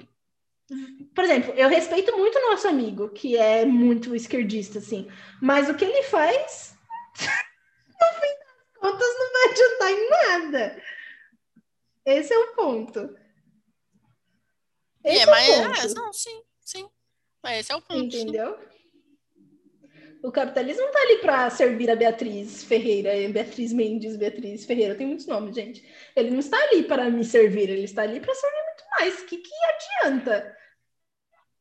Por exemplo, eu respeito muito o nosso amigo, que é muito esquerdista, assim. Mas o que ele faz, no fim das contas, não vai adiantar em nada. Esse é o ponto. Esse é, é mas, o ponto. É, não, sim, sim. Esse é o ponto. Entendeu? O capitalismo não está ali para servir a Beatriz Ferreira, Beatriz Mendes, Beatriz Ferreira, tem muitos nomes, gente. Ele não está ali para me servir, ele está ali para servir muito mais. O que, que adianta?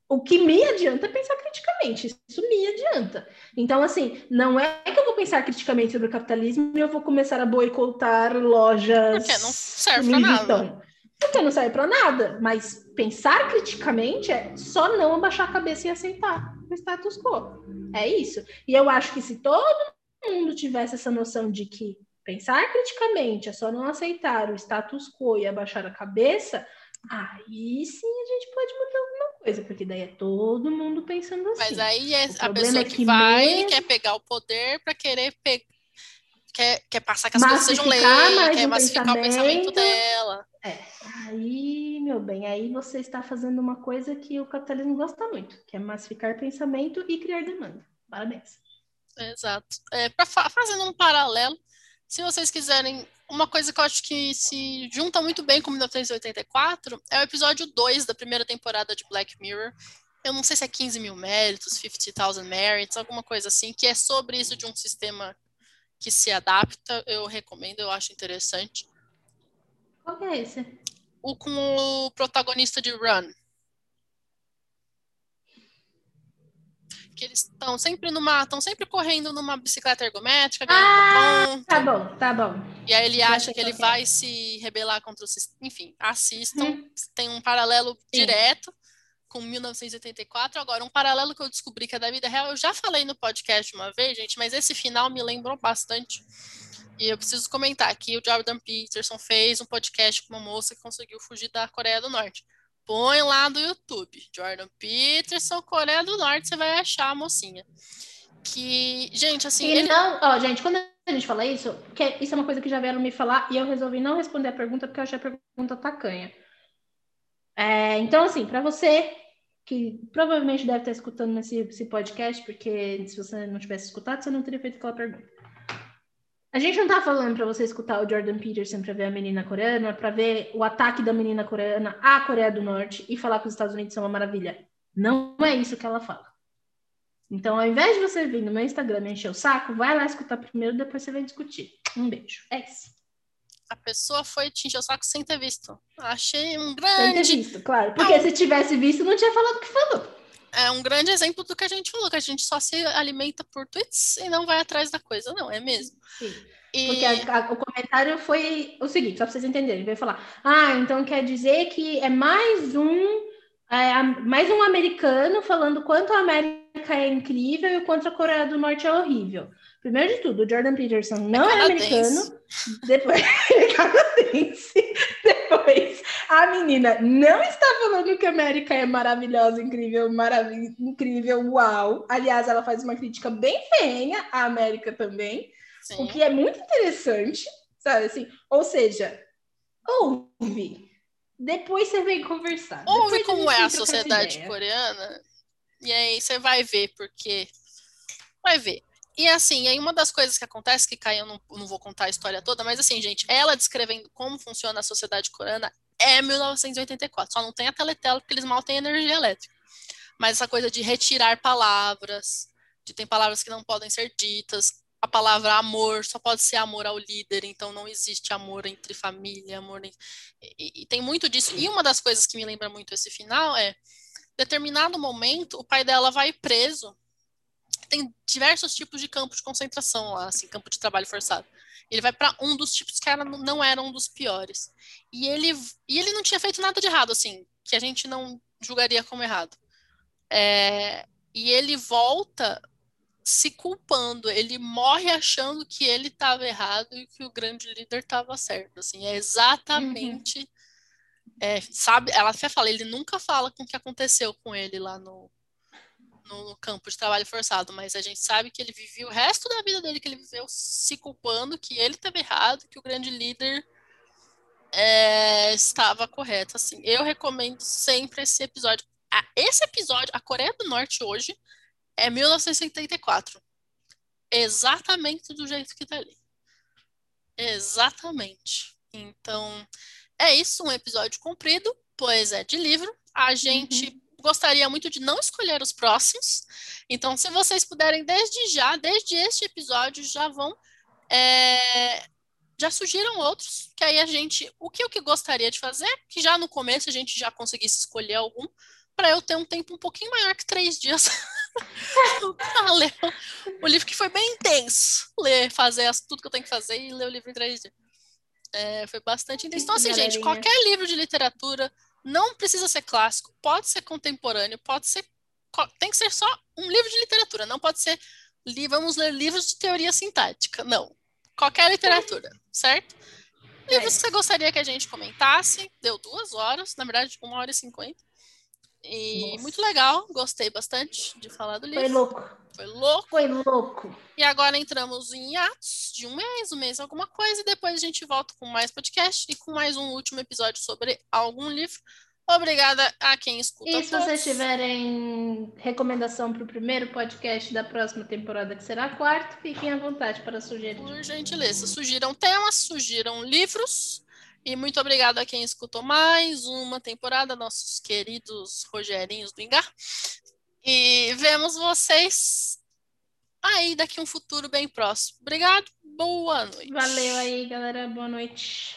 O que me adianta é pensar criticamente, isso me adianta. Então, assim, não é que eu vou pensar criticamente sobre o capitalismo e eu vou começar a boicotar lojas. Porque não serve para nada. Porque não serve para nada, mas pensar criticamente é só não abaixar a cabeça e aceitar o status quo. É isso. E eu acho que se todo mundo tivesse essa noção de que pensar criticamente é só não aceitar o status quo e abaixar a cabeça, aí sim a gente pode mudar alguma coisa, porque daí é todo mundo pensando assim. Mas aí é a pessoa é que, que vai mesmo... quer pegar o poder para querer pegar quer, quer passar que as coisas sejam lei, quer um massificar pensamento. o pensamento dela. É, aí, meu bem, aí você está fazendo uma coisa que o capitalismo gosta muito, que é massificar pensamento e criar demanda. Parabéns. Exato. É, pra, fazendo um paralelo, se vocês quiserem, uma coisa que eu acho que se junta muito bem com 1984 é o episódio 2 da primeira temporada de Black Mirror. Eu não sei se é 15 mil méritos, 50,000 merits, alguma coisa assim, que é sobre isso de um sistema que se adapta, eu recomendo, eu acho interessante. Qual é esse? O com o protagonista de Run. Que eles estão sempre numa. estão sempre correndo numa bicicleta ergométrica, ah, ponto. Tá bom, tá bom. E aí ele acha que ele vai se rebelar contra o sistema. Enfim, assistam. Hum. Tem um paralelo Sim. direto com 1984. Agora, um paralelo que eu descobri que é da vida real, eu já falei no podcast uma vez, gente, mas esse final me lembrou bastante. E eu preciso comentar que o Jordan Peterson fez um podcast com uma moça que conseguiu fugir da Coreia do Norte. Põe lá no YouTube, Jordan Peterson, Coreia do Norte, você vai achar a mocinha. Que, gente, assim. ele... não, ó, gente, quando a gente fala isso, que isso é uma coisa que já vieram me falar e eu resolvi não responder a pergunta porque eu achei a pergunta tacanha. É, então, assim, para você que provavelmente deve estar escutando nesse, podcast, porque se você não tivesse escutado, você não teria feito aquela pergunta. A gente não tá falando para você escutar o Jordan Peterson para ver a menina coreana, para ver o ataque da menina coreana à Coreia do Norte e falar que os Estados Unidos são uma maravilha. Não é isso que ela fala. Então, ao invés de você vir no meu Instagram e encher o saco, vai lá escutar primeiro, depois você vai discutir. Um beijo. É isso a pessoa foi te encher o saco sem ter visto. Achei um grande. Sem ter visto, claro. Porque se tivesse visto, não tinha falado o que falou. É um grande exemplo do que a gente falou, que a gente só se alimenta por tweets e não vai atrás da coisa, não, é mesmo. Sim. E... Porque a, a, o comentário foi o seguinte, só para vocês entenderem, ele vai falar, ah, então quer dizer que é mais um é, mais um americano falando quanto a América é incrível e quanto a Coreia do Norte é horrível. Primeiro de tudo, o Jordan Peterson não é, é americano. Depois, é canadense. Depois, a menina não está falando que a América é maravilhosa, incrível, maravilhosa, incrível, uau. Aliás, ela faz uma crítica bem feia à América também, Sim. o que é muito interessante, sabe assim? Ou seja, ouve, depois você vem conversar. Ouve como é a sociedade coreana. E aí você vai ver, porque. Vai ver. E assim, aí uma das coisas que acontece, que caiu, eu não, não vou contar a história toda, mas assim, gente, ela descrevendo como funciona a sociedade coreana é 1984. Só não tem a teletela, porque eles mal têm energia elétrica. Mas essa coisa de retirar palavras, de tem palavras que não podem ser ditas, a palavra amor só pode ser amor ao líder, então não existe amor entre família, amor. E, e, tem muito disso. E uma das coisas que me lembra muito esse final é, determinado momento, o pai dela vai preso. Tem diversos tipos de campos de concentração lá, assim, campo de trabalho forçado. Ele vai para um dos tipos que era, não era um dos piores. E ele, e ele não tinha feito nada de errado, assim, que a gente não julgaria como errado. É, e ele volta se culpando, ele morre achando que ele estava errado e que o grande líder estava certo. Assim, é exatamente. Uhum. É, sabe, ela até fala, ele nunca fala com o que aconteceu com ele lá no, no, campo de trabalho forçado, mas a gente sabe que ele viveu o resto da vida dele que ele viveu se culpando que ele estava errado, que o grande líder é, estava correto. Assim, eu recomendo sempre esse episódio. Ah, esse episódio, a Coreia do Norte hoje é 1974. Exatamente do jeito que tá ali. Exatamente. Então, é isso, um episódio comprido, pois é de livro. A gente uhum. Gostaria muito de não escolher os próximos. Então, se vocês puderem, desde já, desde este episódio, já vão. É, já surgiram outros, que aí a gente. O que eu que gostaria de fazer, que já no começo a gente já conseguisse escolher algum, para eu ter um tempo um pouquinho maior que três dias para ler o livro que foi bem intenso. Ler, fazer tudo que eu tenho que fazer e ler o livro em três dias. É, foi bastante intenso. Então, assim, Galerinha. gente, qualquer livro de literatura não precisa ser clássico, pode ser contemporâneo, pode ser. Tem que ser só um livro de literatura, não pode ser. Vamos ler livros de teoria sintática. Não. Qualquer literatura, certo? Livros é. que você gostaria que a gente comentasse. Deu duas horas, na verdade, uma hora e cinquenta. E Nossa. muito legal, gostei bastante de falar do livro. Foi louco. Foi louco. Foi louco. E agora entramos em atos de um mês, um mês alguma coisa, e depois a gente volta com mais podcast e com mais um último episódio sobre algum livro. Obrigada a quem escuta. E se todos. vocês tiverem recomendação para o primeiro podcast da próxima temporada, que será quarto, fiquem à vontade para sugerir. Por gentileza, sugiram temas, sugiram livros e muito obrigado a quem escutou mais uma temporada, nossos queridos Rogerinhos do Engar. E vemos vocês aí daqui um futuro bem próximo. Obrigado, boa noite. Valeu aí, galera. Boa noite.